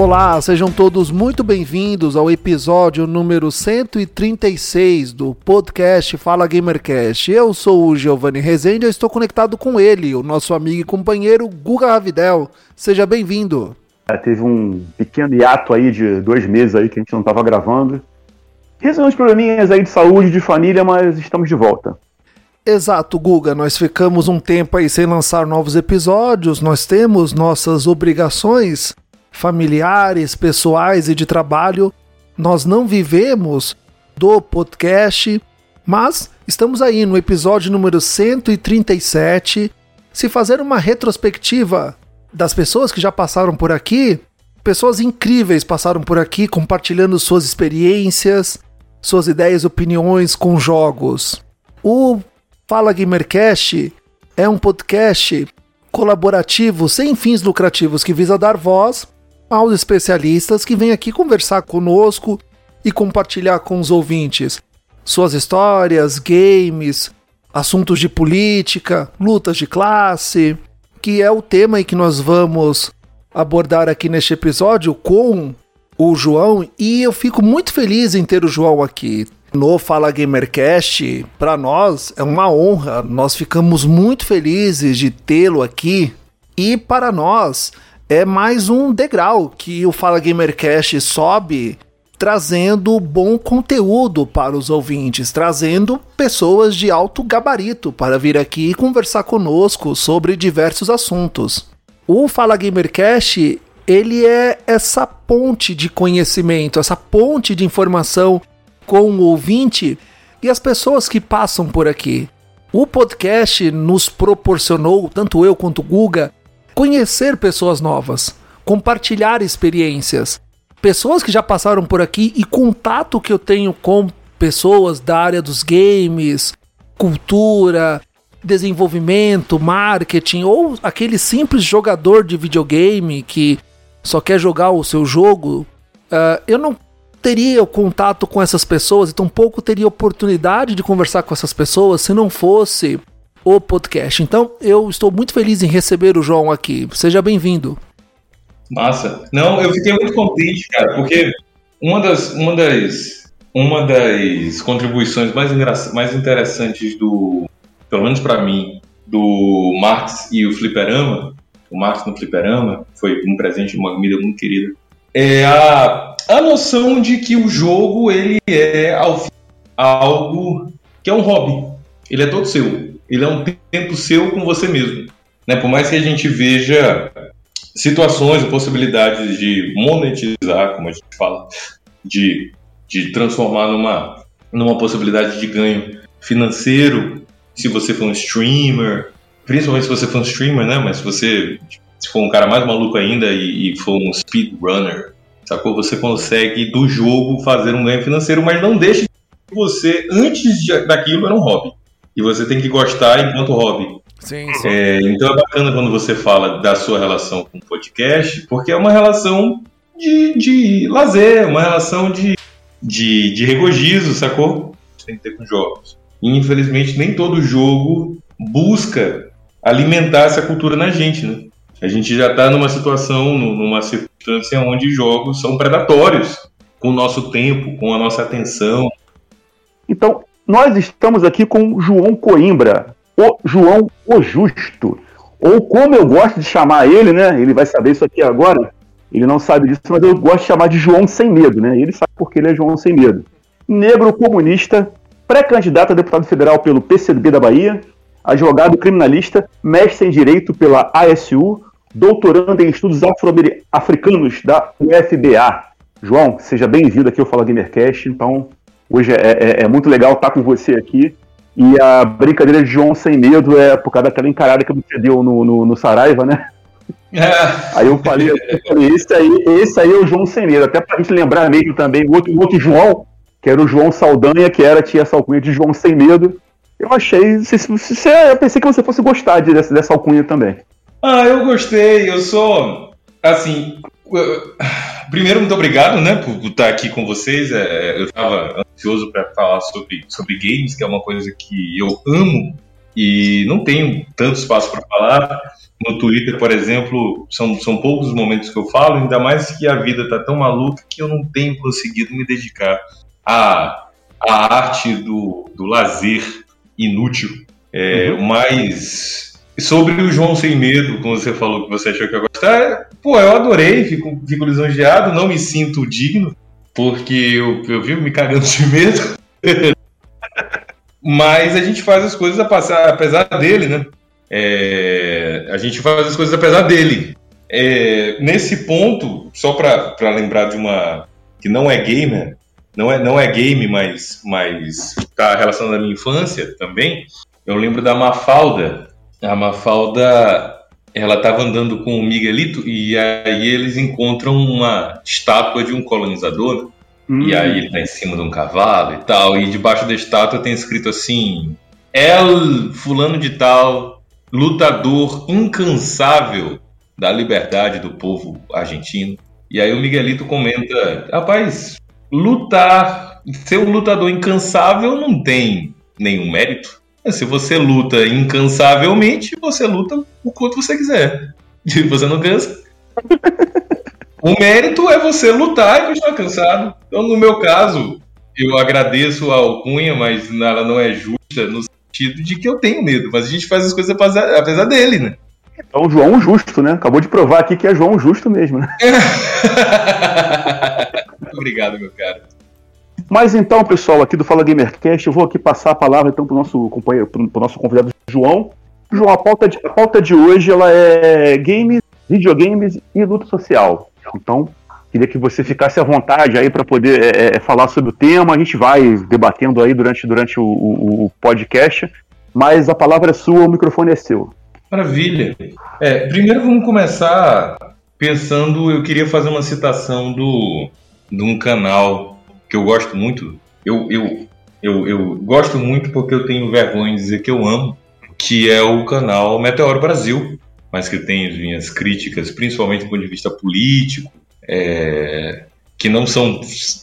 Olá, sejam todos muito bem-vindos ao episódio número 136 do podcast Fala Gamercast. Eu sou o Giovanni Rezende e estou conectado com ele, o nosso amigo e companheiro Guga Ravidel. Seja bem-vindo. É, teve um pequeno hiato aí de dois meses aí que a gente não estava gravando. Resolvemos probleminhas aí de saúde, de família, mas estamos de volta. Exato, Guga. Nós ficamos um tempo aí sem lançar novos episódios, nós temos nossas obrigações familiares, pessoais e de trabalho. Nós não vivemos do podcast, mas estamos aí no episódio número 137. Se fazer uma retrospectiva das pessoas que já passaram por aqui, pessoas incríveis passaram por aqui compartilhando suas experiências, suas ideias opiniões com jogos. O Fala Gamercast é um podcast colaborativo sem fins lucrativos que visa dar voz aos especialistas que vêm aqui conversar conosco e compartilhar com os ouvintes suas histórias, games, assuntos de política, lutas de classe, que é o tema que nós vamos abordar aqui neste episódio com o João. E eu fico muito feliz em ter o João aqui. No Fala Gamercast, para nós é uma honra, nós ficamos muito felizes de tê-lo aqui. E para nós é mais um degrau que o Fala Gamercast sobe trazendo bom conteúdo para os ouvintes, trazendo pessoas de alto gabarito para vir aqui e conversar conosco sobre diversos assuntos. O Fala Gamercast, ele é essa ponte de conhecimento, essa ponte de informação com o ouvinte e as pessoas que passam por aqui. O podcast nos proporcionou, tanto eu quanto o Guga, conhecer pessoas novas, compartilhar experiências, pessoas que já passaram por aqui e contato que eu tenho com pessoas da área dos games, cultura, desenvolvimento, marketing ou aquele simples jogador de videogame que só quer jogar o seu jogo, uh, eu não teria contato com essas pessoas e tampouco teria oportunidade de conversar com essas pessoas se não fosse o podcast. Então, eu estou muito feliz em receber o João aqui. Seja bem-vindo. Massa. Não, eu fiquei muito contente, cara, porque uma das, uma das, uma das contribuições mais, mais interessantes do, pelo menos para mim, do Marx e o Fliperama, o Marx no Fliperama, foi um presente de uma comida muito querida, é a, a noção de que o jogo ele é algo que é um hobby, ele é todo seu ele é um tempo seu com você mesmo. Né? Por mais que a gente veja situações e possibilidades de monetizar, como a gente fala, de, de transformar numa, numa possibilidade de ganho financeiro, se você for um streamer, principalmente se você for um streamer, né? Mas se você se for um cara mais maluco ainda e, e for um speedrunner, sacou? Você consegue do jogo fazer um ganho financeiro, mas não deixe que você, antes de, daquilo, era um hobby e você tem que gostar enquanto hobby. Sim, sim. É, então é bacana quando você fala da sua relação com o podcast, porque é uma relação de, de lazer, uma relação de, de, de regozijo, sacou? Você tem que ter com jogos. E infelizmente nem todo jogo busca alimentar essa cultura na gente, né? A gente já está numa situação, numa circunstância onde jogos são predatórios com o nosso tempo, com a nossa atenção. Então, nós estamos aqui com João Coimbra, o João o Justo, ou como eu gosto de chamar ele, né? Ele vai saber isso aqui agora. Ele não sabe disso, mas eu gosto de chamar de João Sem Medo, né? Ele sabe porque ele é João Sem Medo. Negro comunista, pré-candidato a deputado federal pelo PCdoB da Bahia, advogado criminalista, mestre em direito pela ASU, doutorando em estudos afro-africanos da UFBA. João, seja bem-vindo aqui ao Fala Gamercast. Então, Hoje é, é, é muito legal estar com você aqui. E a brincadeira de João Sem Medo é por causa daquela encarada que você deu no, no, no Saraiva, né? É. Aí eu falei, eu falei, esse aí, esse aí é o João Sem Medo. Até pra gente lembrar mesmo também, o outro, o outro João, que era o João Saldanha, que era, tinha essa alcunha de João Sem Medo. Eu achei, se, se, se, eu pensei que você fosse gostar de, dessa, dessa alcunha também. Ah, eu gostei, eu sou, assim, primeiro, muito obrigado, né, por estar aqui com vocês. É, eu estava ansioso para falar sobre, sobre games, que é uma coisa que eu amo e não tenho tanto espaço para falar. No Twitter, por exemplo, são, são poucos os momentos que eu falo, ainda mais que a vida está tão maluca que eu não tenho conseguido me dedicar à, à arte do, do lazer inútil. É, uhum. Mas Sobre o João Sem Medo, como você falou que você achou que ia gostar, pô, eu adorei, fico, fico lisonjeado, não me sinto digno, porque eu, eu vivo me cagando de medo. Mas a gente faz as coisas apesar dele, né? É, a gente faz as coisas apesar dele. É, nesse ponto, só para lembrar de uma que não é gamer, não é, não é game, mas, mas tá relacionado à minha infância também. Eu lembro da Mafalda, a Mafalda ela estava andando com o Miguelito e aí eles encontram uma estátua de um colonizador. Hum. E aí ele está em cima de um cavalo e tal. E debaixo da estátua tem escrito assim: El Fulano de Tal, lutador incansável da liberdade do povo argentino. E aí o Miguelito comenta: rapaz, lutar, ser um lutador incansável não tem nenhum mérito. Se você luta incansavelmente, você luta o quanto você quiser. E você não cansa. o mérito é você lutar e continuar cansado. Então, no meu caso, eu agradeço a alcunha, mas ela não é justa no sentido de que eu tenho medo. Mas a gente faz as coisas apesar, apesar dele, né? Então, João Justo, né? Acabou de provar aqui que é João Justo mesmo, né? Obrigado, meu cara. Mas então, pessoal, aqui do Fala Gamercast, eu vou aqui passar a palavra então para o nosso companheiro, para nosso convidado João. João, a pauta, de, a pauta de hoje ela é games, videogames e luta social. Então, queria que você ficasse à vontade aí para poder é, é, falar sobre o tema. A gente vai debatendo aí durante, durante o, o, o, podcast, mas a palavra é sua, o microfone é seu. Maravilha. É, primeiro vamos começar pensando, eu queria fazer uma citação do, de um canal que eu gosto muito, eu, eu, eu, eu gosto muito porque eu tenho vergonha de dizer que eu amo, que é o canal Meteoro Brasil, mas que tem as minhas críticas, principalmente do ponto de vista político, é, que não são,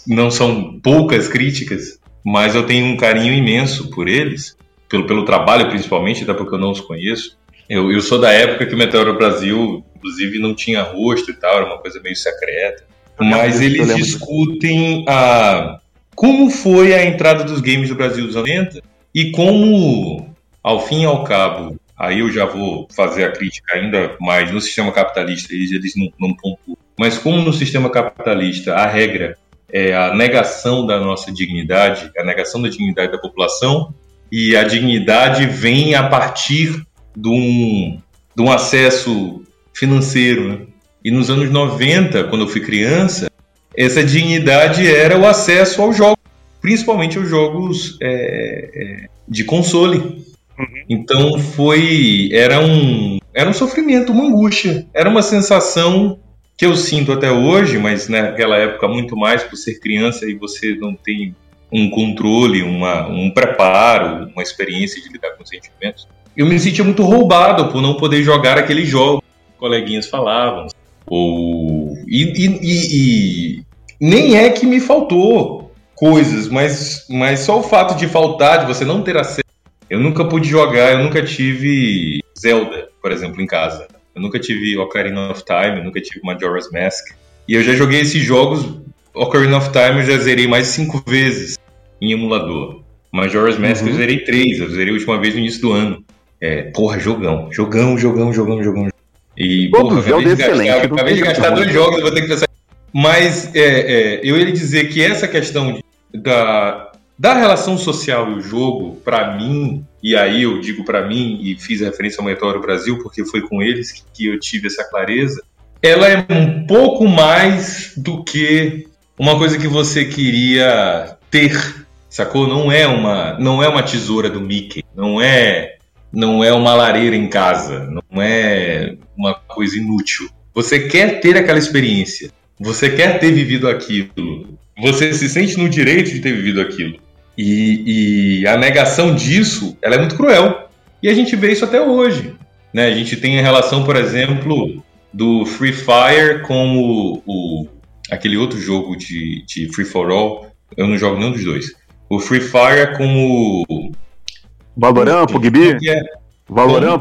não são poucas críticas, mas eu tenho um carinho imenso por eles, pelo, pelo trabalho principalmente, até porque eu não os conheço. Eu, eu sou da época que o Meteoro Brasil, inclusive, não tinha rosto e tal, era uma coisa meio secreta. Mas eles discutem a como foi a entrada dos games do Brasil dos 90 e como, ao fim e ao cabo, aí eu já vou fazer a crítica ainda mais no sistema capitalista, eles, eles não, não pontuam, mas como no sistema capitalista a regra é a negação da nossa dignidade, a negação da dignidade da população, e a dignidade vem a partir de um, de um acesso financeiro, né? E nos anos 90, quando eu fui criança, essa dignidade era o acesso aos jogos, principalmente aos jogos é, é, de console. Uhum. Então foi era um era um sofrimento, uma angústia, era uma sensação que eu sinto até hoje, mas naquela época muito mais por ser criança e você não tem um controle, uma, um preparo, uma experiência de lidar com sentimentos. Eu me sentia muito roubado por não poder jogar aquele jogo. Coleguinhas falavam, ou, e, e, e, nem é que me faltou coisas, mas, mas só o fato de faltar, de você não ter acesso. Eu nunca pude jogar, eu nunca tive Zelda, por exemplo, em casa. Eu nunca tive Ocarina of Time, eu nunca tive Majora's Mask. E eu já joguei esses jogos, Ocarina of Time eu já zerei mais cinco vezes em emulador. Majora's Mask uhum. eu zerei três, eu zerei a última vez no início do ano. É, porra, jogão. Jogão, jogão, jogão, jogão. E, Todo porra, Zelda é excelente. Gastar, acabei de gastar dois jogos, vou ter que pensar. Mas é, é, eu ia dizer que essa questão da, da relação social e o jogo, para mim, e aí eu digo para mim, e fiz referência ao Meteoro Brasil, porque foi com eles que, que eu tive essa clareza, ela é um pouco mais do que uma coisa que você queria ter Sacou? Não é uma, não é uma tesoura do Mickey, não é, não é uma lareira em casa, não é uma coisa inútil. Você quer ter aquela experiência, você quer ter vivido aquilo, você se sente no direito de ter vivido aquilo. E, e a negação disso, ela é muito cruel. E a gente vê isso até hoje. Né? A gente tem a relação, por exemplo, do Free Fire com o, o aquele outro jogo de, de Free for All. Eu não jogo nenhum dos dois. O Free Fire com o. Valorant, PUBG? É? Valorant,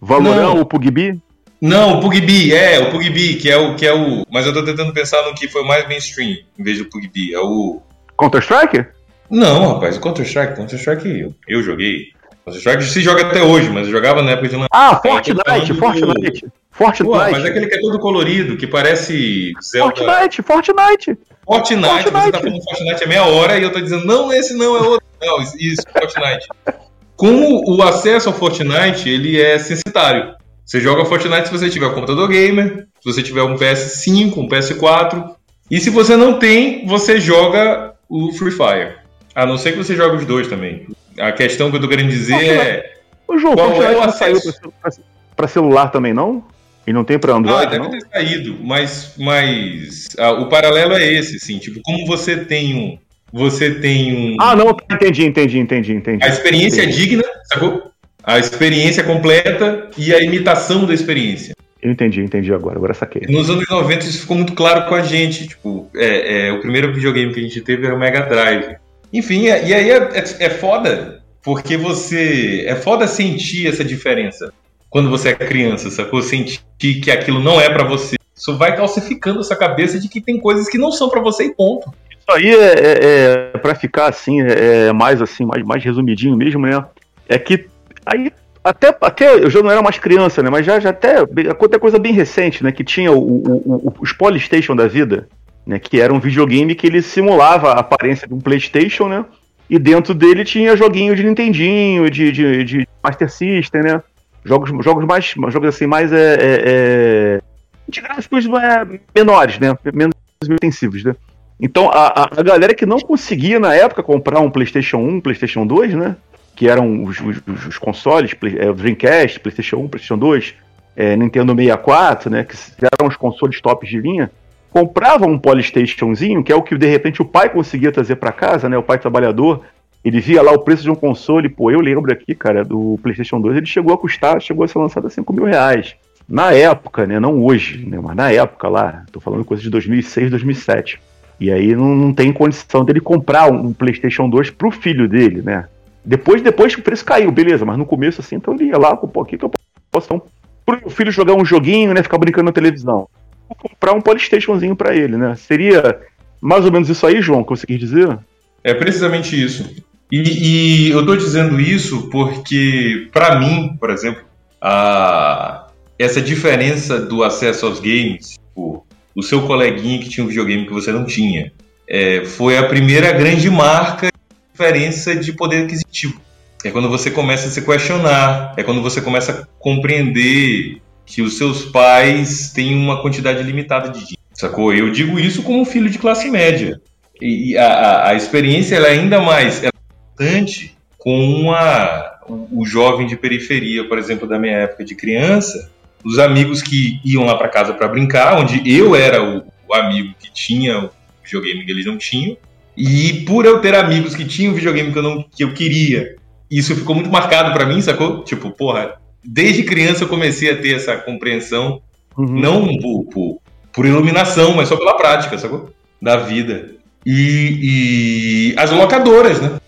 PUBG? Valorant, o PUBG? Não, o PUBG, é, o PUBG, que é o, que é o. Mas eu tô tentando pensar no que foi mais mainstream, em vez do PUBG. É o. Counter-Strike? Não, rapaz, o Counter-Strike, Counter-Strike eu, eu joguei. Counter-Strike se joga até hoje, mas eu jogava na época de lan- Ah, Fortnite, Fortnite. Fortnite. Pô, mas é aquele que é todo colorido, que parece Zelda. Fortnite, Fortnite. Fortnite, você Fortnite. tá falando Fortnite é meia hora e eu tô dizendo, não, esse não é outro. Não, isso, Fortnite. Com o acesso ao Fortnite, ele é censitário. Você joga Fortnite se você tiver um computador gamer, se você tiver um PS5, um PS4. E se você não tem, você joga o Free Fire. A não ser que você jogue os dois também. A questão que eu tô querendo dizer é. O jogo Qual Fortnite é o saiu acesso? pra, pra- pra celular também, não? E não tem pra Ah, Android, deve não? ter saído, mas, mas ah, o paralelo é esse, assim, tipo, como você tem um. Você tem um. Ah, não, tá, entendi, entendi, entendi, entendi. A experiência é digna, sacou? A experiência completa e a imitação da experiência. Eu entendi, entendi agora, agora saquei. Nos anos 90 isso ficou muito claro com a gente. Tipo, é, é, o primeiro videogame que a gente teve era o Mega Drive. Enfim, é- e aí é, é, é foda, porque você. É foda sentir essa diferença quando você é criança, sacou? Sentir que aquilo não é pra você. Isso vai calcificando essa cabeça de que tem coisas que não são pra você e ponto. Aí é, é, é para ficar assim, é, é mais assim, mais, mais resumidinho mesmo, né? É que aí até, até eu já não era mais criança, né? Mas já, já até até coisa bem recente, né? Que tinha o, o, o- os Polystation da vida, né? Que era um videogame que ele simulava a aparência de um PlayStation, né? E dentro dele tinha joguinho de Nintendinho, de, de, de Master System, né? Jogos, jogos mais, jogos assim mais é, é, é, de gráficos é, menores, né? Menos intensivos, né? Então, a, a- a galera que não conseguia na época comprar um PlayStation 1, PlayStation 2, né? Que eram os, os- os- consoles, Play- é, Dreamcast, PlayStation 1, PlayStation 2, é, Nintendo 64, né? Que eram os consoles tops de linha. Compravam um Polystationzinho, que é o que de repente o pai conseguia trazer para casa, né? O pai trabalhador. Ele via lá o preço de um console, pô, eu lembro aqui, cara, do PlayStation 2, ele chegou a custar, chegou a ser lançado a 5 mil reais. Na época, né? Não hoje, né? Mas na época lá, tô falando coisa de 2006, 2007. E aí não, não tem condição dele comprar um, um PlayStation 2 pro filho dele, né? Depois, depois o preço caiu, beleza, mas no começo assim, então ele ia lá, pô, aqui que eu posso então, pro filho jogar um joguinho, né? Ficar brincando na televisão. Vou comprar um PlayStationzinho pra ele, né? Seria mais ou menos isso aí, João, que você quis dizer? É precisamente isso. E, e eu tô dizendo isso porque, pra mim, por exemplo, a, essa diferença do acesso aos games, tipo, o seu coleguinha que tinha um videogame que você não tinha, é, foi a primeira grande marca de diferença de poder aquisitivo. É quando você começa a se questionar, é quando você começa a compreender que os seus pais têm uma quantidade limitada de dinheiro. Sacou? Eu digo isso como filho de classe média. E a, a, experiência é ainda mais importante com a, o, o jovem de periferia, por exemplo, da minha época de criança, os amigos que iam lá para casa para brincar, onde eu era o, o amigo que tinha o videogame que eles não tinham, e por eu ter amigos que tinham o videogame que eu, não, que eu queria, isso ficou muito marcado para mim, sacou? Tipo, porra, desde criança eu comecei a ter essa compreensão Uhum. não por, por, por iluminação, mas só pela prática, sacou? Da vida. E, e as locadoras, né?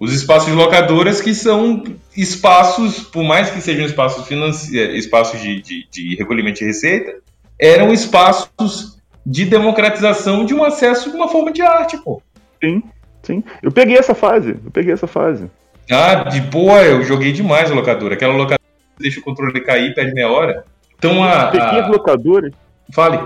Os espaços de locadoras que são espaços, por mais que sejam espaços financeiros, espaços de, de, de recolhimento de receita, eram espaços de democratização de um acesso de uma forma de arte, pô. Sim, sim. Eu peguei essa fase, eu peguei essa fase. Ah, de boa, eu joguei demais a locadora. Aquela locadora deixa o controle cair, perde meia hora. Então a. Eu peguei as a... locadoras. Fale.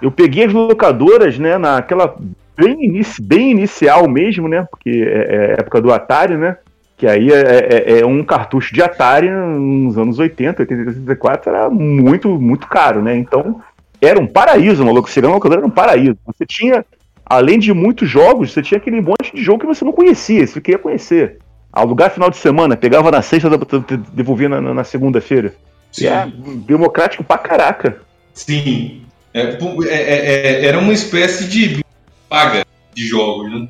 Eu peguei as locadoras, né, naquela bem, inici, bem inicial mesmo, né, porque é, é época do Atari, né, que aí é, é, é um cartucho de Atari nos anos 80, 80, 84, era muito, muito caro, né, então era um paraíso, uma locadora, uma locadora era um paraíso. Você tinha além de muitos jogos, você tinha aquele monte de jogo que você não conhecia, você queria conhecer. Alugar final de semana, pegava na sexta, devolvia na, na segunda-feira. É democrático pra caraca. Sim. É, é, é, é, era uma espécie de paga de jogos, né?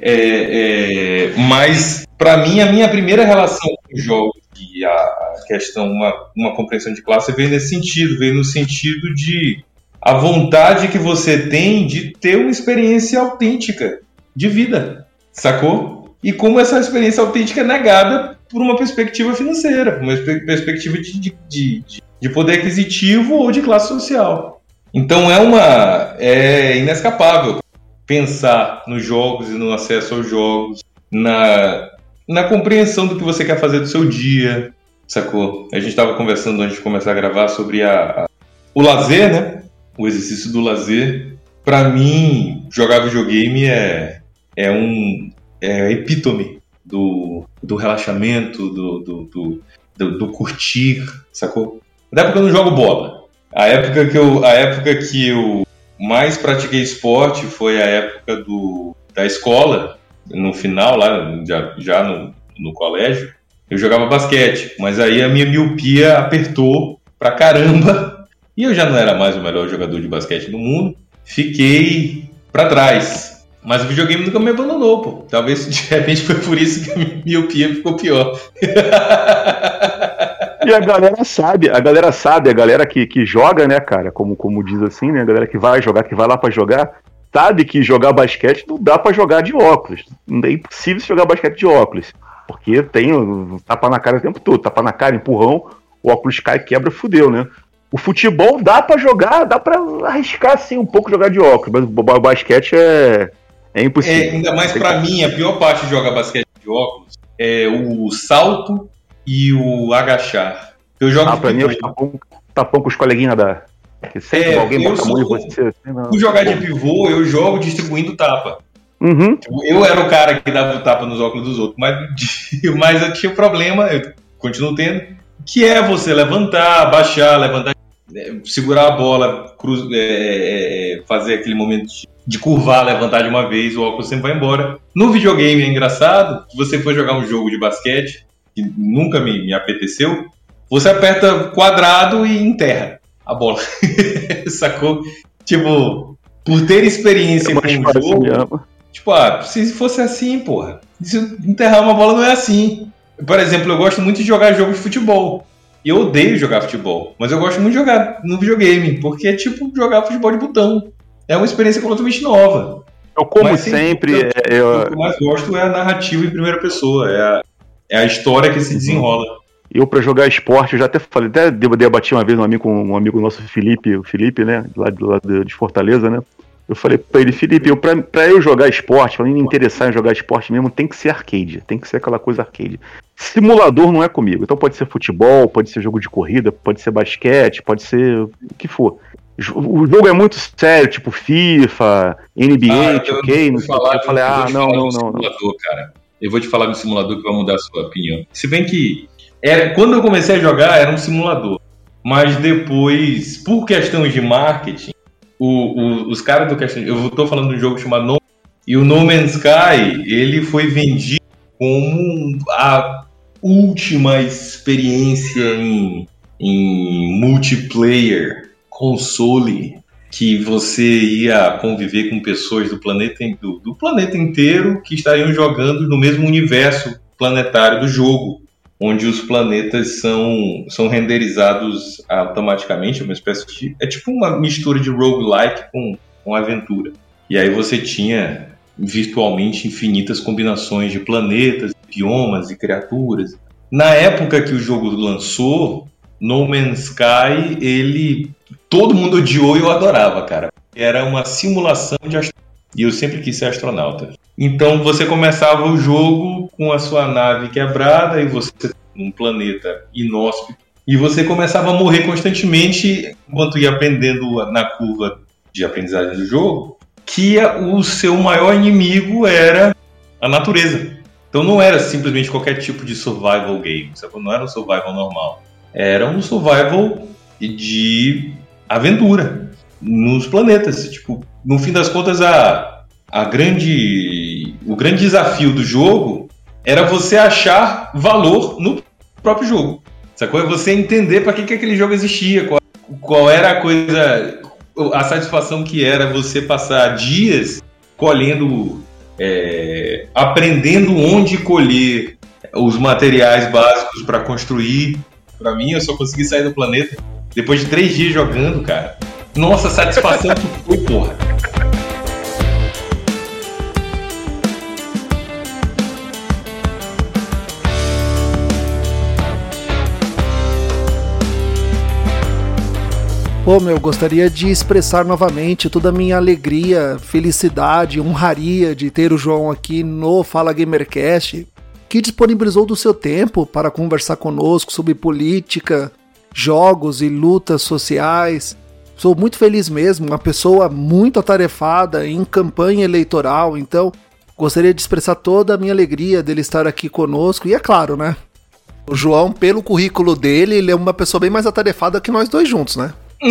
É, é, mas, para mim, a minha primeira relação com os jogos e a questão, uma, uma compreensão de classe, veio nesse sentido, veio no sentido de a vontade que você tem de ter uma experiência autêntica de vida, sacou? E como essa experiência autêntica é negada por uma perspectiva financeira, uma perspectiva de, de, de, de poder aquisitivo ou de classe social. Então é uma é inescapável pensar nos jogos e no acesso aos jogos, na, na compreensão do que você quer fazer do seu dia, sacou? A gente estava conversando antes de começar a gravar sobre a, a, o lazer, né? O exercício do lazer. Para mim, jogar videogame é, é um é epítome do, do relaxamento, do, do, do, do, do curtir, sacou? Na época eu não jogo bola. A época que eu, a época que eu mais pratiquei esporte foi a época do, da escola, no final, lá já, já no, no colégio, eu jogava basquete, mas aí a minha miopia apertou pra caramba e eu já não era mais o melhor jogador de basquete do mundo. Fiquei para trás. Mas o videogame nunca me abandonou, pô. Talvez de repente foi por isso que a miopia ficou pior. E a galera sabe, a galera sabe, a galera que, que joga, né, cara, como, como diz assim, né, a galera que vai jogar, que vai lá para jogar, sabe que jogar basquete não dá para jogar de óculos. É impossível jogar basquete de óculos. Porque tem tapa na cara o tempo todo, tapa na cara, empurrão, o óculos cai, quebra, fudeu, né? O futebol dá para jogar, dá para arriscar assim um pouco jogar de óculos, mas o basquete é, é impossível. É, ainda mais para mim, a pior parte de jogar basquete de óculos é o salto e o agachar. Eu jogo ah, pra mim é o tapão, tapão com os coleguinhas da. Que sempre é, alguém bota em você. O jogar de pivô, eu jogo distribuindo tapa. Uhum. Tipo, eu era o cara que dava o tapa nos óculos dos outros, mas, mas eu tinha um problema, eu continuo tendo, que é você levantar, baixar, levantar, é, segurar a bola, cruz, é, é, é, fazer aquele momento de curvar, levantar de uma vez, o óculos sempre vai embora. No videogame é engraçado, se você for jogar um jogo de basquete, que nunca me, me apeteceu, você aperta quadrado e enterra a bola. Sacou? Tipo, por ter experiência com o jogo. Tipo, ah, se fosse assim, porra. Se enterrar uma bola não é assim. Por exemplo, eu gosto muito de jogar jogo de futebol. E eu odeio jogar futebol. Mas eu gosto muito de jogar no videogame. Porque é tipo jogar futebol de botão. É uma experiência completamente nova. Eu, como mas, sempre. Eu, eu, o que eu mais gosto é a narrativa em primeira pessoa. É a, é a história que se uhum. desenrola. Eu, para jogar esporte, eu já até falei, até debati uma vez um amigo, um amigo nosso, Felipe, o Felipe, né, lá, lá de Fortaleza, né? Eu falei pra ele, Felipe, eu, pra, pra eu jogar esporte, pra me interessar em jogar esporte mesmo, tem que ser arcade, tem que ser aquela coisa arcade. Simulador não é comigo, então pode ser futebol, pode ser jogo de corrida, pode ser basquete, pode ser o que for. O jogo é muito sério, tipo FIFA, NBA, ah, ok, não sei que. Eu falei, ah, não, não, não. não. Cara. Eu vou te falar do simulador que vai mudar a sua opinião. Se bem que era, quando eu comecei a jogar era um simulador, mas depois, por questões de marketing, o, o, os caras do questão, eu estou falando de um jogo chamado No e o No Man's Sky ele foi vendido como a última experiência em, em multiplayer console que você ia conviver com pessoas do planeta, do, do, planeta inteiro que estariam jogando no mesmo universo planetário do jogo, onde os planetas são, são renderizados automaticamente, uma espécie de. É tipo uma mistura de roguelike com, com aventura. E aí você tinha virtualmente infinitas combinações de planetas, biomas e criaturas. Na época que o jogo lançou, No Man's Sky, ele todo mundo odiou e eu adorava, cara. Era uma simulação de astronauta. E eu sempre quis ser astronauta. Então você começava o jogo com a sua nave quebrada e você num planeta inóspito. E você começava a morrer constantemente enquanto ia aprendendo na curva de aprendizagem do jogo, que o seu maior inimigo era a natureza. Então não era simplesmente qualquer tipo de survival game, não era um survival normal. Era um survival de aventura nos planetas. Tipo, no fim das contas, a, a grande, o grande desafio do jogo era você achar valor no próprio jogo. Sacou? É você entender para que, que aquele jogo existia, qual, qual era a coisa, a satisfação que era você passar dias colhendo, é, aprendendo onde colher os materiais básicos para construir. Para mim, eu só consegui sair do planeta depois de três dias jogando, cara. Nossa, satisfação que foi, porra. Pô, meu, gostaria de expressar novamente toda a minha alegria, felicidade, honraria de ter o João aqui no Fala Gamercast, que disponibilizou do seu tempo para conversar conosco sobre política, jogos e lutas sociais. Sou muito feliz mesmo, uma pessoa muito atarefada em campanha eleitoral, então gostaria de expressar toda a minha alegria dele estar aqui conosco. E é claro, né? O João, pelo currículo dele, ele é uma pessoa bem mais atarefada que nós dois juntos, né?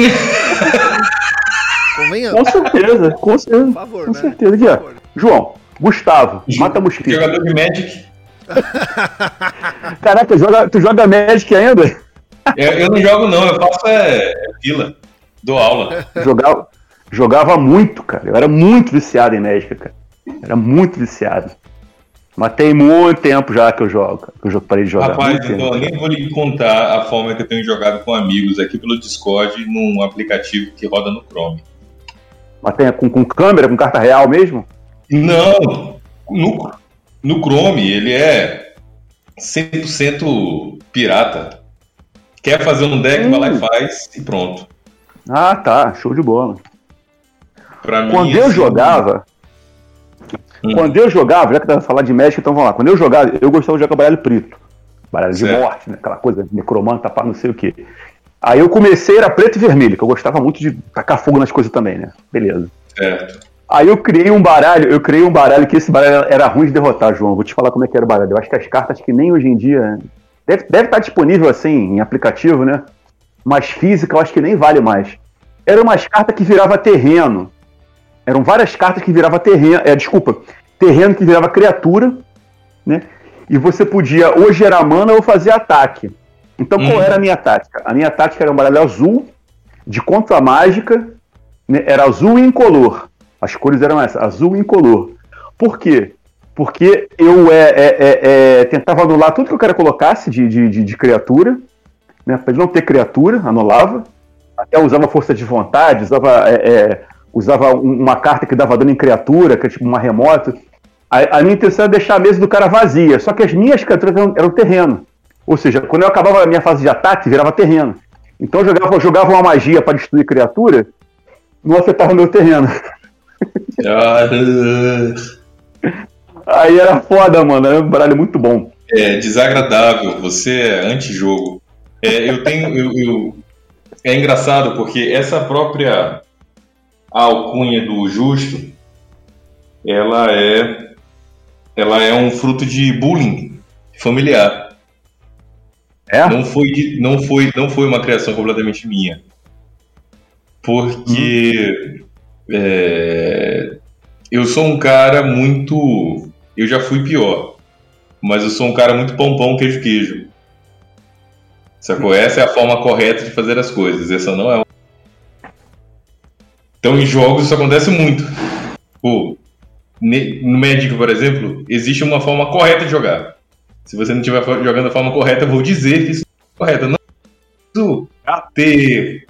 Com certeza, com certeza. Por favor, com né? certeza. Aqui, ó. João, Gustavo, mata mosquito. Jogador de Magic. Caraca, joga, tu joga Magic ainda? Eu, eu não jogo não, eu faço é, é fila. Dou aula. Jogava, jogava muito, cara. Eu era muito viciado em Magic, cara. Era muito viciado. Mas tem muito tempo já que eu jogo, que eu parei de jogar. Rapaz, então, eu nem vou lhe contar a forma que eu tenho jogado com amigos aqui pelo Discord num aplicativo que roda no Chrome. Mas tem com, com câmera, com carta real mesmo? Não, no, no Chrome ele é 100% pirata. Quer fazer um deck, hum. vai lá e hum. faz e pronto. Ah, tá, show de bola. Pra Quando mim, eu assim, jogava, Hum. Quando eu jogava, já que tava falar de Magic, então vamos lá. Quando eu jogava, eu gostava de jogar baralho preto. Baralho certo. de morte, né? aquela coisa, necromanta, pá, não sei o quê. Aí eu comecei, era preto e vermelho, que eu gostava muito de tacar fogo nas coisas também, né? Beleza. Certo. Aí eu criei um baralho, eu criei um baralho que esse baralho era ruim de derrotar, João. Vou te falar como é que era o baralho. Eu acho que as cartas que nem hoje em dia. Deve, deve estar disponível assim, em aplicativo, né? Mas física eu acho que nem vale mais. Eram umas cartas que virava terreno. Eram várias cartas que virava terreno. É, desculpa, terreno que virava criatura, né? E você podia ou gerar mana ou fazer ataque. Então qual uhum. era a minha tática? A minha tática era um baralho azul, de contra mágica, né? era azul e incolor. As cores eram essas, azul e incolor. Por quê? Porque eu é, é, é, é, tentava anular tudo que o cara colocasse de, de, de, de criatura, né? Para não ter criatura, anulava. Até usava força de vontade, usava é, é, usava uma carta que dava dano em criatura, que é tipo uma remota. A, a, minha intenção era deixar a mesa do cara vazia, só que as minhas criaturas eram, eram terreno. Ou seja, quando eu acabava a minha fase de ataque, virava terreno. Então eu jogava, eu jogava uma magia para destruir criatura, não afetava o meu terreno. Aí era foda, mano. Era um baralho muito bom. É desagradável, você é anti-jogo. É, eu tenho. Eu, eu... É engraçado porque essa própria alcunha do Justo, ela é, ela é um fruto de bullying familiar. É? Não foi, não foi, não foi uma criação completamente minha, porque hum. é, eu sou um cara muito, eu já fui pior, mas eu sou um cara muito pão queijo queijo. Sacou? Essa é a forma correta de fazer as coisas. Essa não é então, em jogos isso acontece muito. Pô, no Magic, por exemplo, existe uma forma correta de jogar. Se você não estiver jogando da forma correta, eu vou dizer que isso é correto. Não preciso ter,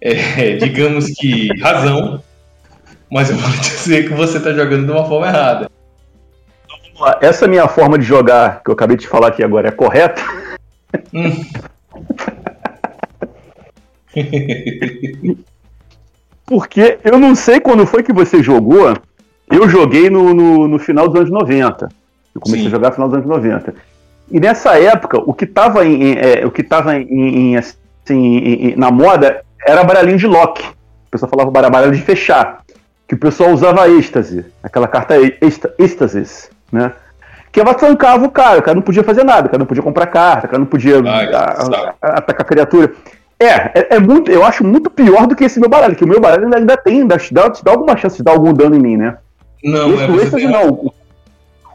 é, digamos que, razão, mas eu vou dizer que você está jogando de uma forma errada. Essa minha forma de jogar, que eu acabei de falar aqui agora, é correta? Hum. Porque eu não sei quando foi que você jogou. Eu joguei no, no, no final dos anos 90. Eu comecei Sim. a jogar no final dos anos 90. E nessa época, o que estava em, é, o que tava em, em assim, em, na moda era baralhinho de lock. O pessoal falava baralho de fechar. Que o pessoal usava êxtase, aquela carta êxtasis, né? Que ela trancava o cara, o cara não podia fazer nada, o cara não podia comprar carta, o cara não podia Ai, a, a, atacar a criatura. É, é, é, muito, eu acho muito pior do que esse meu baralho, que o meu baralho ainda, ainda tem, ainda te dá, te dá alguma chance de dar algum dano em mim, né? Não, Esse é êxtase tem- não. O-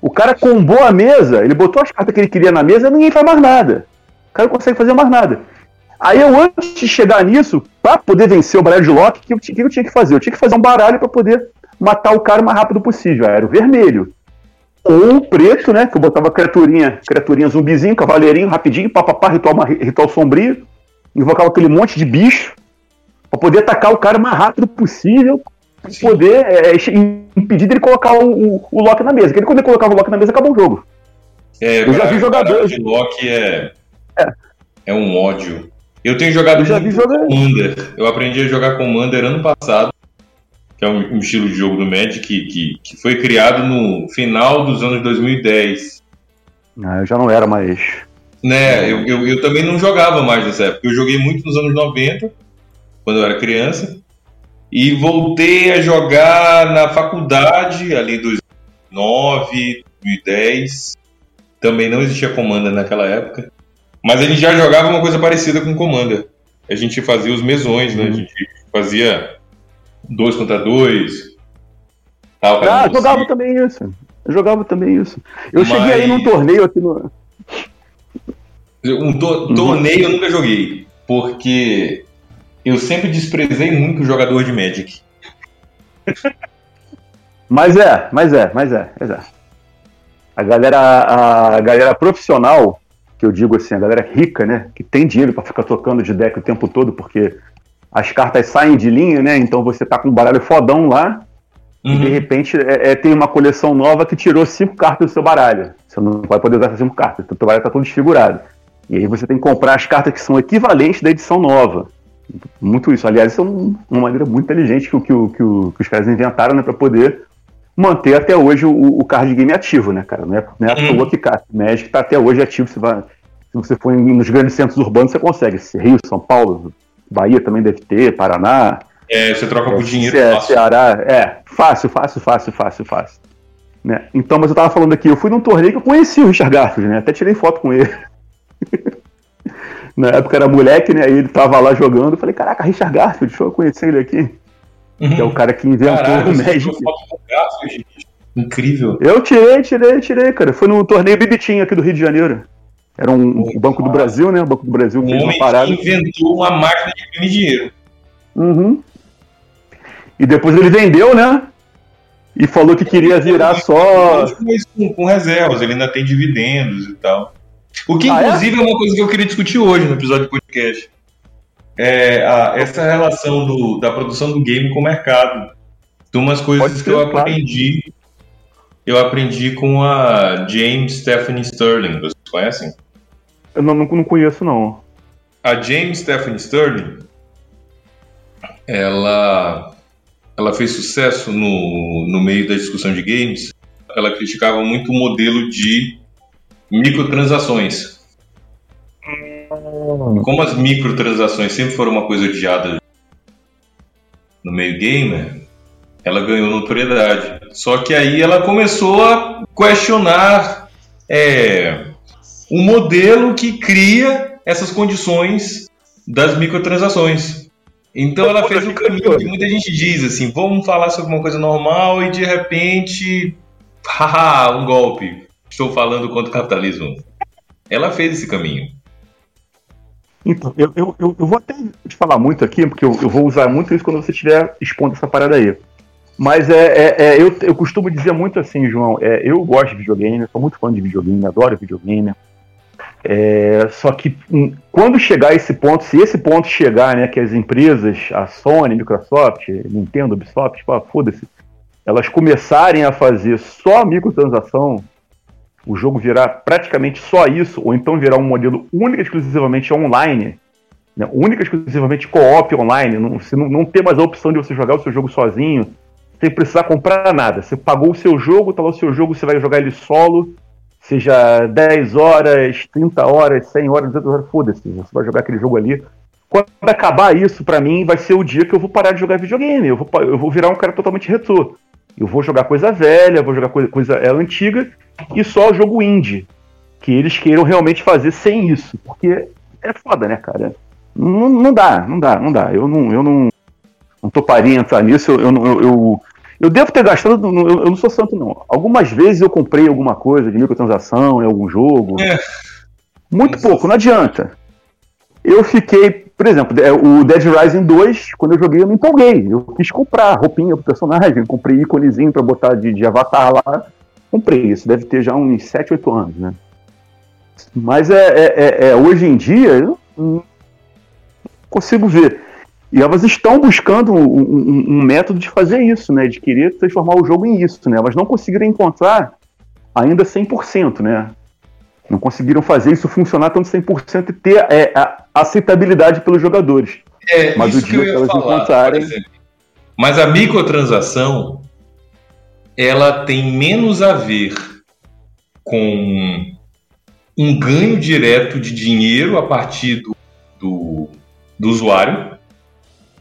O cara combou a mesa, ele botou as cartas que ele queria na mesa e ninguém faz mais nada. O cara não consegue fazer mais nada. Aí eu, antes de chegar nisso, pra poder vencer o baralho de Loki, o que, que eu tinha que fazer? Eu tinha que fazer um baralho pra poder matar o cara o mais rápido possível. Era o vermelho. Ou o preto, né? Que eu botava criaturinha, criaturinha zumbizinho, cavaleirinho, rapidinho, papapá, ritual, ritual sombrio. Invocava aquele monte de bicho pra poder atacar o cara o mais rápido possível. Pra Sim. poder é, é, impedir dele colocar o, o, o Loki na mesa. Porque quando ele colocava o Loki na mesa, acabou o jogo. É, Eu já vi jogadores- de Loki é, É. é um ódio. Eu tenho jogado Eu já vi Commander. Eu aprendi a jogar Commander ano passado, que é um, um estilo de jogo do Magic que, que, que foi criado no final dos anos 2010. Ah, eu já não era mais. Né, eu, eu, eu também não jogava mais nessa época. Eu joguei muito nos anos 90, quando eu era criança. E voltei a jogar na faculdade, ali em 2009, 2010. Também não existia Commander naquela época. Mas a gente já jogava uma coisa parecida com Commander. A gente fazia os mesões, né? A gente fazia dois contra dois. Tal, Ah, jogava si. também isso. Eu jogava também isso. Eu Mas- cheguei aí num torneio aqui no. Um Uhum. to- torneio eu nunca joguei, porque eu sempre desprezei muito o jogador de Magic. Mas é, mas é, mas é, mas é. A galera, a galera profissional, que eu digo assim, a galera rica, né? Que tem dinheiro pra ficar tocando de deck o tempo todo, porque as cartas saem de linha, né? Então você tá com um baralho fodão lá, e de Uhum. repente é, é, tem uma coleção nova que tirou cinco cartas do seu baralho. Você não vai poder usar essas cinco cartas, então o baralho tá todo desfigurado. E aí você tem que comprar as cartas que são equivalentes da edição nova. Muito isso. Aliás, isso é um- uma maneira muito inteligente que, que, que, que os caras inventaram, né? Pra poder manter até hoje o, o card game ativo, né, cara? Não é, não é à Uhum. toa que Magic tá até hoje ativo. Você vai, se você for em- nos grandes centros urbanos, você consegue. Rio, São Paulo, Bahia também deve ter, Paraná. É, você troca por dinheiro Ce- fácil. Ceará, é, fácil, fácil, fácil, fácil, fácil. Né? Então, mas eu tava falando aqui, eu fui num torneio que eu conheci o Richard Garfield, né? Até tirei foto com ele. Na época era moleque, né? Aí ele tava lá jogando, eu falei, caraca, Richard Garfield, deixa eu conhecer ele aqui. Que é o cara que inventou Caralho, o Magic. Incrível. Eu tirei, tirei, tirei, cara. Foi no torneio Bibitinho aqui do Rio de Janeiro. Era um, o Banco do Brasil, né? O Banco do Brasil fez uma parada. inventou uma máquina de imprimir dinheiro. Uhum. E depois ele vendeu, né? E falou que queria virar só. Com, com reservas, ele ainda tem dividendos e tal. O que, Ah, é? inclusive, é? uma coisa que eu queria discutir hoje no episódio do podcast. É a- essa relação do- da produção do game com o mercado. De umas coisas que eu ser, claro. aprendi. Eu aprendi com a James Stephanie Sterling. Vocês conhecem? Eu não, não, não conheço, não. A James Stephanie Sterling, ela, ela fez sucesso no, no meio da discussão de games. Ela criticava muito o modelo de microtransações. Como as microtransações sempre foram uma coisa odiada no meio gamer, ela ganhou notoriedade. Só que aí ela começou a questionar é, o modelo que cria essas condições das microtransações. Então ela fez o caminho que muita gente diz assim, vamos falar sobre uma coisa normal e de repente, haha, um golpe. Estou falando contra o capitalismo. Ela fez esse caminho. Então, eu, eu, eu, eu vou até te falar muito aqui, porque eu, eu vou usar muito isso quando você estiver expondo essa parada aí. Mas é, é, é, eu, eu costumo dizer muito assim, João, é, eu gosto de videogame, sou muito fã de videogame, adoro videogame. É, só que hum, quando chegar esse ponto, se esse ponto chegar, né, que as empresas, a Sony, Microsoft, Nintendo, Ubisoft, pô, foda-se, elas começarem a fazer só microtransação, o jogo virar praticamente só isso, ou então virar um modelo único exclusivamente online, né, única exclusivamente co-op online, não, você não, não ter mais a opção de você jogar o seu jogo sozinho, sem precisar comprar nada. Você pagou o seu jogo, tá lá o seu jogo, você vai jogar ele solo, seja 10 horas, 30 horas, 100 horas, 200 horas, foda-se, você vai jogar aquele jogo ali. Quando acabar isso, pra mim, vai ser o dia que eu vou parar de jogar videogame, eu vou, eu vou virar um cara totalmente retrô. Eu vou jogar coisa velha, vou jogar coisa, coisa é, antiga, e só jogo indie. Que eles queiram realmente fazer sem isso. Porque é foda, né, cara? Não, não dá, não dá, não dá. Eu não, eu não, não toparia entrar nisso. Eu, eu, eu, eu, Eu devo ter gastado, eu não sou santo não. Algumas vezes eu comprei alguma coisa de microtransação em algum jogo. É. Muito pouco, não adianta. Eu fiquei, por exemplo, é, o Dead Rising 2, quando eu joguei, eu me empolguei. Eu quis comprar roupinha pro personagem, comprei íconezinho pra botar de, de avatar lá. Comprei, isso deve ter já uns 7, 8 anos, né? Mas é, é, é, é hoje em dia, eu não consigo ver. E elas estão buscando um, um, um, método de fazer isso, né? De querer transformar o jogo em isso, né? Elas não conseguiram encontrar ainda 100%, né? Não conseguiram fazer isso funcionar tanto 100% e ter é, a aceitabilidade pelos jogadores. É, Mas o dia que, que elas falar, encontrarem... Mas a microtransação, ela tem menos a ver com um ganho direto de dinheiro a partir do, do, do usuário,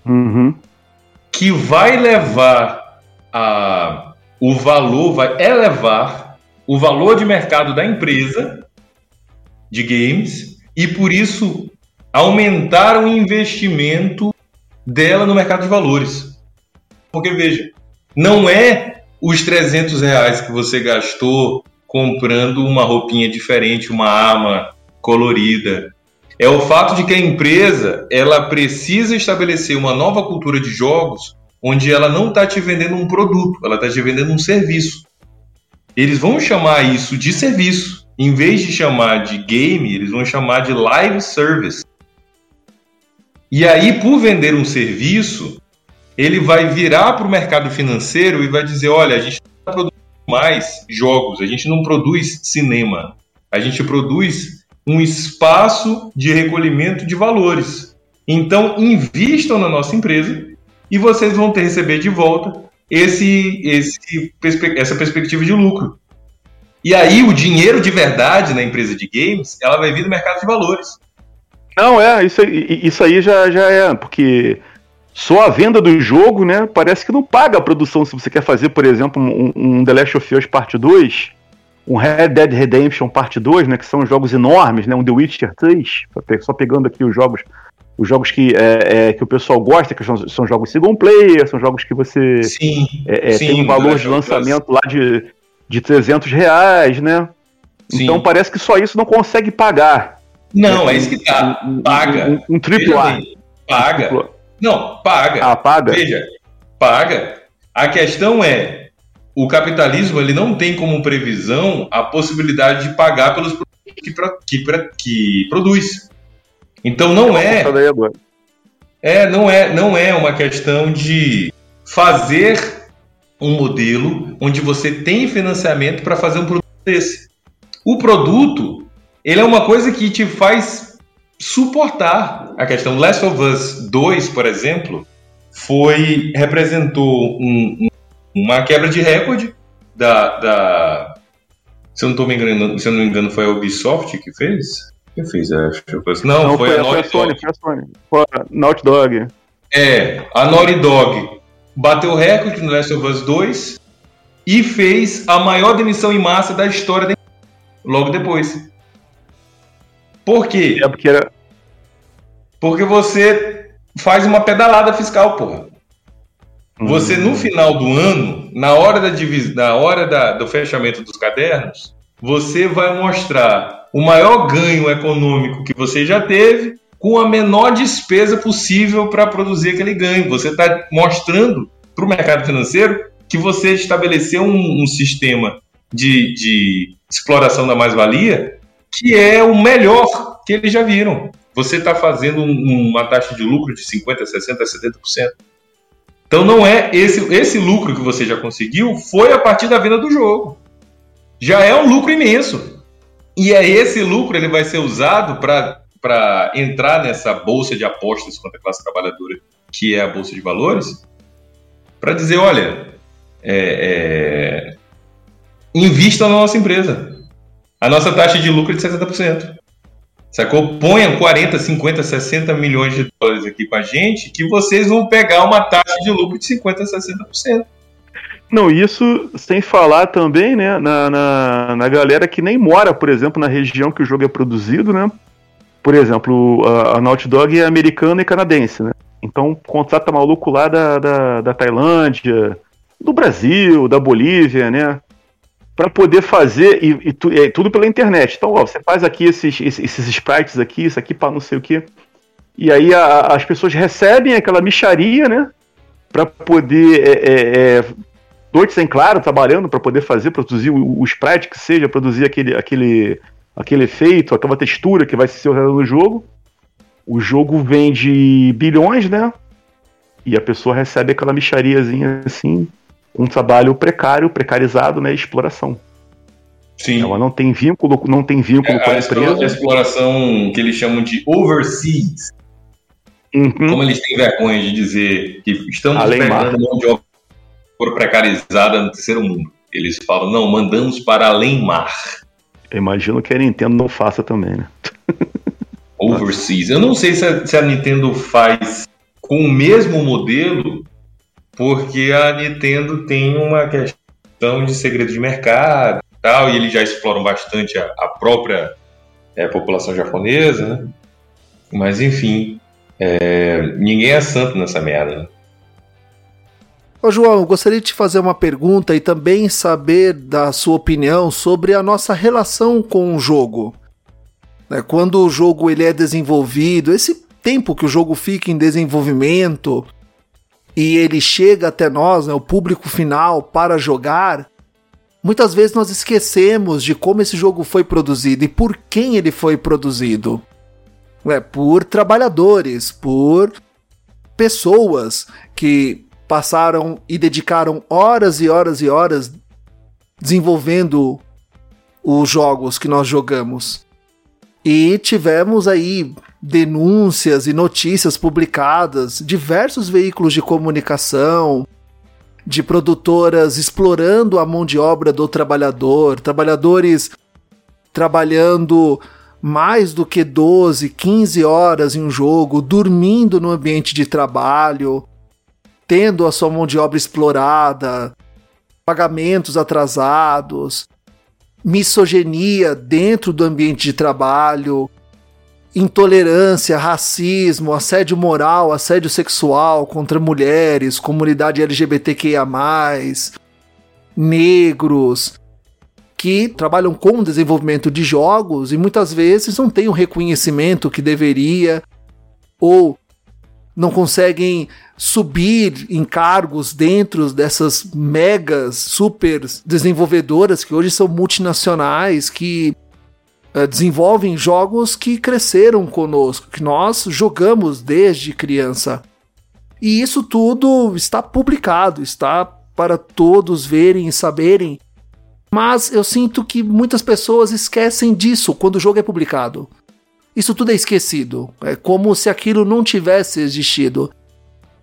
uhum. que vai levar a, o valor, vai elevar o valor de mercado da empresa de games e por isso aumentar o investimento dela no mercado de valores. Porque veja, não é os 300 reais que você gastou comprando uma roupinha diferente, uma arma colorida, é o fato de que a empresa ela precisa estabelecer uma nova cultura de jogos onde ela não está te vendendo um produto, ela está te vendendo um serviço. Eles vão chamar isso de serviço. Em vez de chamar de game, eles vão chamar de live service. E aí, por vender um serviço, ele vai virar para o mercado financeiro e vai dizer: olha, a gente não produzindo mais jogos, a gente não produz cinema, a gente produz um espaço de recolhimento de valores. Então, invistam na nossa empresa e vocês vão ter receber de volta esse, esse, essa perspectiva de lucro. E aí, o dinheiro de verdade na empresa de games, ela vai vir do mercado de valores. Não, é, isso, isso aí já, já é, porque só a venda do jogo, né, parece que não paga a produção. Se você quer fazer, por exemplo, um, um The Last of Us Parte 2, um Red Dead Redemption Parte 2, né, que são jogos enormes, né, um The Witcher 3, só pegando aqui os jogos os jogos que, é, é, que o pessoal gosta, que são, são, jogos single player, são jogos que você sim, é, é sim, tem um valor de lançamento lá de, de 300 reais, né? Sim. Então parece que só isso não consegue pagar. Não, é isso que tá. Paga. Um, um, um triplo A. Paga. Não, paga. Ah, paga? Veja, paga. A questão é, o capitalismo ele não tem como previsão a possibilidade de pagar pelos produtos que, que, que produz. Então não é, é não é não é uma questão de fazer um modelo onde você tem financiamento para fazer um produto desse. O produto ele é uma coisa que te faz suportar a questão. Last of Us 2, por exemplo, foi representou um, uma quebra de recorde da, da se eu não estou me enganando, se eu não me engano, foi a Ubisoft que fez? Quem fez? Acho que foi. Não, não foi, foi, a Naughty Sony, Dog. Foi a Sony. Foi a Naughty Dog. É, a Naughty Dog bateu o recorde no Last of Us 2 e fez a maior demissão em massa da história de... logo depois. Por quê? É porque era... Porque você faz uma pedalada fiscal, porra. Você, no final do ano, na hora, da na hora da, do fechamento dos cadernos, você vai mostrar o maior ganho econômico que você já teve com a menor despesa possível para produzir aquele ganho. Você está mostrando para o mercado financeiro que você estabeleceu um, um sistema de, de exploração da mais-valia que é o melhor que eles já viram. Você está fazendo um, uma taxa de lucro de 50%, 60%, 70%. Então não é esse esse lucro que você já conseguiu foi a partir da venda do jogo. Já é um lucro imenso. E é esse lucro ele vai ser usado para entrar nessa bolsa de apostas contra a classe trabalhadora, que é a bolsa de valores, para dizer, olha, é, é, invista na nossa empresa. A nossa taxa de lucro é de 60%. Sacou? Ponham 40, 50, 60 milhões de dólares aqui com a gente, que vocês vão pegar uma taxa de lucro de 50, 60%. Não, isso sem falar também, né, na, na, na, galera que nem mora, por exemplo, na região que o jogo é produzido, né? Por exemplo, a, a Naughty Dog é americana e canadense, né? Então contrata maluco lá da, da, da Tailândia, do Brasil, da Bolívia, né? Para poder fazer, e, e, tu, e, tudo pela internet. Então, ó, você faz aqui esses, esses, esses sprites aqui, isso aqui para não sei o que. E aí a, as pessoas recebem aquela micharia, né? Para poder. É, é, é, noites claro, trabalhando para poder fazer, produzir o, o, sprite que seja, produzir aquele, aquele, aquele efeito, aquela textura que vai ser usada no jogo. O jogo vende bilhões, né? E a pessoa recebe aquela michariazinha assim, um trabalho precário, precarizado, né? Exploração. Sim. Ela não tem vínculo, não tem vínculo é, com a, a empresa. A exploração que eles chamam de overseas. Uhum. Como eles têm vergonha de dizer que estamos Além pegando mão de obra precarizada no terceiro mundo. Eles falam, não, mandamos para além mar. Eu imagino que a Nintendo não faça também, né? Overseas. Eu não sei se a, se a Nintendo faz com o mesmo modelo, porque a Nintendo tem uma questão de segredo de mercado e tal, e eles já exploram bastante a, a própria é, população japonesa, né? Mas enfim, é, ninguém é santo nessa merda. Né? Ô João, gostaria de te fazer uma pergunta e também saber da sua opinião sobre a nossa relação com o jogo. Né, quando o jogo ele é desenvolvido, esse tempo que o jogo fica em desenvolvimento e ele chega até nós, né, o público final, para jogar, muitas vezes nós esquecemos de como esse jogo foi produzido e por quem ele foi produzido. É, por trabalhadores, por pessoas que passaram e dedicaram horas e horas e horas desenvolvendo os jogos que nós jogamos. E tivemos aí denúncias e notícias publicadas, diversos veículos de comunicação, de produtoras explorando a mão de obra do trabalhador, trabalhadores trabalhando mais do que 12, 15 horas em um jogo, dormindo no ambiente de trabalho, tendo a sua mão de obra explorada, pagamentos atrasados, misoginia dentro do ambiente de trabalho, intolerância, racismo, assédio moral, assédio sexual contra mulheres, comunidade LGBTQIA, negros, que trabalham com o desenvolvimento de jogos e muitas vezes não têm o reconhecimento que deveria ou não conseguem subir em cargos dentro dessas megas super desenvolvedoras que hoje são multinacionais que desenvolvem jogos que cresceram conosco, que nós jogamos desde criança. E isso tudo está publicado, está para todos verem e saberem. Mas eu sinto que muitas pessoas esquecem disso quando o jogo é publicado. Isso tudo é esquecido. É como se aquilo não tivesse existido.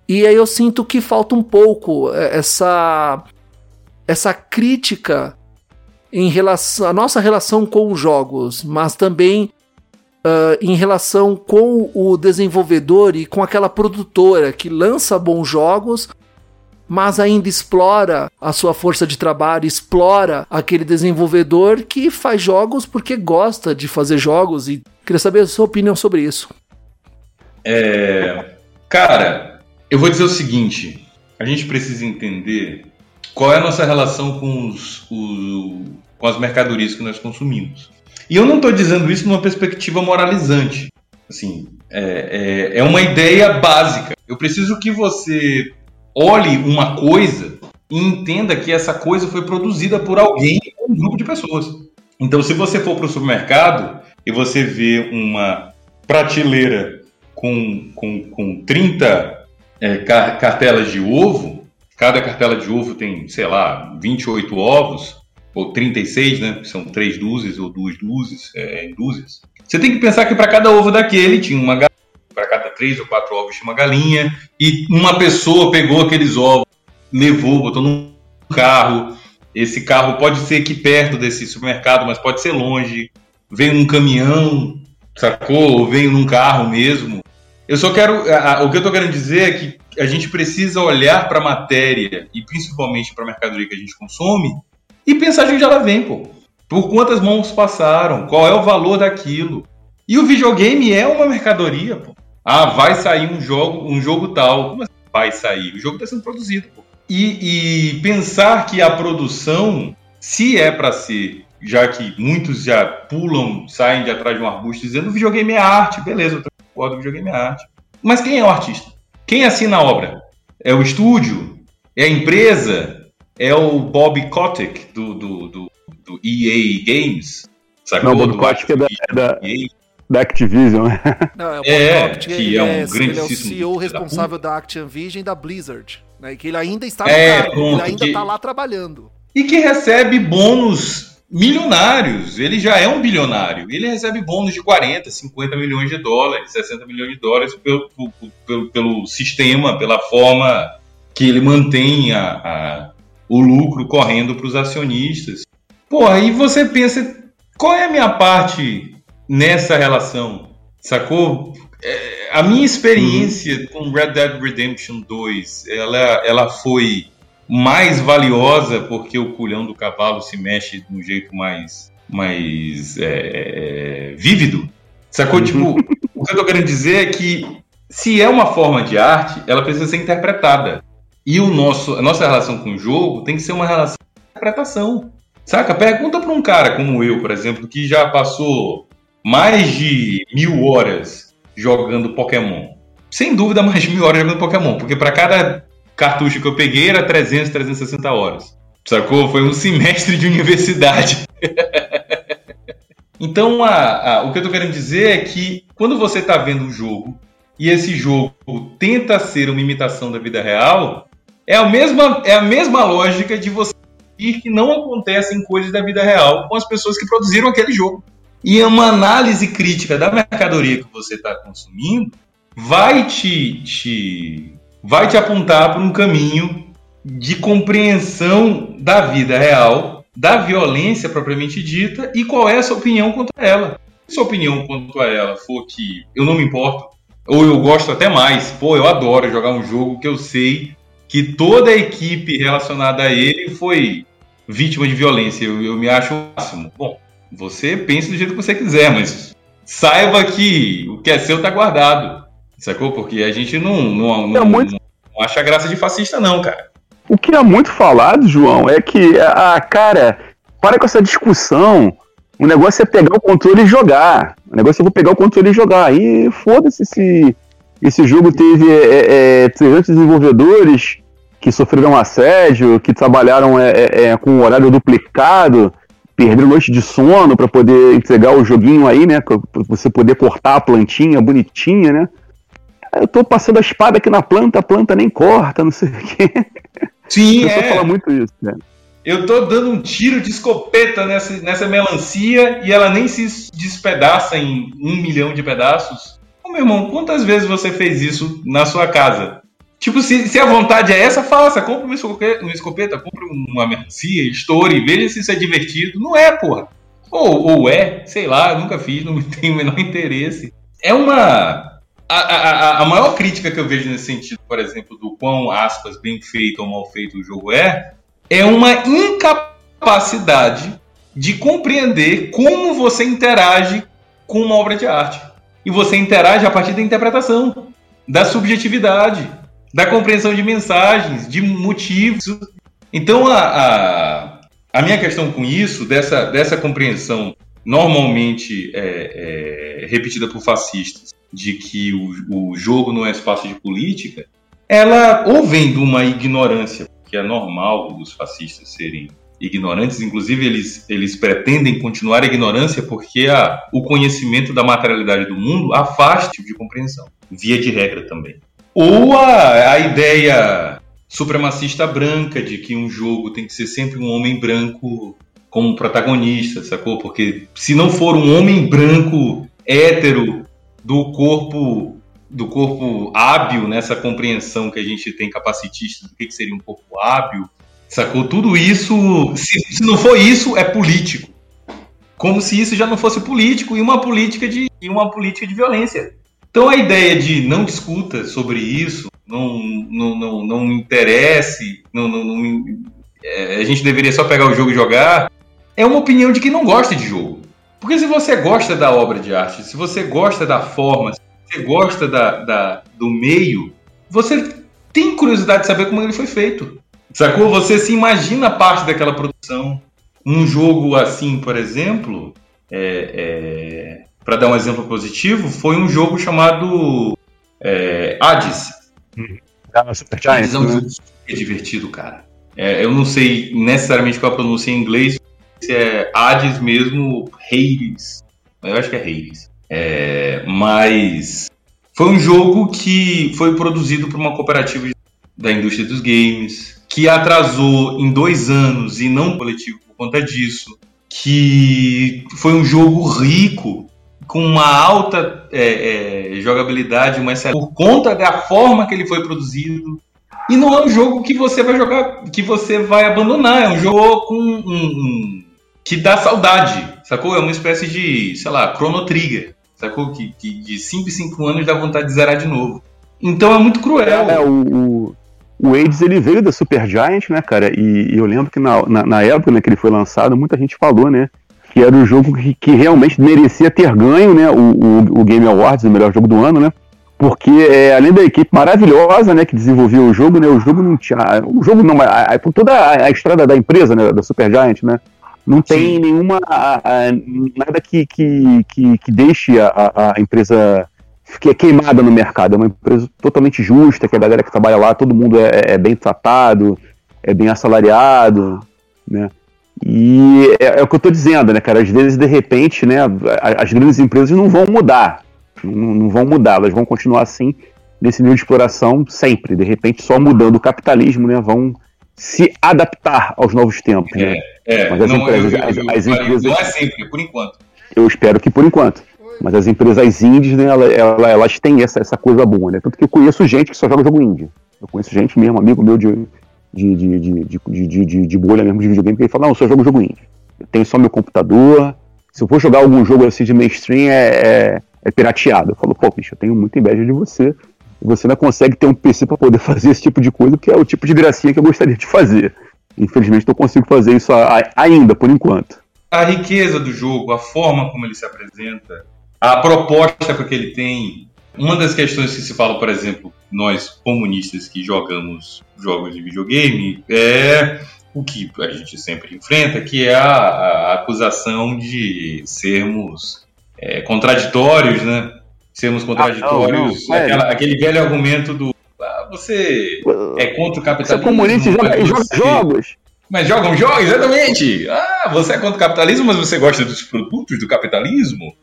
E aí eu sinto que falta um pouco é, essa essa crítica em relação a nossa relação com os jogos, mas também uh, em relação com o desenvolvedor e com aquela produtora que lança bons jogos, mas ainda explora a sua força de trabalho, explora aquele desenvolvedor que faz jogos porque gosta de fazer jogos e queria saber a sua opinião sobre isso. É, cara, eu vou dizer o seguinte: a gente precisa entender qual é a nossa relação com, os, com as mercadorias que nós consumimos. E eu não estou dizendo isso numa perspectiva moralizante. Assim, é, é, é uma ideia básica. Eu preciso que você olhe uma coisa e entenda que essa coisa foi produzida por alguém ou um grupo de pessoas. Então, se você for para o supermercado e você vê uma prateleira com, com, com 30 é, cartelas de ovo, cada cartela de ovo tem, sei lá, 28 ovos, ou 36, né? São três dúzias ou duas dúzias, é, em dúzias. Você tem que pensar que para cada ovo daquele tinha uma galinha, para cada três ou quatro ovos tinha uma galinha, e uma pessoa pegou aqueles ovos, levou, botou num carro. Esse carro pode ser aqui perto desse supermercado, mas pode ser longe. Veio num caminhão, sacou? Ou veio num carro mesmo. Eu só quero. A, o que eu estou querendo dizer é que a gente precisa olhar para a matéria e principalmente para a mercadoria que a gente consome e pensar de onde ela vem, pô. Por quantas mãos passaram? Qual é o valor daquilo? E o videogame é uma mercadoria, pô. Ah, vai sair um jogo, um jogo tal. Como assim vai sair? O jogo está sendo produzido, pô. e, e pensar que a produção, se é para ser, já que muitos já pulam, saem de atrás de um arbusto dizendo videogame é arte, beleza, eu concordo, videogame é arte. Mas quem é o artista? Quem assina a obra? É o estúdio? É a empresa? É o Bob Kotick do, do, do, do EA Games? Sacou? Não, o Bob Kotick é da, é da, da Activision. Não, é o Bob é, Kotick, que é um é, ele é o CEO responsável da Activision e da Blizzard. Né, que ele ainda está no é, ele ainda está lá trabalhando. E que recebe bônus milionários. Ele já é um bilionário. Ele recebe bônus de 40, 50 milhões de dólares, 60 milhões de dólares pelo, pelo, pelo sistema, pela forma que ele mantém a, a o lucro correndo para os acionistas. Pô, aí você pensa, qual é a minha parte nessa relação? Sacou? É, a minha experiência uhum. com Red Dead Redemption 2, ela, ela foi mais valiosa porque o culhão do cavalo se mexe de um jeito mais, mais é, é, vívido. Sacou? Uhum. Tipo, o que eu tô querendo dizer é que se é uma forma de arte, ela precisa ser interpretada. E o nosso, a nossa relação com o jogo tem que ser uma relação de interpretação. Saca? Pergunta para um cara como eu, por exemplo, que já passou mais de mil horas jogando Pokémon. Sem dúvida, mais de mil horas jogando Pokémon, porque para cada cartucho que eu peguei era 300, 360 horas. Sacou? Foi um semestre de universidade. então, a, a, o que eu tô querendo dizer é que quando você tá vendo um jogo e esse jogo tenta ser uma imitação da vida real, é a mesma, é a mesma lógica de você vir que não acontecem coisas da vida real com as pessoas que produziram aquele jogo. E uma análise crítica da mercadoria que você está consumindo vai te, te, vai te apontar para um caminho de compreensão da vida real, da violência propriamente dita e qual é a sua opinião quanto a ela. Se a opinião quanto a ela for que eu não me importo, ou eu gosto até mais, pô, eu adoro jogar um jogo que eu sei que toda a equipe relacionada a ele foi vítima de violência. Eu, eu me acho o máximo. Bom, você pensa do jeito que você quiser, mas saiba que o que é seu tá guardado. Sacou? Porque a gente não, não, não, é muito... não acha graça de fascista, não, cara. O que é muito falado, João, é que, a cara, para com essa discussão. O negócio é pegar o controle e jogar. O negócio é vou pegar o controle e jogar. E foda-se se esse jogo teve é, é, 300 é, desenvolvedores que sofreram assédio, que trabalharam é, é, é com horário duplicado perderam noite de sono para poder entregar o joguinho aí, né? Pra você poder cortar a plantinha bonitinha, né? Eu tô passando a espada aqui na planta, a planta nem corta, não sei o quê. Sim, é. fala muito isso, né? Eu tô dando um tiro de escopeta nessa, nessa melancia e ela nem se despedaça em um milhão de pedaços. Ô, meu irmão, quantas vezes você fez isso na sua casa? Tipo, se, se a vontade é essa, faça. Compre uma escopeta, uma escopeta compre uma melancia, estoure, veja se isso é divertido. Não é, porra. Ou, ou é, sei lá, nunca fiz, não tenho o menor interesse. É uma. A, a, a maior crítica que eu vejo nesse sentido, por exemplo, do quão, aspas, bem feito ou mal feito o jogo é, é uma incapacidade de compreender como você interage com uma obra de arte. E você interage a partir da interpretação, da subjetividade da compreensão de mensagens, de motivos. Então, a, a, a minha questão com isso, dessa, dessa compreensão normalmente é, é, repetida por fascistas, de que o, o jogo não é espaço de política, ela ou vem de uma ignorância, que é normal dos fascistas serem ignorantes, inclusive eles, eles pretendem continuar a ignorância porque a, o conhecimento da materialidade do mundo afasta de compreensão, via de regra também. Ou a, a ideia supremacista branca de que um jogo tem que ser sempre um homem branco como protagonista, sacou? Porque se não for um homem branco hétero do corpo do corpo hábil nessa compreensão que a gente tem capacitista do que, que seria um corpo hábil, sacou? Tudo isso, se, se não for isso, é político. Como se isso já não fosse político e uma política de, e uma política de violência. Então a ideia de não discuta sobre isso, não, não, não, não interesse, não, não, não é, a gente deveria só pegar o jogo e jogar, é uma opinião de quem não gosta de jogo. Porque se você gosta da obra de arte, se você gosta da forma, se você gosta da, da, do meio, você tem curiosidade de saber como ele foi feito. Sacou? Você se imagina parte daquela produção. Um jogo assim, por exemplo, é, é, para dar um exemplo positivo, foi um jogo chamado é, Hades. Giant, é um jogo super divertido, cara. É, eu não sei necessariamente qual a pronúncia em inglês, se é Hades mesmo, Hades. Eu acho que é Hades. É, mas foi um jogo que foi produzido por uma cooperativa da indústria dos games, que atrasou em dois anos e não coletivo por conta disso, que foi um jogo rico, com uma alta é, é, jogabilidade, mas por conta da forma que ele foi produzido. E não é um jogo que você vai jogar, que você vai abandonar, é um jogo com um, um que dá saudade, sacou? É uma espécie de, sei lá, Chrono Trigger, sacou? Que, que de 5 em 5 anos dá vontade de zerar de novo. Então é muito cruel. É, o, o AIDS ele veio da Super Giant, né, cara? E, e eu lembro que na, na, na, época né, que ele foi lançado, muita gente falou, né? Que era o jogo que, que realmente merecia ter ganho, né? O, o, o, Game Awards, o melhor jogo do ano, né? Porque é, além da equipe maravilhosa, né, que desenvolveu o jogo, né? O jogo não tinha. O jogo não, a, a, toda a, a estrada da empresa, né? Da Super Giant, né? Não tem Sim. nenhuma. nada que, que, que, que deixe a, a empresa que é queimada no mercado. É uma empresa totalmente justa, que a galera que trabalha lá, todo mundo é, é bem tratado, é bem assalariado, né? E é, é, o que eu estou dizendo, né, cara? Às vezes, de repente, né, as grandes empresas não vão mudar. Não, não vão mudar, elas vão continuar assim, nesse nível de exploração, sempre. De repente, só mudando o capitalismo, né? Vão se adaptar aos novos tempos. É, né? é. Mas as não, empresas, eu, eu, as, empresas. Não é sempre, por enquanto. Eu espero que por enquanto. Mas as empresas indies, né, elas, elas têm essa, essa coisa boa, né? Tanto que eu conheço gente que só joga jogo indie. Eu conheço gente mesmo, amigo meu de, de, de, de, de, de, bolha mesmo de videogame, que ele fala, não, eu só jogo jogo indie. Eu tenho só meu computador. Se eu for jogar algum jogo assim de mainstream, é, é, é pirateado. Eu falo, pô, bicho, eu tenho muita inveja de você. Você não consegue ter um PC para poder fazer esse tipo de coisa, que é o tipo de gracinha que eu gostaria de fazer. Infelizmente, não consigo fazer isso ainda, por enquanto. A riqueza do jogo, a forma como ele se apresenta, a proposta que ele tem. Uma das questões que se fala, por exemplo, nós comunistas que jogamos jogos de videogame, é o que a gente sempre enfrenta, que é a, a acusação de sermos é, contraditórios, né? Sermos contraditórios. Ah, não, não, aquela, aquele velho argumento do ah, você é contra o capitalismo. Você é comunista e joga, joga jogos. Mas jogam jogos, exatamente. Ah, você é contra o capitalismo, mas você gosta dos produtos do capitalismo?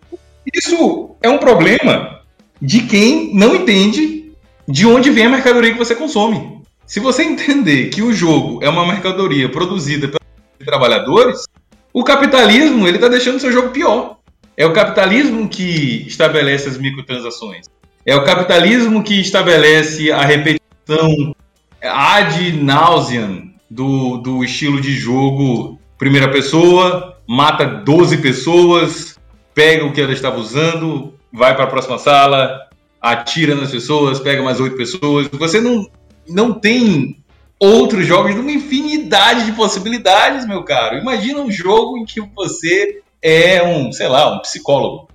Isso é um problema de quem não entende de onde vem a mercadoria que você consome. Se você entender que o jogo é uma mercadoria produzida pelos trabalhadores, o capitalismo ele está deixando seu jogo pior. É o capitalismo que estabelece as microtransações. É o capitalismo que estabelece a repetição ad nauseam do, do estilo de jogo primeira pessoa, mata 12 pessoas, pega o que ela estava usando, vai para a próxima sala, atira nas pessoas, pega mais oito pessoas. Você não, não tem outros jogos de uma infinidade de possibilidades, meu caro. Imagina um jogo em que você é um, sei lá, um psicólogo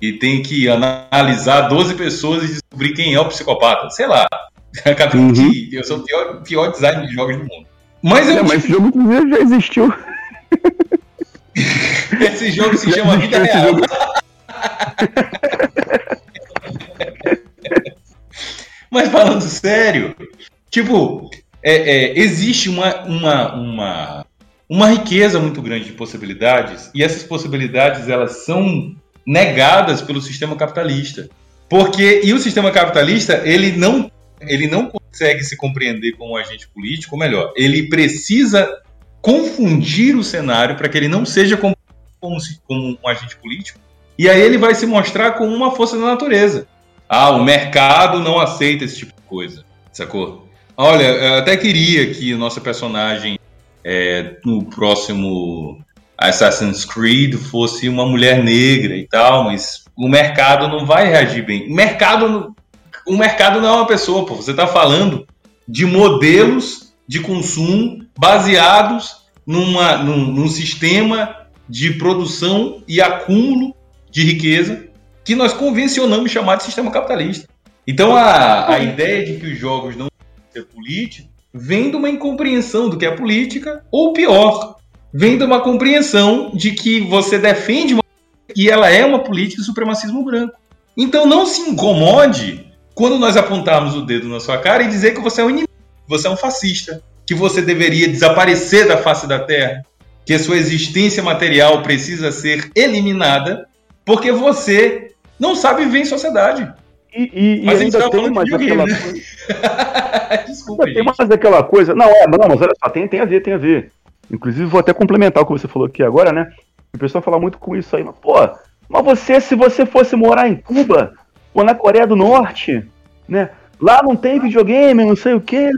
e tem que analisar 12 pessoas e descobrir quem é o psicopata. Sei lá. Uhum. Eu sou o pior, pior design de jogos do mundo. Mas, eu... Não, mas esse jogo já existiu. Esse jogo se chama Vida Real. Mas falando sério, tipo, é, é, existe uma, uma, uma, uma riqueza muito grande de possibilidades e essas possibilidades elas são negadas pelo sistema capitalista. Porque e o sistema capitalista ele não ele não consegue se compreender como um agente político, ou melhor, ele precisa confundir o cenário para que ele não seja como, como, um agente político. E aí ele vai se mostrar como uma força da natureza. Ah, o mercado não aceita esse tipo de coisa, sacou? Olha, eu até queria que o nosso personagem é, no próximo Assassin's Creed fosse uma mulher negra e tal, mas o mercado não vai reagir bem. O mercado, o mercado não é uma pessoa, pô. Você está falando de modelos de consumo baseados numa, num, num sistema de produção e acúmulo de riqueza que nós convencionamos chamar de sistema capitalista. Então a, a ideia de que os jogos não ser políticos vem de uma incompreensão do que é política, ou pior, vem de uma compreensão de que você defende uma e ela é uma política de supremacismo branco. Então não se incomode quando nós apontarmos o dedo na sua cara e dizer que você é um inimigo, que você é um fascista, que você deveria desaparecer da face da terra, que a sua existência material precisa ser eliminada, porque você não sabe viver em sociedade. E, e, e ainda tem mais aquela né? coisa. Desculpa, ainda tem mais aquela coisa. Não, é, não, mas olha só, tem, tem a ver, tem a ver. Inclusive, vou até complementar o que você falou aqui agora, né? O pessoal fala muito com isso aí, mas, pô, mas você, se você fosse morar em Cuba ou na Coreia do Norte, né? Lá não tem videogame, não sei o quê.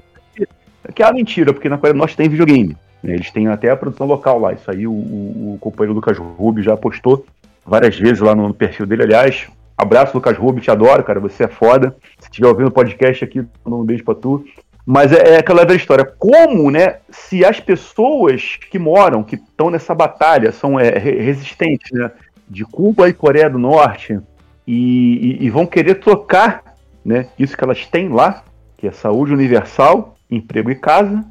Que é uma mentira, porque na Coreia do Norte tem videogame. Né? Eles têm até a produção local lá. Isso aí o, o, o companheiro Lucas Rubio já postou várias vezes lá no, perfil dele. Aliás, abraço, Lucas Rubio, te adoro, cara. Você é foda. Se estiver ouvindo o podcast aqui, um beijo pra tu. Mas é, é aquela velha história. Como, né, se as pessoas que moram, que estão nessa batalha, são é, resistentes, né, de Cuba e Coreia do Norte, e, e, e, vão querer trocar né, isso que elas têm lá, que é saúde universal, emprego e casa,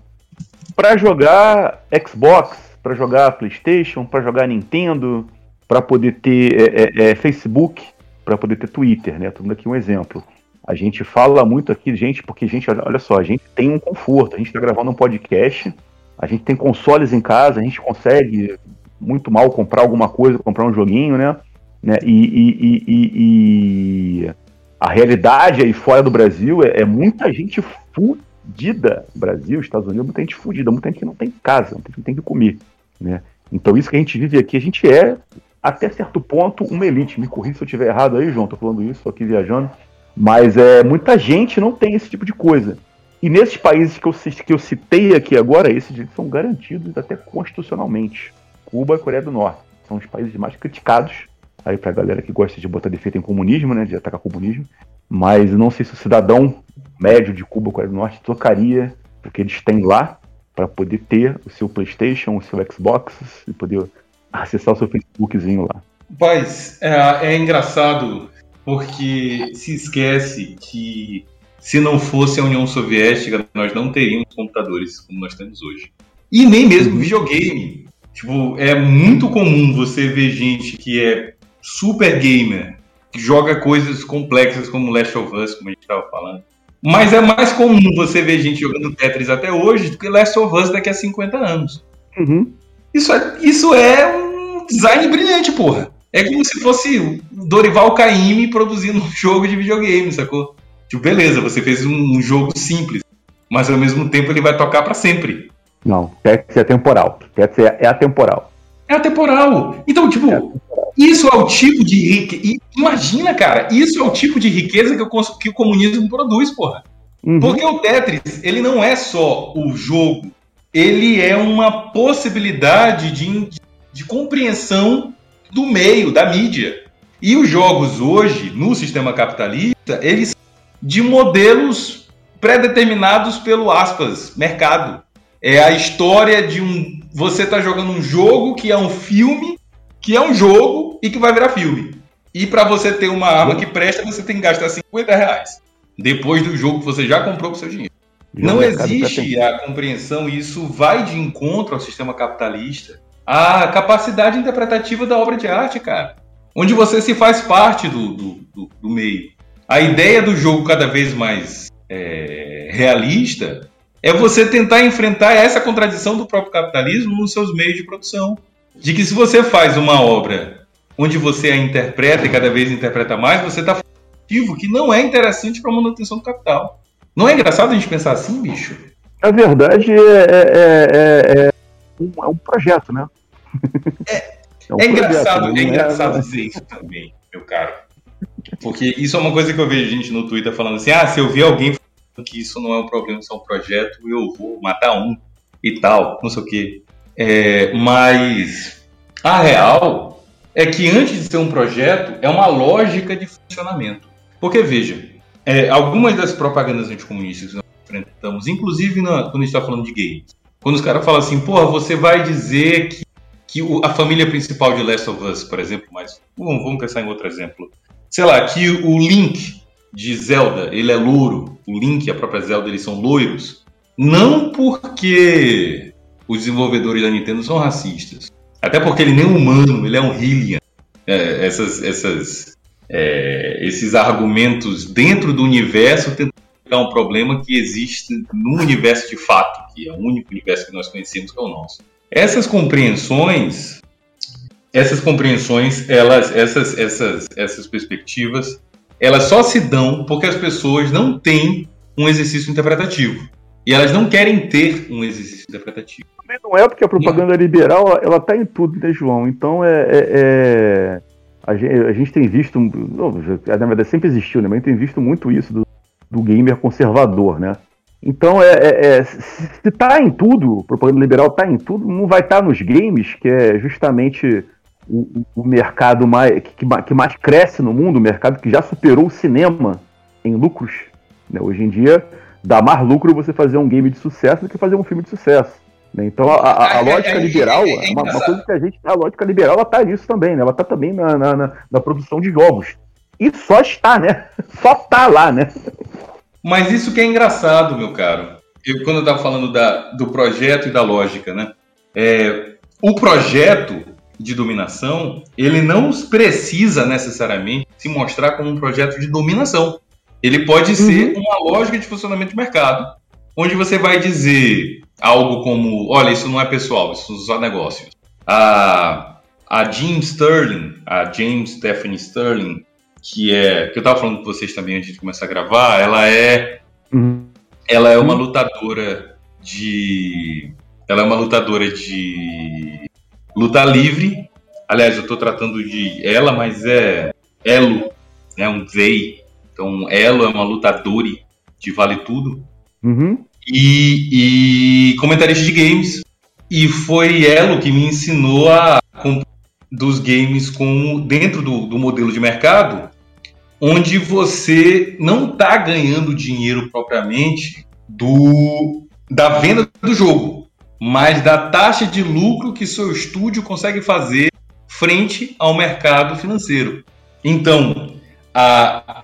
para jogar Xbox, para jogar PlayStation, para jogar Nintendo, para poder ter é, é, é Facebook, para poder ter Twitter, né? Tô dando aqui um exemplo. A gente fala muito aqui, gente, porque, gente, olha só, a gente tem um conforto, a gente está gravando um podcast, a gente tem consoles em casa, a gente consegue muito mal comprar alguma coisa, comprar um joguinho, né? né? E, e, e, e, a realidade aí fora do Brasil é, é muita gente fudida. Brasil, Estados Unidos, muita gente fudida, muita gente que não tem casa, gente que não tem que comer, né? Então isso que a gente vive aqui, a gente é, até certo ponto, uma elite. Me corri se eu estiver errado aí, João, tô falando isso, tô aqui viajando. Mas é, muita gente não tem esse tipo de coisa. E nesses países que eu, que eu citei aqui agora, esses direitos são garantidos até constitucionalmente. Cuba e Coreia do Norte são os países mais criticados. Aí pra galera que gosta de botar defeito em comunismo, né, de atacar comunismo. Mas não sei se o cidadão médio de Cuba Coreia do Norte trocaria o que eles têm lá para poder ter o seu PlayStation, o seu Xbox e poder acessar o seu Facebookzinho lá. Paz, é, é engraçado porque se esquece que se não fosse a União Soviética, nós não teríamos computadores como nós temos hoje. E nem mesmo uhum. videogame. Tipo, é muito comum você ver gente que é super gamer, que joga coisas complexas como Last of Us, como a gente estava falando. Mas é mais comum você ver gente jogando Tetris até hoje do que Last of Us daqui a 50 anos. Uhum. Isso, é, isso é um design brilhante, porra. É como se fosse o Dorival Caymmi produzindo um jogo de videogame, sacou? Tipo, beleza, você fez um jogo simples, mas ao mesmo tempo ele vai tocar para sempre. Não, Tetris é temporal. Tetris é, é atemporal. É atemporal. Então, tipo, é isso é o tipo de riqueza. Imagina, cara, isso é o tipo de riqueza que, eu, que o comunismo produz, porra. Uhum. Porque o Tetris, ele não é só o jogo, ele é uma possibilidade de, de compreensão do meio, da mídia. E os jogos hoje, no sistema capitalista, eles de modelos pré-determinados pelo aspas, mercado. É a história de um. Você está jogando um jogo que é um filme, que é um jogo e que vai virar filme. E para você ter uma arma que presta, você tem que gastar 50 reais. Depois do jogo que você já comprou com seu dinheiro. Não existe a compreensão, e isso vai de encontro ao sistema capitalista, a capacidade interpretativa da obra de arte, cara. Onde você se faz parte do, do, do, do meio. A ideia do jogo cada vez mais é, realista é você tentar enfrentar essa contradição do próprio capitalismo nos seus meios de produção. De que se você faz uma obra onde você a interpreta e cada vez interpreta mais, você está ativo que não é interessante para a manutenção do capital. Não é engraçado a gente pensar assim, bicho? Na verdade, é, é, é, é um, é um projeto, né? É, é, um é engraçado, é engraçado dizer isso também, meu caro. Porque isso é uma coisa que eu vejo gente no Twitter falando assim: ah, se eu ver alguém falando que isso não é um problema, isso é um projeto, eu vou matar um e tal, não sei o quê. É, mas a real é que antes de ser um projeto, é uma lógica de funcionamento. Porque veja, é, algumas das propagandas anticomunistas que nós enfrentamos, inclusive na, quando a gente está falando de gays, quando os caras falam assim, porra, você vai dizer que, que o, a família principal de Last of Us, por exemplo, mas vamos, vamos pensar em outro exemplo. Sei lá, que o Link de Zelda, ele é louro, o Link e a própria Zelda, eles são loiros. Não porque os desenvolvedores da Nintendo são racistas. Até porque ele nem é humano, ele é um Hylian. É, essas, essas, é, esses argumentos dentro do universo tentam explicar um problema que existe no universo de fato, que é o único universo que nós conhecemos, que é o nosso. Essas compreensões, essas compreensões, elas, essas, essas, essas perspectivas, elas só se dão porque as pessoas não têm um exercício interpretativo. E elas não querem ter um exercício interpretativo. Também não é porque a propaganda liberal ela está em tudo, né, João? Então é, é, é... A, gente, a, gente, tem visto, na verdade sempre existiu, né? Mas tem visto muito isso do, do gamer conservador, né? Então é, é, é se está em tudo, propaganda liberal está em tudo, não vai estar tá nos games, que é justamente o, o mercado mais, que, que mais cresce no mundo, o mercado que já superou o cinema em lucros. Né? Hoje em dia dá mais lucro você fazer um game de sucesso do que fazer um filme de sucesso. Né? Então a, a, a é, lógica é, liberal, é, uma, uma, coisa que a gente. A lógica liberal ela tá nisso também, né? Ela tá também na, na, na, na produção de jogos. E só está, né? Só tá lá, né? Mas isso que é engraçado, meu caro. Eu, quando eu estava falando da, do projeto e da lógica, né? É, o projeto de dominação, ele não precisa necessariamente se mostrar como um projeto de dominação. Ele pode ser uhum. uma lógica de funcionamento de mercado, onde você vai dizer algo como: olha, isso não é pessoal, isso é só negócios. A, a Jim Sterling, a James Stephanie Sterling, que é que eu estava falando com vocês também antes de começar a gravar, ela é uhum. ela é uma lutadora de ela é uma lutadora de luta livre. Aliás, eu estou tratando de ela, mas é Elo, né, um Vei então, Elo é uma lutadora de vale tudo. Uhum. E, e comentarista de games. E foi Elo que me ensinou a dos games com dentro do, do modelo de mercado, onde você não está ganhando dinheiro propriamente do da venda do jogo, mas da taxa de lucro que seu estúdio consegue fazer frente ao mercado financeiro. Então, a,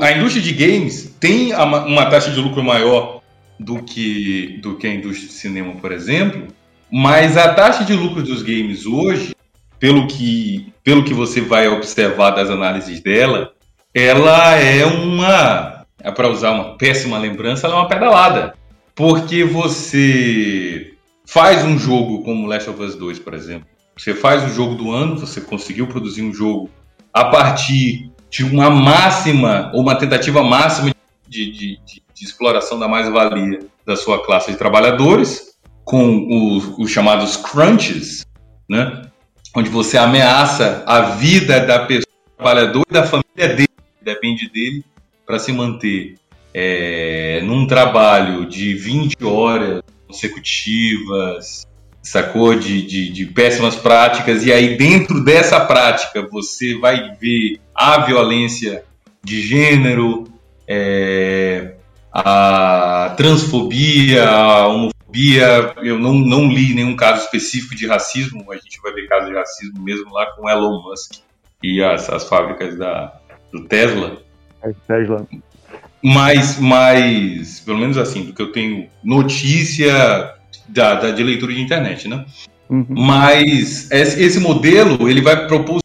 a indústria de games tem uma taxa de lucro maior do que, do que a indústria de cinema, por exemplo, mas a taxa de lucro dos games hoje, pelo que, pelo que você vai observar das análises dela, ela é uma, é para usar uma péssima lembrança, ela é uma pedalada. Porque você faz um jogo como Last of Us 2, por exemplo. Você faz o jogo do ano, você conseguiu produzir um jogo a partir de uma máxima, ou uma tentativa máxima de, de, de, de exploração da mais-valia da sua classe de trabalhadores, com os, os, chamados crunches, né? onde você ameaça a vida da pessoa, do trabalhador e da família dele, que depende dele, para se manter é, num trabalho de 20 horas consecutivas, sacou? De, de, de, péssimas práticas, e aí dentro dessa prática você vai ver a violência de gênero, é, a transfobia, a homofobia. Eu não, não li nenhum caso específico de racismo, a gente vai ver casos de racismo mesmo lá com Elon Musk e as, as fábricas da, do Tesla. Tesla. Mas, mas, pelo menos assim, do que eu tenho notícia da, da, de leitura de internet, né? Uhum. Mas esse modelo ele vai propor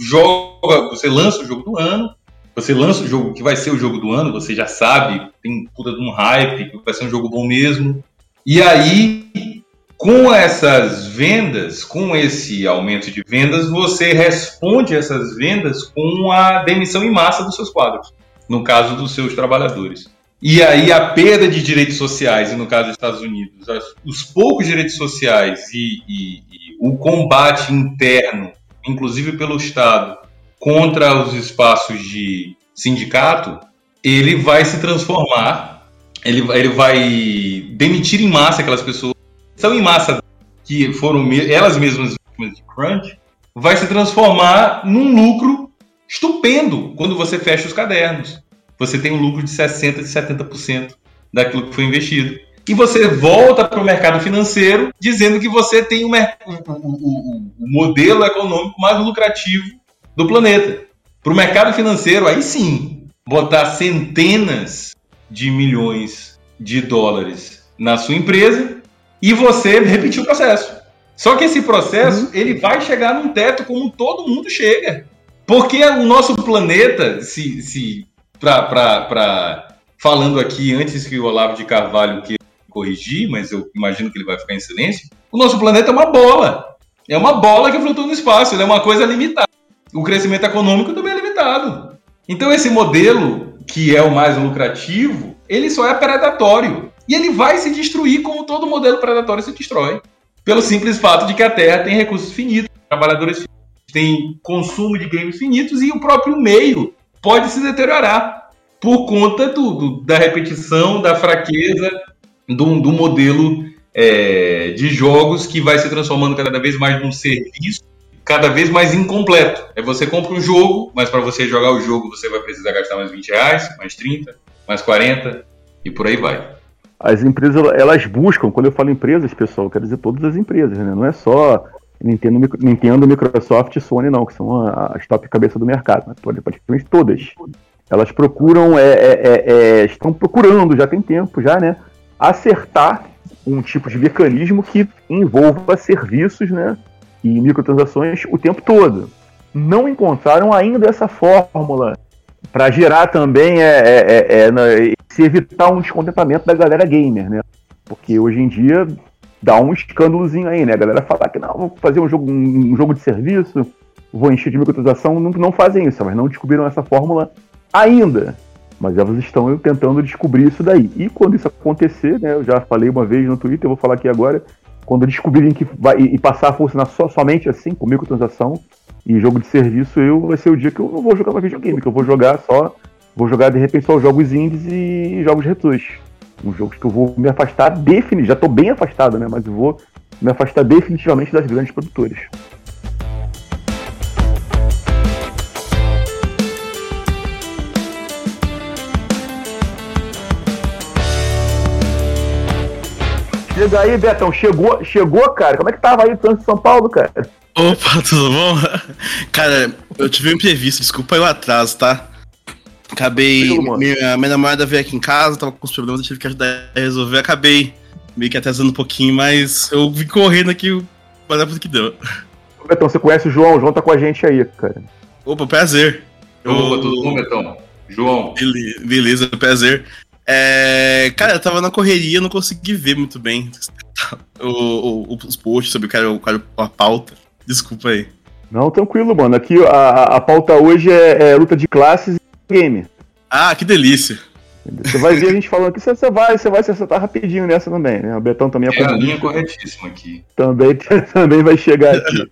joga, você lança o jogo do ano, você lança o jogo que vai ser o jogo do ano, você já sabe, tem puta de um hype, vai ser um jogo bom mesmo. E aí, com essas vendas, com esse aumento de vendas, você responde essas vendas com a demissão em massa dos seus quadros, no caso dos seus trabalhadores. E aí a perda de direitos sociais, e no caso dos Estados Unidos, os poucos direitos sociais e, e, e o combate interno, inclusive pelo Estado, contra os espaços de sindicato, ele vai se transformar, ele, ele vai demitir em massa aquelas pessoas que são em massa que foram elas mesmas vítimas de crunch, vai se transformar num lucro estupendo quando você fecha os cadernos você tem um lucro de 60%, de 70% daquilo que foi investido. E você volta para o mercado financeiro dizendo que você tem o, o modelo econômico mais lucrativo do planeta. Para o mercado financeiro, aí sim, botar centenas de milhões de dólares na sua empresa e você repetir o processo. Só que esse processo uhum. ele vai chegar num teto como todo mundo chega. Porque o nosso planeta, se, se pra, pra, pra, falando aqui antes que o Olavo de Carvalho queira corrigir, mas eu imagino que ele vai ficar em silêncio, o nosso planeta é uma bola. É uma bola que flutua no espaço, ele é uma coisa limitada. O crescimento econômico também é limitado. Então esse modelo, que é o mais lucrativo, ele só é predatório. E ele vai se destruir como todo modelo predatório se destrói. Pelo simples fato de que a Terra tem recursos finitos, trabalhadores finitos, tem consumo de games finitos e o próprio meio pode se deteriorar por conta do, do da repetição, da fraqueza do, do modelo é, de jogos que vai se transformando cada vez mais num serviço cada vez mais incompleto. É você compra um jogo, mas para você jogar o jogo você vai precisar gastar mais 20 reais, mais 30, mais 40 e por aí vai. As empresas, elas buscam, quando eu falo empresas, pessoal, quero dizer todas as empresas, né? Não é só Nintendo, Nintendo Microsoft e Sony, não, que são as top cabeça do mercado, né? praticamente todas. Elas procuram, é, é, é, é, estão procurando, já tem tempo já, né? Acertar um tipo de mecanismo que envolva serviços, né? E microtransações o tempo todo. Não encontraram ainda essa fórmula para gerar também é, é, é, é se evitar um descontentamento da galera gamer, né? Porque hoje em dia dá um escândalozinho aí, né? A galera falar que não, vou fazer um jogo, um jogo de serviço, vou encher de microtransação, não, não fazem isso, mas não descobriram essa fórmula ainda. Mas elas estão tentando descobrir isso daí. E quando isso acontecer, né? Eu já falei uma vez no Twitter, eu vou falar aqui agora, quando descobrirem que vai e passar a funcionar somente assim, com microtransação e jogo de serviço, eu vai ser o dia que eu não vou jogar mais videogame, que eu vou jogar só. Vou jogar de repente só jogos indies e jogos retrôs. Um jogos que eu vou me afastar definitivamente. Já estou bem afastado, né? Mas eu vou me afastar definitivamente das grandes produtoras. Chega aí, Betão. Chegou, chegou, cara. Como é que tava aí o trânsito de São Paulo, cara? Opa, tudo bom? Cara, eu tive um imprevisto, desculpa aí o atraso, tá? Acabei. Minha, minha namorada veio aqui em casa, tava com os problemas, eu tive que ajudar a resolver. Acabei meio que atrasando um pouquinho, mas eu vim correndo aqui para dar que deu. Betão, você conhece o João? O João tá com a gente aí, cara. Opa, prazer. Opa, tudo bom, Betão? João. Beleza, prazer. É, cara, eu tava na correria, não consegui ver muito bem o, o, os posts sobre o cara, o cara, a pauta. Desculpa aí. Não, tranquilo, mano. Aqui a, a pauta hoje é, é luta de classes e game. Ah, que delícia. Você vai ver a gente falando aqui, você vai, você vai se acertar rapidinho nessa também, né? O Betão também é, é a linha corretíssima aqui. Também, também vai chegar aqui.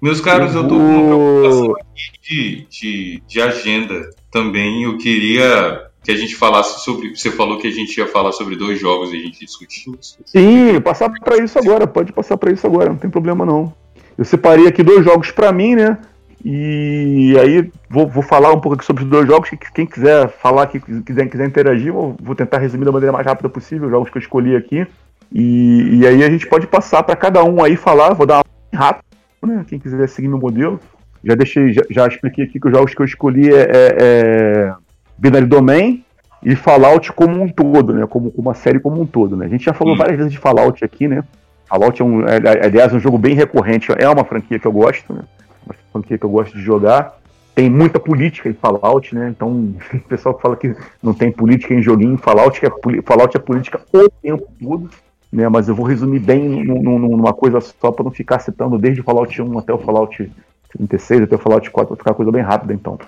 Meus caros, eu, eu tô com uma preocupação aqui de, de, de agenda também. Eu queria que a gente falasse sobre. Você falou que a gente ia falar sobre dois jogos e a gente discutiu. Sim, passar para isso agora, pode passar para isso agora, não tem problema não. Eu separei aqui dois jogos para mim, né? E aí vou, vou falar um pouco aqui sobre os dois jogos. Quem quiser falar aqui, quiser, quiser interagir, vou, vou tentar resumir da maneira mais rápida possível os jogos que eu escolhi aqui. E, e aí a gente pode passar para cada um aí falar, vou dar uma rápida, né? Quem quiser seguir meu modelo. Já deixei, já, já expliquei aqui que os jogos que eu escolhi é, é, é Binary Domain e Fallout como um todo, né? Como, como uma série como um todo, né? A gente já falou hum. várias vezes de Fallout aqui, né? Fallout é, um, é, é, aliás, um jogo bem recorrente, é uma franquia que eu gosto, né? Uma franquia que eu gosto de jogar. Tem muita política em Fallout, né? Então, o pessoal que fala que não tem política em joguinho, Fallout é, Fallout é política o tempo todo, né? Mas eu vou resumir bem numa coisa só para não ficar citando desde o Fallout 1 até o Fallout 36, até o Fallout 4, para ficar uma coisa bem rápida, então.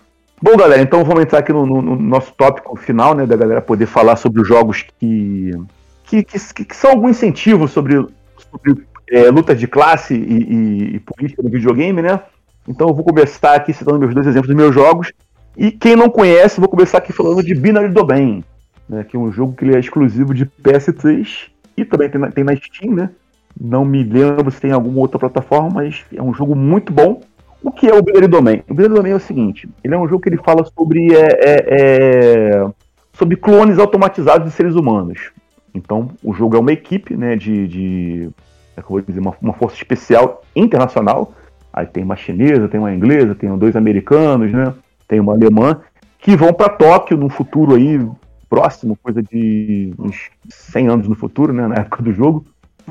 Bom, galera, então vamos entrar aqui no, no, no, nosso tópico final, né, da galera poder falar sobre os jogos que, que, que, que são algum incentivo sobre, sobre é, lutas de classe e, e, e, política no videogame, né? Então eu vou começar aqui citando meus dois exemplos dos meus jogos. E quem não conhece, vou começar aqui falando de Binary Domain, né, que é um jogo que ele é exclusivo de PS3 e também tem na, tem na Steam, né? Não me lembro se tem alguma outra plataforma, mas é um jogo muito bom o que é o Binary Domain? O Binary Domain é o seguinte: ele é um jogo que ele fala sobre, é, é, é, sobre clones automatizados de seres humanos. Então, o jogo é uma equipe né, de, de é eu dizer, uma, uma, força especial internacional. Aí tem uma chinesa, tem uma inglesa, tem dois americanos, né, tem uma alemã, que vão para Tóquio num futuro aí próximo, coisa de uns 100 anos no futuro, né, na época do jogo,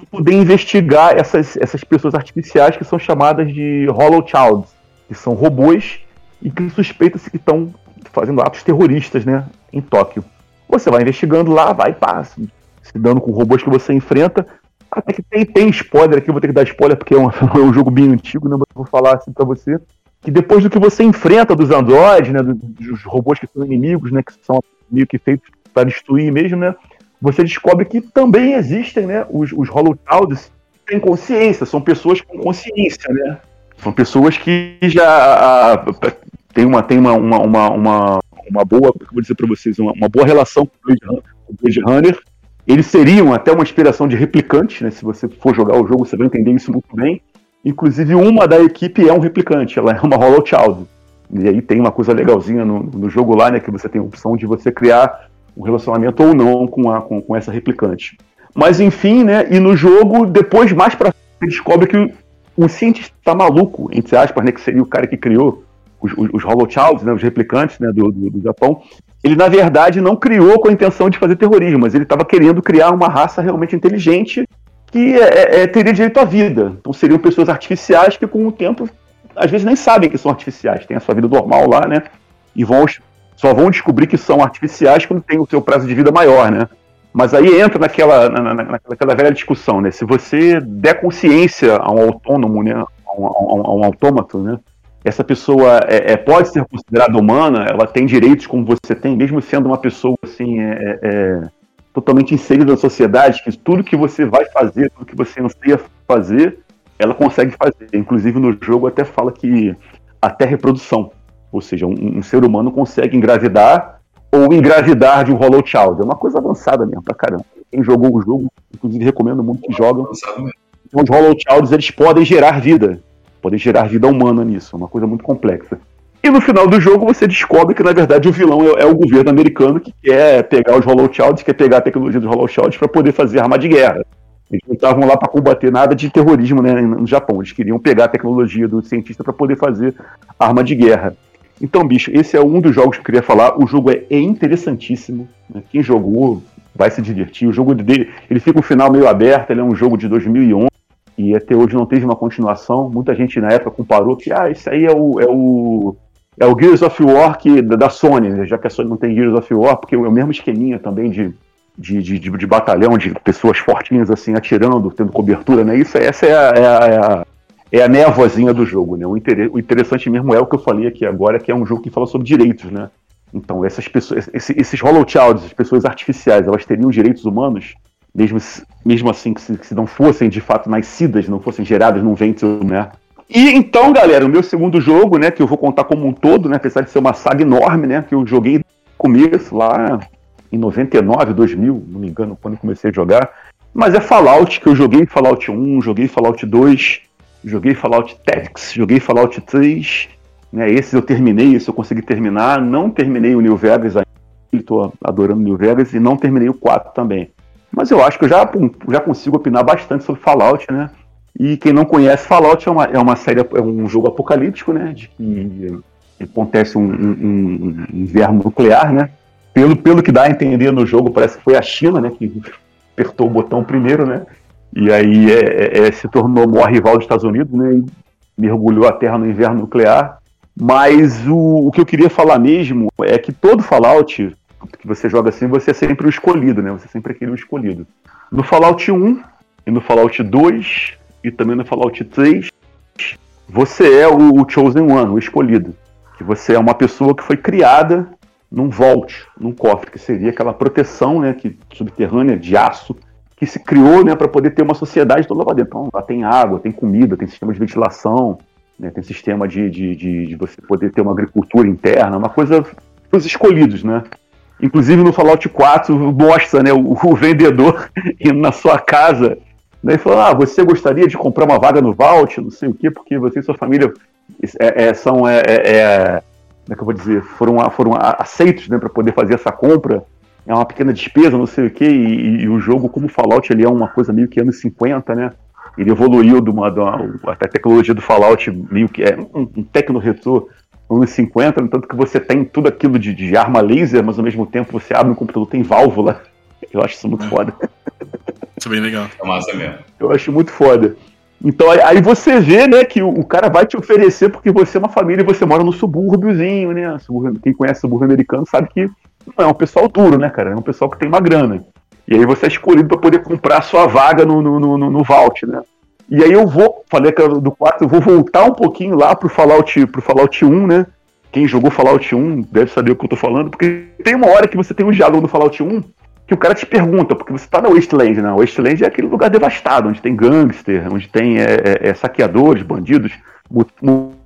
poder investigar essas, essas pessoas artificiais que são chamadas de Hollow Childs, que são robôs e que suspeita-se que estão fazendo atos terroristas né, em Tóquio. Você vai investigando lá, vai, passa, se dando com robôs que você enfrenta. Até que tem, tem spoiler aqui, eu vou ter que dar spoiler porque é um, é um jogo bem antigo, né? Mas eu vou falar assim pra você. Que depois do que você enfrenta dos androides, né? Dos robôs que são inimigos, né? Que são meio que feitos para destruir mesmo, né? Você descobre que também existem, né? Os, os Holocausts que têm consciência, são pessoas com consciência, né? São pessoas que já tem uma, tem uma, uma, uma, uma, uma boa, vou dizer para vocês, uma, uma, boa relação com o Blade Runner. Eles seriam até uma inspiração de replicante, né? Se você for jogar o jogo, você vai entender isso muito bem. Inclusive, uma da equipe é um replicante, ela é uma Hollow Child. E aí tem uma coisa legalzinha no, no jogo lá, né? Que você tem a opção de você criar um relacionamento ou não com, a, com, com essa replicante. Mas enfim, né? E no jogo, depois, mais pra você descobre que o, cientista maluco, entre aspas, né? Que seria o cara que criou os, os, os Hollow né, os replicantes né, do, do, do, Japão, ele na verdade não criou com a intenção de fazer terrorismo, mas ele estava querendo criar uma raça realmente inteligente que é, é, é, teria direito à vida. Então seriam pessoas artificiais que com o tempo às vezes nem sabem que são artificiais, têm a sua vida normal lá, né? E vão só vão descobrir que são artificiais quando tem o seu prazo de vida maior, né? Mas aí entra naquela, na, na, naquela velha discussão, né? Se você der consciência a um autônomo, né? A um, a um, autômato, né? essa pessoa é, é, pode ser considerada humana, ela tem direitos como você tem, mesmo sendo uma pessoa assim é, é, é, totalmente inserida na sociedade, que tudo que você vai fazer, tudo que você anseia fazer, ela consegue fazer. Inclusive no jogo até fala que até reprodução, ou seja, um, um ser humano consegue engravidar ou engravidar de um Hollow Child. É uma coisa avançada mesmo, pra caramba. Quem jogou o jogo, inclusive recomendo muito que jogam. Então, os Hollow Childs eles podem gerar vida poder gerar vida humana nisso, é uma coisa muito complexa. E no final do jogo você descobre que, na verdade, o vilão é, é o governo americano que quer pegar os Hollow Childs, quer pegar a tecnologia dos Hollow Childs para poder fazer arma de guerra. Eles não estavam lá para combater nada de terrorismo né, no Japão. Eles queriam pegar a tecnologia do cientista para poder fazer arma de guerra. Então, bicho, esse é um dos jogos que eu queria falar. O jogo é, é interessantíssimo. Né? Quem jogou vai se divertir. O jogo dele, ele fica um final meio aberto. Ele é um jogo de 2011 e até hoje não teve uma continuação. Muita gente na época comparou que ah, isso aí é o, é o, é o Gears of War que, da, Sony, né? já que a Sony não tem Gears of War, porque é o mesmo esqueminha também de, de, de, de, batalhão, de pessoas fortinhas assim atirando, tendo cobertura, né? Isso, essa é a, é a, é a, névoazinha do jogo, né? O interessante mesmo é o que eu falei aqui agora, que é um jogo que fala sobre direitos, né? Então, essas pessoas, esses, esses Hollow Childs, as pessoas artificiais, elas teriam direitos humanos? mesmo, mesmo assim que se, que se não fossem de fato nascidas, não fossem geradas num ventre, né? E então, galera, o meu segundo jogo, né, que eu vou contar como um todo, né, apesar de ser uma saga enorme, né, que eu joguei no começo, lá em 99, 2000, não me engano, quando eu comecei a jogar, mas é Fallout, que eu joguei Fallout 1, joguei Fallout 2, joguei Fallout Tactics, joguei Fallout 3, né, esses eu terminei, esse eu consegui terminar, não terminei o New Vegas ainda, estou adorando New Vegas, e não terminei o 4 também. Mas eu acho que eu já, já consigo opinar bastante sobre Fallout, né? E quem não conhece Fallout é uma, é uma série, é um jogo apocalíptico, né? De que acontece um, um, um inverno nuclear, né? Pelo, pelo que dá a entender no jogo, parece que foi a China, né? Que apertou o botão primeiro, né? E aí é, é, é se tornou o maior rival dos Estados Unidos, né? Mergulhou a Terra no inverno nuclear. Mas o, o que eu queria falar mesmo é que todo Fallout que você joga assim, você é sempre o escolhido, né? Você é sempre aquele escolhido. No Fallout 1 e no Fallout 2 e também no Fallout 3, você é o, o Chosen One, o escolhido. Que você é uma pessoa que foi criada num vault, num cofre, que seria aquela proteção, né, que subterrânea de aço que se criou, né, para poder ter uma sociedade toda lá dentro. Então, lá tem água, tem comida, tem sistema de ventilação, né, tem sistema de, de, de, de você poder ter uma agricultura interna, uma coisa para os escolhidos, né? Inclusive no Fallout 4 mostra né, o, o vendedor indo na sua casa né, e falando: Ah, você gostaria de comprar uma vaga no Vault, não sei o quê, porque você e sua família é, é, são. É, é, é, como é que eu vou dizer? Foram, foram aceitos né, para poder fazer essa compra. É uma pequena despesa, não sei o quê, e, e, o jogo, como Fallout, ele é uma coisa meio que anos 50, né? Ele evoluiu de uma, de uma a tecnologia do Fallout meio que é um, um tecno-retrô anos 50, no tanto que você tem tudo aquilo de, de, arma laser, mas ao mesmo tempo você abre um computador, tem válvula. Eu acho isso muito foda. Isso é bem legal. É massa mesmo. Eu acho muito foda. Então aí você vê, né, que o, o, cara vai te oferecer porque você é uma família e você mora no subúrbiozinho, né? Quem conhece subúrbio americano sabe que não é um pessoal duro, né, cara? É um pessoal que tem uma grana. E aí você é escolhido para poder comprar a sua vaga no, no, no, no Vault, né? E aí eu vou, falei que do 4, eu vou voltar um pouquinho lá pro Fallout, pro Fallout 1, né? Quem jogou Fallout 1 deve saber o que eu tô falando, porque tem uma hora que você tem um diálogo no Fallout 1 que o cara te pergunta, porque você tá na Wasteland, né? Wasteland é aquele lugar devastado, onde tem gangster, onde tem é, é, é saqueadores, bandidos,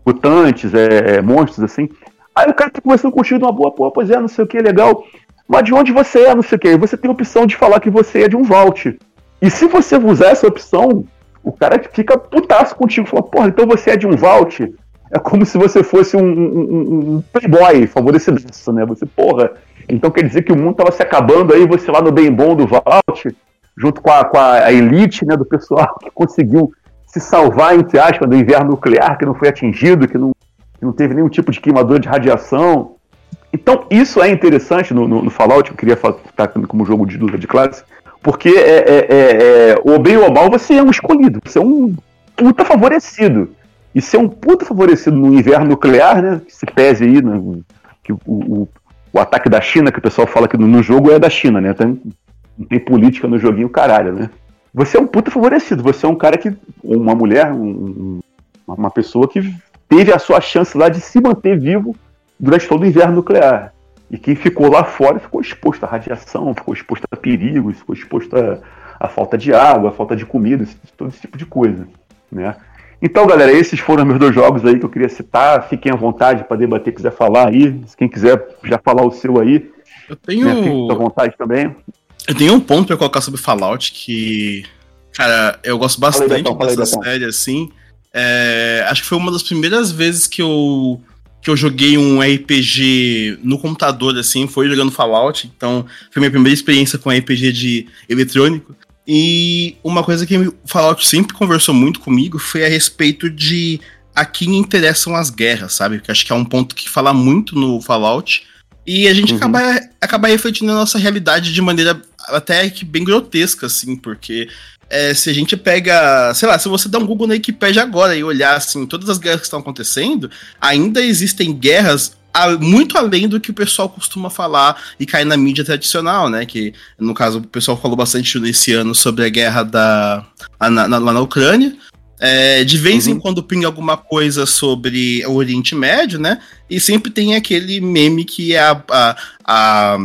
mutantes, é, é, monstros, assim. Aí o cara tá conversando contigo de uma boa, pô, pois é, não sei o que, legal. Mas de onde você é, não sei o que. Você tem a opção de falar que você é de um Vault. E se você usar essa opção, o cara fica putaço contigo, fala, porra, então você é de um Vault. É como se você fosse um, um, um playboy favorecido, né? Você, porra, então quer dizer que o mundo estava se acabando aí, você lá no bem bom do Vault, junto com a, com a elite né, do pessoal que conseguiu se salvar, entre aspas, do inverno nuclear, que não foi atingido, que não, não teve nenhum tipo de queimadura de radiação. Então, isso é interessante no, no, no Fallout, que eu queria estar como jogo de luta de classe, porque é, é, é, é, o bem ou o mal, você é um escolhido, você é um puta favorecido. E ser um puta favorecido no inverno nuclear, né? Que se pese aí, né, que o, o, o, ataque da China, que o pessoal fala que no, no jogo é da China, né? Tem, tem política no joguinho, caralho, né? Você é um puta favorecido, você é um cara que. Uma mulher, um, uma pessoa que teve a sua chance lá de se manter vivo durante todo o inverno nuclear. E quem ficou lá fora ficou exposto à radiação, ficou exposto a perigos, ficou exposto a, a falta de água, a falta de comida, todo esse tipo de coisa. Né? Então, galera, esses foram meus dois jogos aí que eu queria citar. Fiquem à vontade para debater, quiser falar aí. Quem quiser já falar o seu aí. Eu tenho. Né? Fique à vontade também. Eu tenho um ponto para colocar sobre Fallout que. Cara, eu gosto bastante Betão, dessa série, assim. É, acho que foi uma das primeiras vezes que eu que eu joguei um RPG no computador, assim, foi jogando Fallout. Então, foi minha primeira experiência com RPG de eletrônico. E uma coisa que o Fallout sempre conversou muito comigo foi a respeito de a quem interessam as guerras, sabe? Que acho que é um ponto que fala muito no Fallout. E a gente uhum. acaba, acaba refletindo a nossa realidade de maneira até que bem grotesca, assim, porque é, se a gente pega, sei lá, se você dá um Google na Wikipedia agora e olhar assim, todas as guerras que estão acontecendo, ainda existem guerras muito além do que o pessoal costuma falar e cair na mídia tradicional, né? Que no caso o pessoal falou bastante nesse ano sobre a guerra da na, na, lá na Ucrânia. É, de vez uhum. em quando pinga alguma coisa sobre o Oriente Médio, né? E sempre tem aquele meme que é a, a, a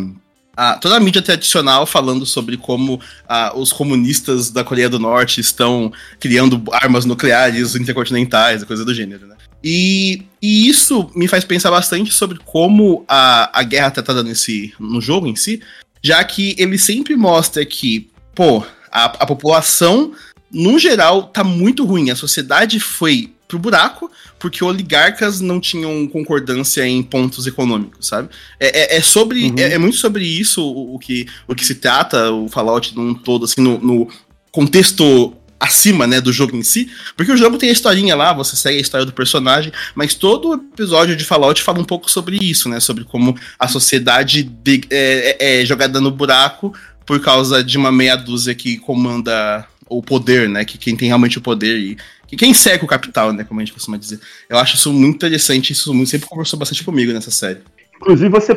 a, toda a mídia tradicional falando sobre como a, os comunistas da Coreia do Norte estão criando armas nucleares intercontinentais, coisa do gênero, né? E, e, isso me faz pensar bastante sobre como a, a guerra está tratada nesse, no jogo em si, já que ele sempre mostra que, pô, a, a população, no geral, tá muito ruim. A sociedade foi pro buraco, porque oligarcas não tinham concordância em pontos econômicos, sabe? É, é, é sobre. Uhum. É, é, muito sobre isso o, o, que, o que se trata, o Fallout num todo, assim, no, no contexto acima, né, do jogo em si, porque o jogo tem a historinha lá, você segue a história do personagem, mas todo episódio de Fallout fala um pouco sobre isso, né, sobre como a sociedade de, é, é, é jogada no buraco por causa de uma meia dúzia que comanda o poder, né, que quem tem realmente o poder e quem segue o capital, né? Como a gente costuma dizer. Eu acho isso muito interessante, isso sempre conversou bastante comigo nessa série. Inclusive, você,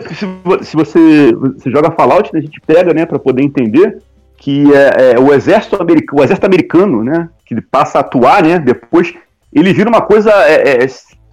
se você, você joga Fallout, né, a gente pega, né, para poder entender que é, é, o exército americano, o exército americano, né, que passa a atuar, né, depois ele vira uma coisa, é, é,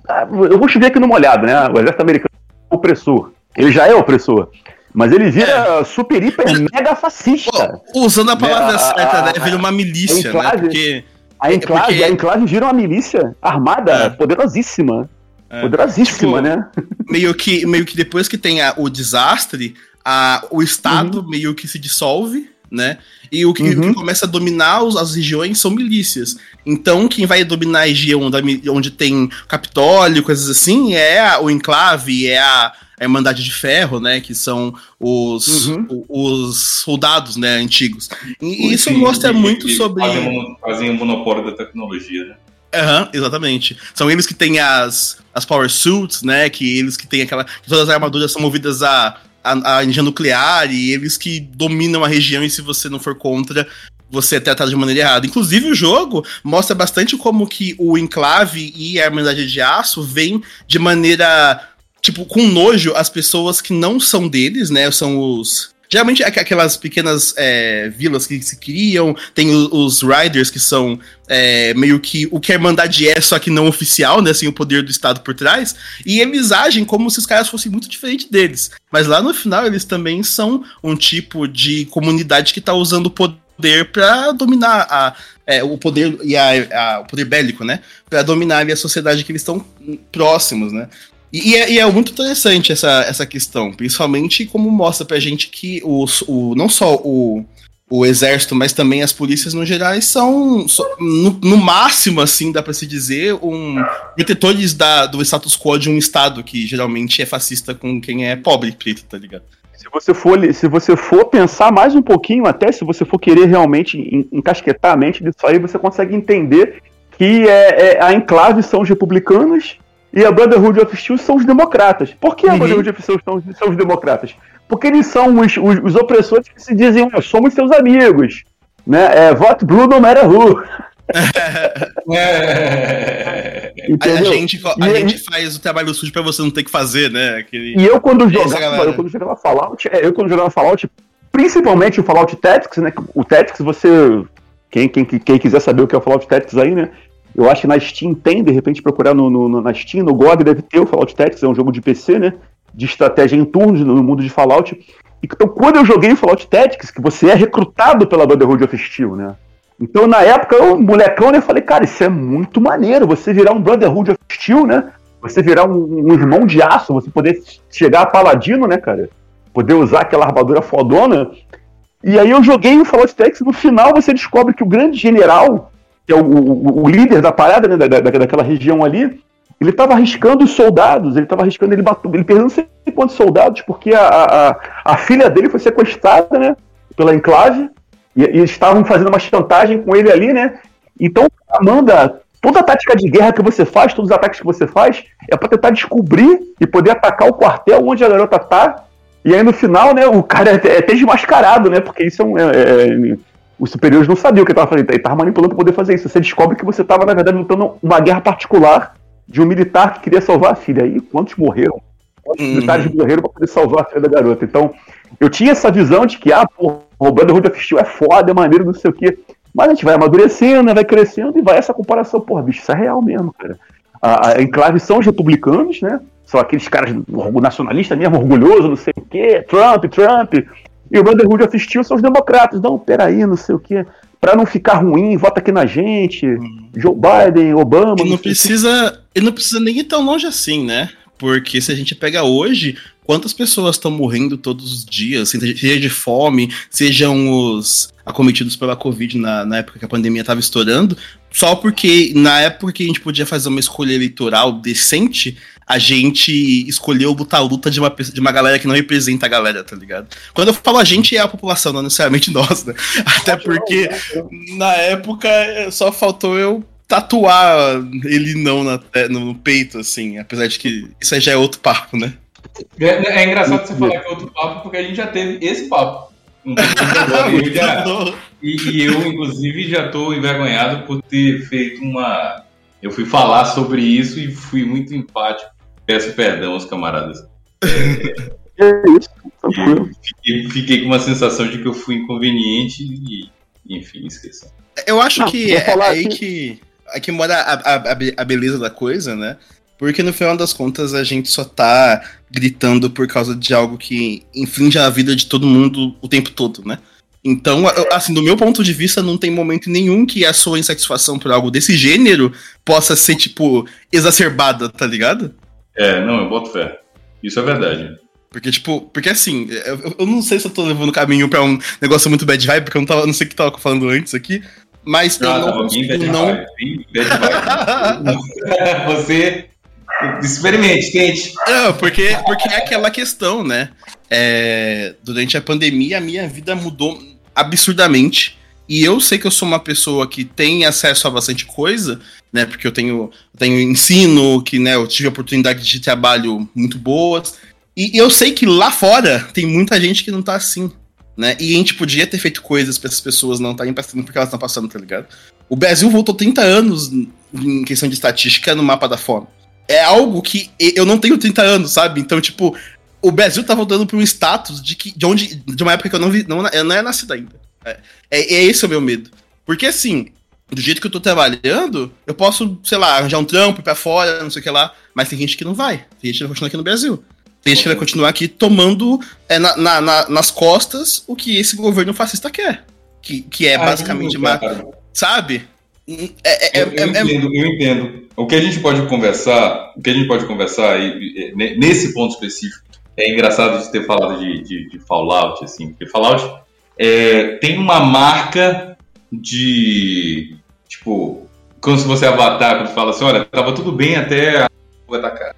ah, eu vou chover aqui numa olhada, né, o exército americano é opressor, ele já é opressor, mas ele vira é. super, hiper, mega fascista. Pô, usando a palavra né, certa, né, vira uma milícia, né, porque a é, enclave, porque... a enclave vira uma milícia armada, é. poderosíssima. É. Poderosíssima, tipo, né? Meio que, meio que depois que tem a, o desastre, a, o Estado uhum. meio que se dissolve, né? E o que, uhum. que começa a dominar os, as regiões são milícias. Então, quem vai dominar a região onde tem Capitólio, coisas assim, é a, o enclave, é a, a Irmandade de Ferro, né? Que são os, uhum. os soldados, né, antigos. E isso mostra muito sobre. Fazem, fazem o monopólio da tecnologia, né? Uhum, exatamente. São eles que têm as as Power Suits, né? Que eles que têm aquela. Que todas as armaduras são movidas a, a, a energia nuclear e eles que dominam a região, e se você não for contra, você é tratado de maneira errada. Inclusive, o jogo mostra bastante como que o Enclave e a Irmandade de Aço vêm de maneira, tipo, com nojo as pessoas que não são deles, né? São os Geralmente aquelas pequenas é, vilas que se criam, tem os, os Riders que são é, meio que o que a Irmandade é, só que não oficial, né? Sem o poder do Estado por trás. E eles agem como se os caras fossem muito diferentes deles. Mas lá no final eles também são um tipo de comunidade que tá usando o poder para dominar a, é, o poder e a, a, o poder bélico, né? Para dominar a sociedade que eles estão próximos, né? E, é, e, é, muito interessante essa, essa questão, principalmente como mostra pra gente que os, o, não só o, o exército, mas também as polícias no geral são, no, no, máximo, assim, dá pra se dizer, um protetores da, do status quo de um estado que geralmente é fascista com quem é pobre preto, tá ligado? Se você for, se você for pensar mais um pouquinho, até se você for querer realmente encasquetar a mente disso aí, você consegue entender que é, é a enclave são os republicanos e a Brotherhood of Steel são os democratas. Por que a uhum. Brotherhood of Steel são, são, os democratas? Porque eles são os, os, os opressores que se dizem, oh, somos seus amigos. Né? É, vote blue no matter who. é. a, gente, a e, gente faz o trabalho sujo pra você não ter que fazer, né? Aquele... E eu quando jogava, eu quando jogava Fallout, é, eu quando jogava Fallout, principalmente o Fallout Tactics, né? O Tactics, você. Quem, quem, quem quiser saber o que é o Fallout Tactics aí, né? Eu acho que na Steam tem, de repente, procurar no, no, na Steam, no GOG deve ter o Fallout Tactics, é um jogo de PC, né? De estratégia em turnos no mundo de Fallout. Então, quando eu joguei o Fallout Tactics, que você é recrutado pela Brotherhood of Steel, né? Então, na época, eu, molecão, né, falei, cara, isso é muito maneiro, você virar um Brotherhood of Steel, né? Você virar um, um irmão de aço, você poder chegar a paladino, né, cara? Poder usar aquela armadura fodona. E aí eu joguei o Fallout Tactics, no final você descobre que o grande general que é o, o, o líder da parada, né, da, da, daquela região ali, ele estava arriscando os soldados, ele estava arriscando, ele, bateu, ele perdeu não sei quantos soldados, porque a, a, a, filha dele foi sequestrada, né, pela enclave, e, e estavam fazendo uma chantagem com ele ali, né, então manda toda a tática de guerra que você faz, todos os ataques que você faz, é para tentar descobrir e poder atacar o quartel onde a garota tá, e aí no final, né, o cara é é até desmascarado, né, porque isso é um... É, é, os superiores não sabiam o que ele estava fazendo, ele estava manipulando para poder fazer isso. Você descobre que você estava, na verdade, lutando uma guerra particular de um militar que queria salvar a filha. E quantos morreram? Quantos uhum. militares morreram para poder salvar a filha da garota? Então, eu tinha essa visão de que, ah, pô, o Brotherhood of Steel é foda, é maneiro, não sei o quê. Mas a gente vai amadurecendo, né, vai crescendo e vai essa comparação. Porra, bicho, isso é real mesmo, cara. A, a enclave são os republicanos, né? São aqueles caras nacionalistas mesmo, orgulhoso, não sei o quê, Trump, Trump. E o Brotherhood Steel são os democratas. Não, peraí, não sei o quê. Pra não ficar ruim, vota aqui na gente. Hum. Joe Biden, Obama. Não, precisa. E não precisa nem ir tão longe assim, né? Porque se a gente pega hoje, quantas pessoas estão morrendo todos os dias, seja de fome, sejam os acometidos pela Covid na, na época que a pandemia estava estourando, só porque na época que a gente podia fazer uma escolha eleitoral decente, a gente escolheu botar a luta de uma, de uma galera que não representa a galera, tá ligado? Quando eu falo a gente, é a população, não necessariamente nós, né? Até porque na época só faltou eu tatuar ele não na, no peito, assim, apesar de que isso aí já é outro papo, né? É, é engraçado você falar que é outro papo, porque a gente já teve esse papo. eu já, e, e, eu, inclusive, já estou envergonhado por ter feito uma. Eu fui falar sobre isso e fui muito empático Peço perdão aos camaradas. É, é isso, fiquei, fiquei, com uma sensação de que eu fui inconveniente e, enfim, esqueça. Eu acho Não, que é, é aí que, é que mora a, a, a beleza da coisa, né? Porque no final das contas a gente só tá gritando por causa de algo que infringe a vida de todo mundo o tempo todo, né? Então, assim, do meu ponto de vista, não tem momento nenhum que a sua insatisfação por algo desse gênero possa ser, tipo, exacerbada, tá ligado? É, não, eu boto fé. Isso é verdade. Porque, tipo, porque assim, eu, eu não sei se eu tô levando o caminho pra um negócio muito bad vibe, porque eu não, tava, não sei o que tava falando antes aqui, mas ah, eu não consigo não... Vibe, bad vibe. Você experimente, tente. Não, porque, porque é aquela questão, né? É, durante a pandemia, a minha vida mudou absurdamente E eu sei que eu sou uma pessoa que tem acesso a bastante coisa, né? Porque eu tenho, tenho ensino, que né, eu tive oportunidade de trabalho muito boas. E, eu sei que lá fora tem muita gente que não tá assim. Né? E a gente podia ter feito coisas para essas pessoas não estarem passando porque elas estão passando, tá ligado? O Brasil voltou 30 anos em questão de estatística no mapa da fome. É algo que eu não tenho 30 anos, sabe? Então, tipo, o Brasil tá voltando para um status de que de onde de uma época que eu não vi, não, eu não é nascido ainda. É, é, é esse o meu medo. Porque assim, do jeito que eu tô trabalhando, eu posso, sei lá, arranjar um trampo para fora, não sei o que lá, mas tem gente que não vai. Tem gente que vai continuar aqui no Brasil. Tem gente que vai continuar aqui tomando é, na, na, na, nas costas o que esse governo fascista quer. Que, que é ah, basicamente. Uma, sabe? É, é, eu, eu, é, entendo, eu entendo. O que a gente pode conversar, o que a gente pode conversar aí, nesse ponto específico, é engraçado de ter falado de, de, de Fallout, assim, porque Fallout é, tem uma marca de. Tipo, como se você avatar, quando fala assim, olha, tava tudo bem até a atacar.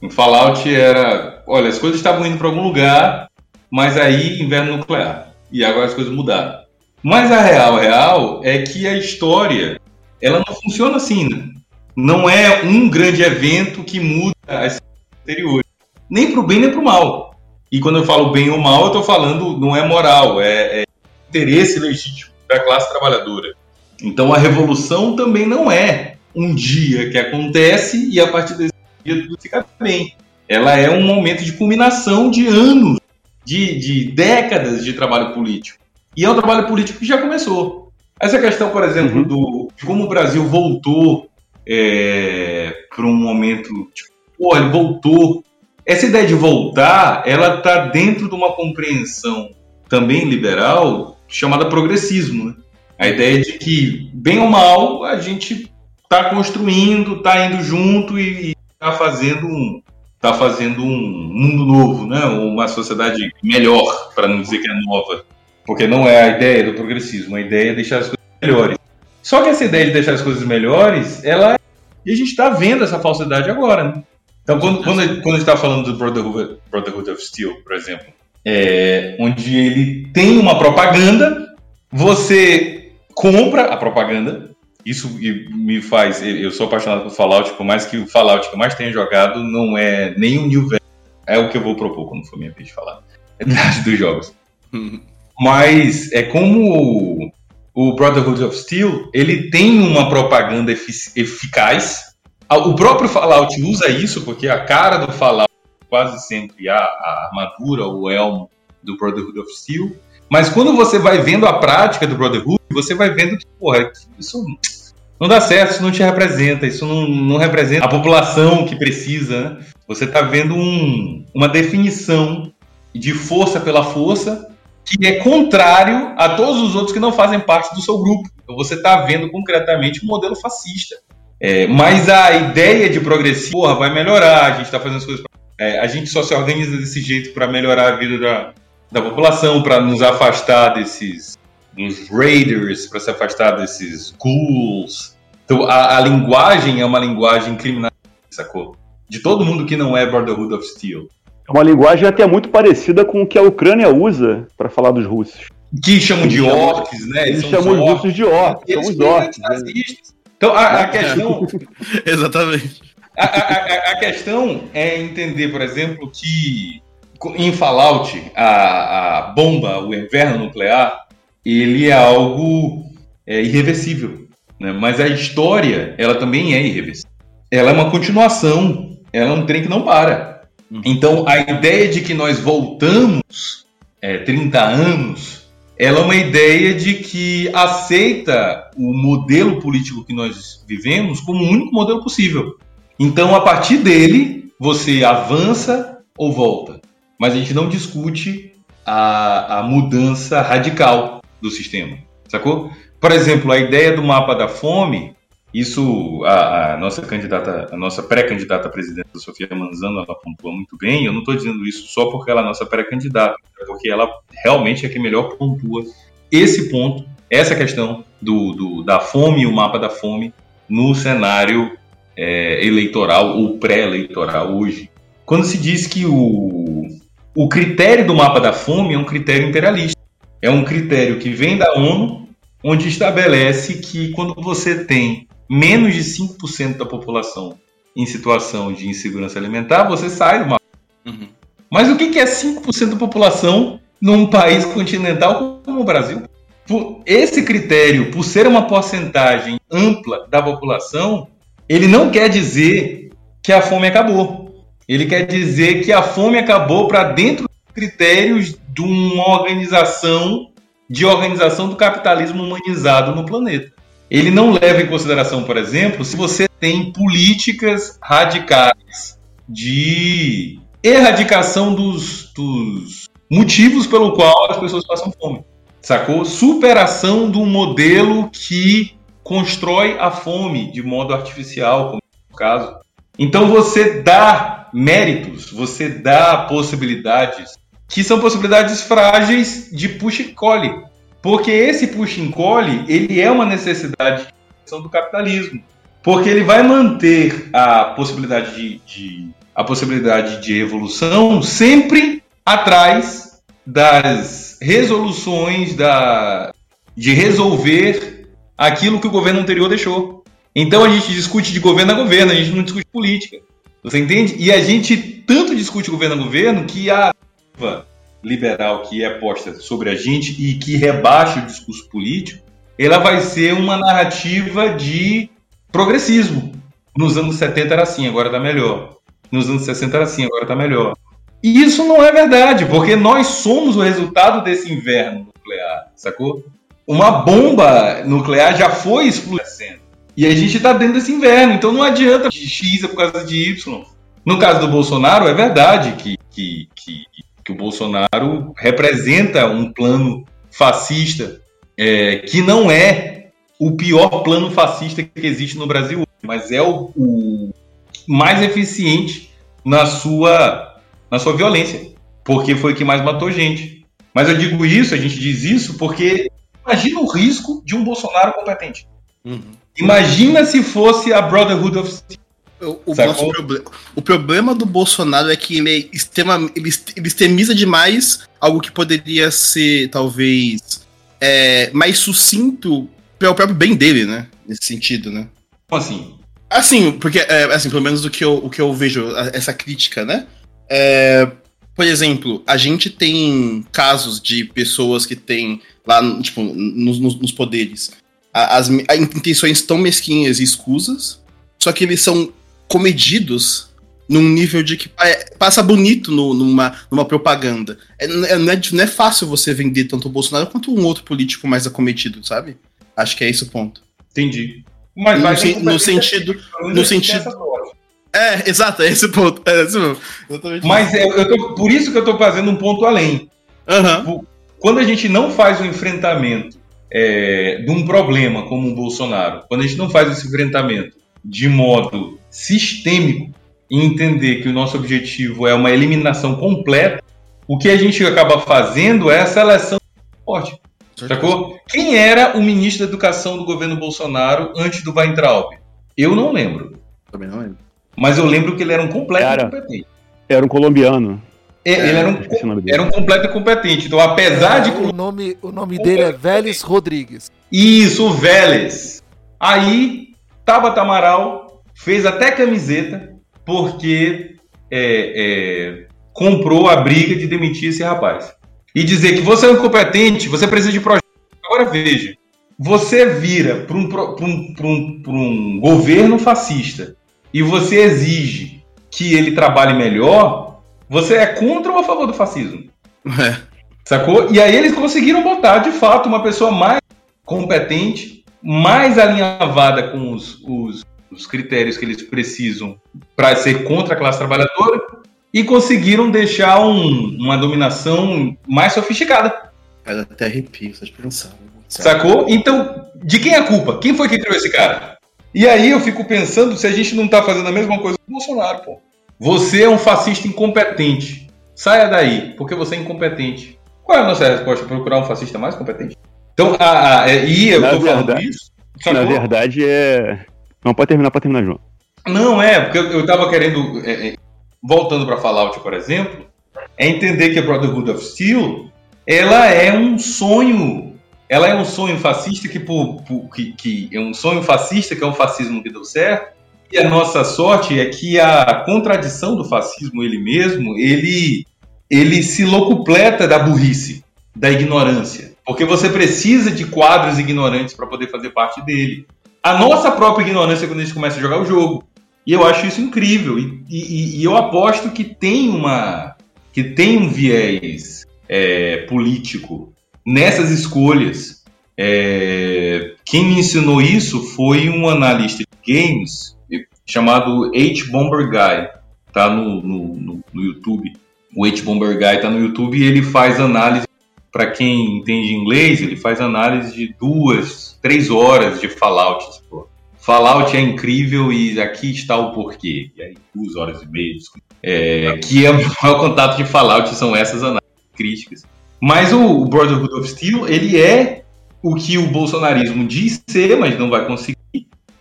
Em Fallout era, olha, as coisas estavam indo para algum lugar, mas aí inverno nuclear. E agora as coisas mudaram. Mas a real, a real é que a história, ela não funciona assim, né? Não é um grande evento que muda as anteriores. Nem para o bem nem para o mal. E quando eu falo bem ou mal, eu estou falando, não é moral, é, é interesse legítimo da classe trabalhadora. Então a revolução também não é um dia que acontece e a partir desse dia tudo fica bem. Ela é um momento de culminação de anos, de, de décadas de trabalho político. E é um trabalho político que já começou. Essa questão, por exemplo, uhum. do, de como o Brasil voltou é, para um momento. Tipo, pô, ele voltou. Essa ideia de voltar, ela está dentro de uma compreensão também liberal chamada progressismo. Né? A ideia de que, bem ou mal, a gente está construindo, está indo junto e, está fazendo um tá fazendo um mundo novo, né? Uma sociedade melhor, para não dizer que é nova, porque não é a ideia do progressismo, a ideia é deixar as coisas melhores. Só que essa ideia de deixar as coisas melhores, ela e a gente está vendo essa falsidade agora, né? Então, quando, quando, quando a gente está falando do Brotherhood, Brotherhood of Steel, por exemplo, é, onde ele tem uma propaganda, você compra a propaganda, isso me faz. Eu sou apaixonado por Fallout, por mais que o Fallout que eu mais tenha jogado não é nem um New Vegas. É o que eu vou propor quando for minha vez de falar. É dos jogos. Mas é como o Brotherhood of Steel, ele tem uma propaganda eficaz. O próprio Fallout usa isso, porque a cara do Fallout é quase sempre a, a armadura, o elmo do Brotherhood of Steel. Mas quando você vai vendo a prática do Brotherhood, você vai vendo que, porra, isso não dá certo, isso não te representa, isso não, não representa a população que precisa. Né? Você está vendo um, uma definição de força pela força que é contrário a todos os outros que não fazem parte do seu grupo. Então você está vendo concretamente um modelo fascista. É, mas a ideia de progressivo, porra, vai melhorar, a gente está fazendo as coisas. Pra... É, a gente só se organiza desse jeito para melhorar a vida da, da população, para nos afastar desses dos raiders, para se afastar desses ghouls. Então a, a, linguagem é uma linguagem criminal, sacou? De todo mundo que não é Brotherhood of Steel. É uma linguagem até muito parecida com o que a Ucrânia usa para falar dos russos. Que chamam de orcs, né? Eles, chamam os russos de orcs, são os orcs. Né? Então a, a questão. Exatamente. A, a, a, questão é entender, por exemplo, que em Fallout, a, a bomba, o inverno nuclear, ele é algo é, irreversível. Né? Mas a história, ela também é irreversível. Ela é uma continuação, ela é um trem que não para. Uhum. Então, a ideia de que nós voltamos é, 30 anos, ela é uma ideia de que aceita o modelo político que nós vivemos como o único modelo possível. Então, a partir dele, você avança ou volta. Mas a gente não discute a, a mudança radical do sistema, sacou? Por exemplo, a ideia do mapa da fome, isso a, a nossa candidata, a nossa pré-candidata à presidência, Sofia Manzano, ela pontua muito bem. Eu não estou dizendo isso só porque ela é nossa pré-candidata, é porque ela realmente é que melhor pontua esse ponto, essa questão do, do da fome e o mapa da fome no cenário é, eleitoral ou pré-eleitoral hoje. Quando se diz que o, o critério do mapa da fome é um critério imperialista. É um critério que vem da ONU onde estabelece que quando você tem menos de 5% da população em situação de insegurança alimentar, você sai do mapa. Uhum. Mas o que é 5% da população num país continental como o Brasil? Por esse critério, por ser uma porcentagem ampla da população, ele não quer dizer que a fome acabou. Ele quer dizer que a fome acabou para dentro dos critérios de uma organização de organização do capitalismo humanizado no planeta. Ele não leva em consideração, por exemplo, se você tem políticas radicais de erradicação dos, dos motivos pelo qual as pessoas passam fome. Sacou? Superação de um modelo que constrói a fome de modo artificial, como no caso. Então você dá méritos, você dá possibilidades que são possibilidades frágeis de push and collie. Porque esse push and collie, ele é uma necessidade do capitalismo. Porque ele vai manter a possibilidade de, de, a possibilidade de evolução sempre atrás das resoluções da, de resolver aquilo que o governo anterior deixou. Então a gente discute de governo a governo, a gente não discute política. Você entende? E a gente tanto discute governo a governo que a liberal que é posta sobre a gente e que rebaixa o discurso político, ela vai ser uma narrativa de progressismo. Nos anos 70 era assim, agora está melhor. Nos anos 60 era assim, agora está melhor. E isso não é verdade, porque nós somos o resultado desse inverno nuclear, sacou? Uma bomba nuclear já foi explodindo. E a gente está dentro desse inverno, então não adianta X é por causa de Y. No caso do Bolsonaro, é verdade que, que, que, que o Bolsonaro representa um plano fascista é, que não é o pior plano fascista que existe no Brasil, mas é o, o mais eficiente na sua, na sua violência, porque foi o que mais matou gente. Mas eu digo isso, a gente diz isso, porque imagina o risco de um Bolsonaro competente. Uhum. Imagina se fosse a Brotherhood of Steel o, o, proble o, problema do Bolsonaro é que ele, é extrema, ele, ele extremiza demais algo que poderia ser, talvez, é, mais sucinto para o próprio bem dele, né? Nesse sentido, né? Como assim? Assim, porque, é, assim, pelo menos do que eu, o que eu vejo, essa crítica, né? É, por exemplo, a gente tem casos de pessoas que têm lá, tipo, nos, nos poderes, as, as intenções tão mesquinhas e escusas, só que eles são comedidos num nível de que passa bonito no, numa, numa propaganda. É, não, é, não é fácil você vender tanto o Bolsonaro quanto um outro político mais acometido, sabe? Acho que é esse o ponto. Entendi. Mas no, sen, no sentido. No sentido. É, exato, é esse ponto. É esse ponto. Mas é, eu tô, por isso que eu tô fazendo um ponto além. Uhum. Quando a gente não faz o um enfrentamento é, de um problema como o Bolsonaro, quando a gente não faz esse enfrentamento de modo sistêmico e entender que o nosso objetivo é uma eliminação completa, o que a gente acaba fazendo é a seleção forte. Sacou? Quem era o ministro da Educação do governo Bolsonaro antes do Weintraub? Eu não lembro. Também não lembro. Mas eu lembro que ele era um completo era, incompetente. Era um colombiano. É, ele era um, era um completo incompetente. Então, apesar de. O nome, o nome dele é Vélez Rodrigues. Isso, Vélez. Aí, Tabata Amaral fez até camiseta porque é, é, comprou a briga de demitir esse rapaz. E dizer que você é incompetente, você precisa de projeto. Agora veja, você vira para um, um, um, um governo fascista e você exige que ele trabalhe melhor, você é contra ou a favor do fascismo? É. Sacou? E aí eles conseguiram botar, de fato, uma pessoa mais competente, mais alinhavada com os, os os critérios que eles precisam para ser contra a classe trabalhadora e conseguiram deixar um, uma dominação mais sofisticada. Cara, até arrepio só de pensar. Sacou? Então, de quem é a culpa? Quem foi que criou esse cara? E aí eu fico pensando se a gente não está fazendo a mesma coisa com o Bolsonaro, pô. Você é um fascista incompetente. Saia daí, porque você é incompetente. Qual é a nossa resposta? Procurar um fascista mais competente? Então, a, a, é, e eu na tô verdade, falando isso. Sacou? Na verdade, é não, pode terminar, pode terminar, João. Não, é, porque eu, tava querendo. É, é, voltando para Fallout, por exemplo, é entender que a Brotherhood of Steel ela é um sonho. ela é um sonho fascista que, por, por, que, que é um sonho fascista que é um fascismo que deu certo. E a nossa sorte é que a contradição do fascismo ele mesmo, ele ele se locupleta da burrice, da ignorância, porque você precisa de quadros ignorantes para poder fazer parte dele. A nossa própria ignorância quando a gente começa a jogar o jogo. E eu acho isso incrível. E, e, e eu aposto que tem uma que tem um viés é, político nessas escolhas. É, quem me ensinou isso foi um analista de games chamado H Bomber Guy, tá no, no, no, no YouTube. O H Bomber Guy tá no YouTube e ele faz análise para quem entende inglês, ele faz análise de duas, três horas de Fallout. Tipo. Fallout é incrível e aqui está o porquê. E aí, duas horas e meia. É, que é o maior contato de Fallout são essas análises críticas. Mas o Brotherhood of Steel, ele é o que o bolsonarismo diz ser, mas não vai conseguir.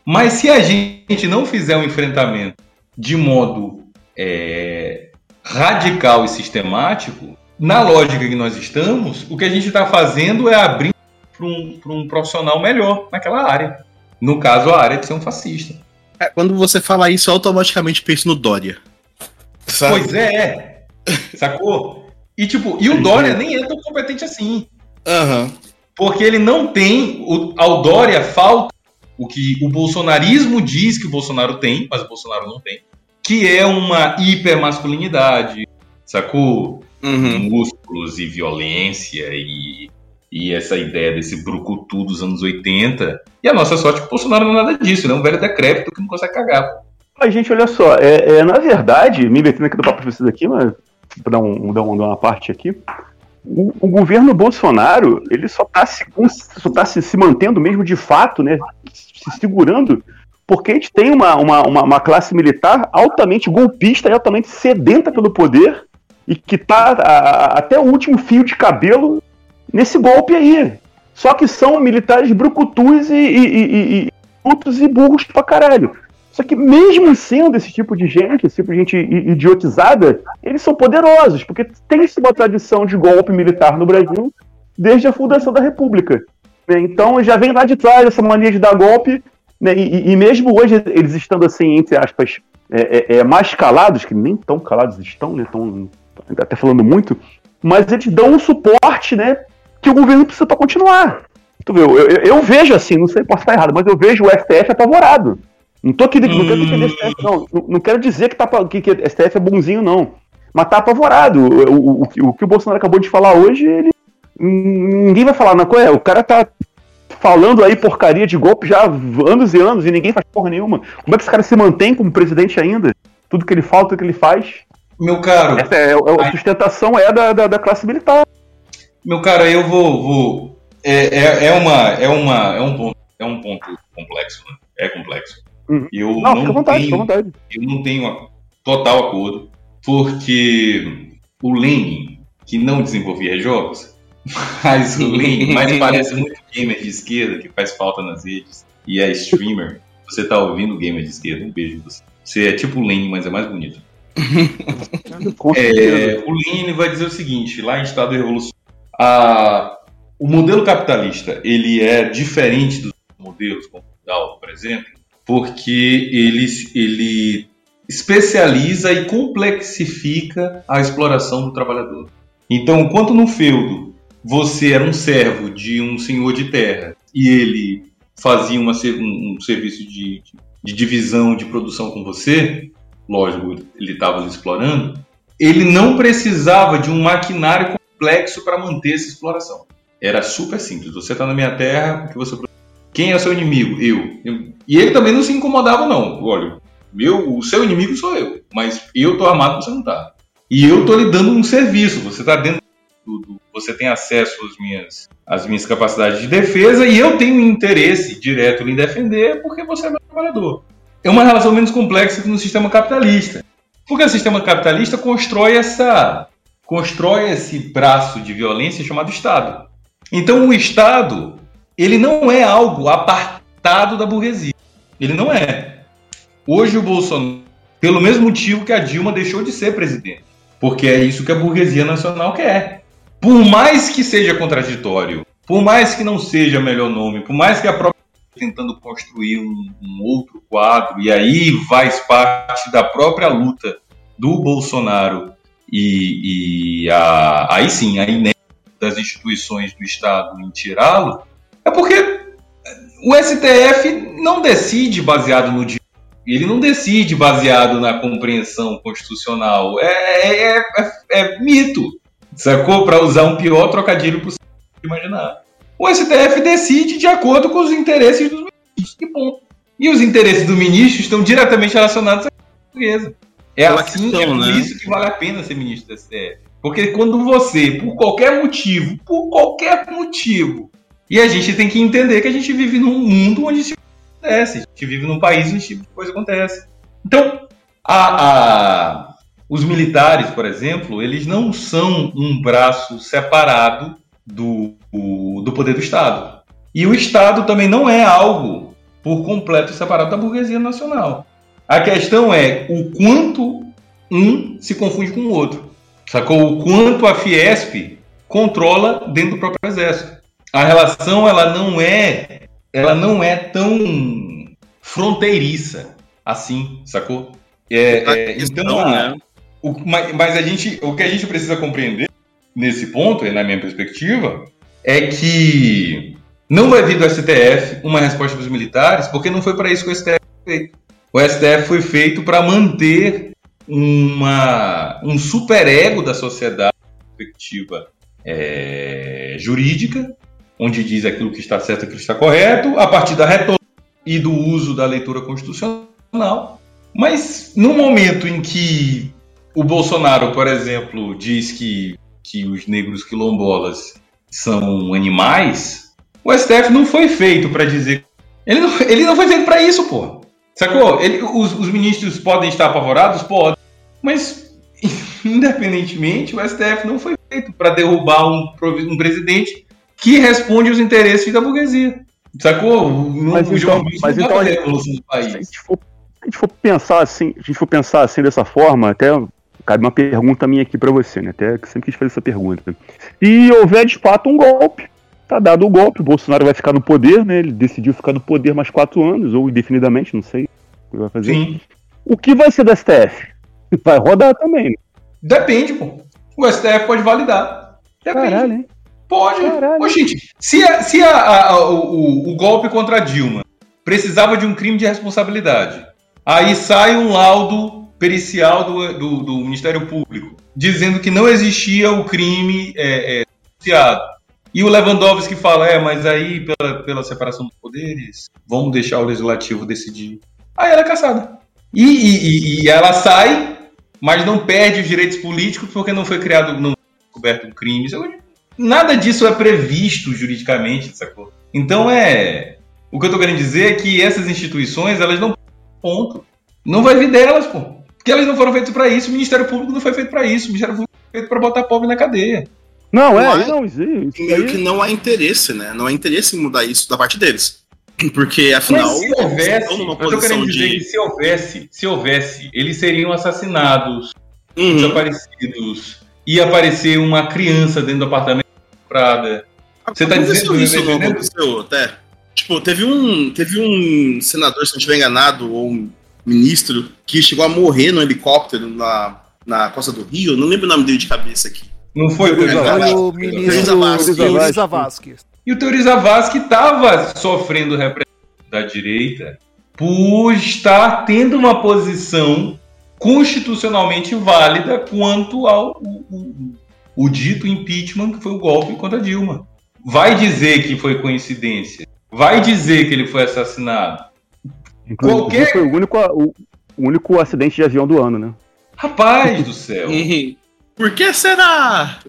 Mas se a gente não fizer um enfrentamento de modo é, radical e sistemático, na lógica que nós estamos, o que a gente está fazendo é abrir para um, um profissional melhor naquela área. No caso, a área de ser um fascista. É, quando você fala isso, eu automaticamente penso no Dória. Sabe? Pois é, sacou? E tipo, e o Dória nem é tão competente assim. Uhum. Porque ele não tem. O, ao Dória falta o que o bolsonarismo diz que o Bolsonaro tem, mas o Bolsonaro não tem. Que é uma hipermasculinidade, sacou? Uhum. Músculos e violência e, e essa ideia desse brucutu dos anos 80. E a nossa sorte é que o Bolsonaro não é nada disso, né? Um velho decrépito que não consegue cagar. A gente, olha só, é, é, na verdade, me metendo aqui do papo de vocês aqui, mas dar, um, dar, um, dar uma parte aqui. O, o, governo Bolsonaro ele só está se, só tá se, se mantendo mesmo de fato, né, se segurando, porque a gente tem uma, uma, uma, uma classe militar altamente golpista e altamente sedenta pelo poder e que está até o último fio de cabelo nesse golpe aí. Só que são militares brucutus e, e, e, e, e burros pra caralho. Só que mesmo sendo esse tipo de gente, esse tipo de gente idiotizada, eles são poderosos, porque tem-se uma tradição de golpe militar no Brasil desde a fundação da República. Né? Então já vem lá de trás essa mania de dar golpe, né? e, e, mesmo hoje eles estando assim, entre aspas, é, é, é mais calados, que nem tão calados estão, né? Tão, até falando muito, mas eles dão um suporte né, que o governo precisa para continuar. Tu vê, eu, eu, eu, vejo assim, não sei, posso estar errado, mas eu vejo o STF apavorado. Não tô aqui, não quero defender STF, não. não. Quero dizer que, tá, que, que STF é bonzinho, não. Mas tá apavorado. O, o, o, o que o Bolsonaro acabou de falar hoje, ele. Ninguém vai falar, não é? O cara tá falando aí porcaria de golpe já há anos e anos e ninguém faz porra nenhuma. Como é que esse cara se mantém como presidente ainda? Tudo que ele fala, tudo que ele faz. Meu caro. Essa é, é, a sustentação é da, da, da, classe militar. Meu cara, eu vou. vou é, é, é, uma, é, uma, é, um ponto, é um ponto complexo, né? É complexo. Uhum. Eu não, não vontade, tenho, Eu não tenho total acordo, porque o Lenin, que não desenvolvia jogos, mas o Lenin mais parece muito gamer de esquerda, que faz falta nas redes, e é streamer. Você tá ouvindo gamer de esquerda, um beijo você. Você é tipo o Lenin, mas é mais bonito. É, o Lenin vai dizer o seguinte, lá em Estado de Revolução, a, o modelo capitalista ele é diferente dos modelos como o por exemplo, porque ele, ele especializa e complexifica a exploração do trabalhador. Então, enquanto no feudo você era um servo de um senhor de terra e ele fazia uma, um, um serviço de, de divisão de produção com você, lógico, ele estava explorando, ele não precisava de um maquinário complexo para manter essa exploração. Era super simples. Você está na minha terra, que você quem é seu inimigo? Eu. E ele também não se incomodava, não. Olha, meu, o seu inimigo sou eu, mas eu tô armado, você não tá. E eu tô lhe dando um serviço. Você tá dentro do, do, você tem acesso às minhas, às minhas capacidades de defesa e eu tenho interesse direto em defender porque você é meu trabalhador. É uma relação menos complexa que no sistema capitalista. Porque o sistema capitalista constrói essa constrói esse braço de violência chamado Estado. Então o Estado ele não é algo apartado da burguesia. Ele não é. Hoje o Bolsonaro, pelo mesmo motivo que a Dilma deixou de ser presidente, porque é isso que a burguesia nacional quer. Por mais que seja contraditório por mais que não seja o melhor nome, por mais que a própria tentando construir um, um outro quadro, e aí faz parte da própria luta do Bolsonaro e, e a, aí sim, a inércia das instituições do Estado em tirá-lo, é porque o STF não decide baseado no direito, ele não decide baseado na compreensão constitucional, é, é, é, é mito, sacou? Para usar um pior trocadilho possível imaginar. O STF decide de acordo com os interesses dos ministros, que bom. E os interesses do ministro estão diretamente relacionados à portuguesa. É Pela assim, questão, é por né? isso que vale a pena ser ministro do STF. Porque quando você, por qualquer motivo, por qualquer motivo, e a gente tem que entender que a gente vive num mundo onde isso acontece, a gente vive num país onde esse tipo de coisa acontece. Então, a, a, os militares, por exemplo, eles não são um braço separado do, do poder do Estado. E o Estado também não é algo por completo separado da burguesia nacional. A questão é o quanto um se confunde com o outro. Sacou? O quanto a Fiesp controla dentro do próprio exército. A relação ela não é ela não é tão fronteiriça assim, sacou? É, é, então, né? o, mas, mas a gente, o que a gente precisa compreender nesse ponto, na minha perspectiva, é que não vai vir do STF uma resposta dos militares, porque não foi para isso que o STF foi feito. O STF foi feito para manter uma, um superego da sociedade perspectiva é, jurídica, onde diz aquilo que está certo e aquilo que está correto, a partir da retórica e do uso da leitura constitucional. Mas no momento em que o Bolsonaro, por exemplo, diz que que os negros quilombolas são animais, o STF não foi feito para dizer. Ele não, ele não foi feito para isso, pô. Sacou? Ele, os, os ministros podem estar apavorados? Podem. Mas, independentemente, o STF não foi feito para derrubar um, um presidente que responde aos interesses da burguesia. Sacou? Não, mas então, mas então, a país. Se a gente for, a gente for pensar assim, a gente for pensar assim dessa forma, até cabe uma pergunta minha aqui para você, né? Até que sempre quis fazer essa pergunta. Se houver de fato um golpe, tá dado o golpe, o Bolsonaro vai ficar no poder, né? Ele decidiu ficar no poder mais quatro anos, ou indefinidamente, não sei o que vai fazer. Sim. O que vai ser do STF? Vai rodar também, né? Depende, pô. O STF pode validar. Depende. Caralho, hein? Pode. Caralho. Ô, gente, se, a, se a, a, o, o golpe contra Dilma precisava de um crime de responsabilidade, aí sai um laudo pericial do, do, do, Ministério Público, dizendo que não existia o crime é, é, associado. E o Lewandowski fala, é, mas aí, pela, pela separação dos poderes, vamos deixar o legislativo decidir. Aí ela é caçada. E, e, e ela sai, mas não perde os direitos políticos porque não foi criado, não descoberto um crime. Nada disso é previsto juridicamente, sacou? Então é. O que eu tô querendo dizer é que essas instituições, elas não. Ponto. Não vai vir delas, pô. Porque elas não foram feitas para isso, o Ministério Público não foi feito para isso, o Ministério Público foi feito para botar pobre na cadeia. Não, é, não, não existe. Meio que não há interesse, né? Não há interesse em mudar isso da parte deles. Porque, afinal, Mas se houvesse, eu tô querendo dizer de... que se houvesse, se houvesse, eles seriam assassinados, uhum. desaparecidos, ia aparecer uma criança dentro do apartamento Prada. Você tá dizendo isso não aconteceu até? Tipo, teve um, teve um senador, se não estiver enganado, ou um ministro que chegou a morrer no helicóptero na, na costa do Rio. Não lembro o nome dele de cabeça aqui. Não foi o Foi o ministro Teoriza Vasquez. E o Teoriza Vasquez estava sofrendo repressão da direita por estar tendo uma posição constitucionalmente válida quanto ao o, o, o dito impeachment que foi o golpe contra Dilma. Vai dizer que foi coincidência. Vai dizer que ele foi assassinado. Inclusive, Qualquer... foi o único, o, o único acidente de avião do ano, né? Rapaz do céu. Por que será?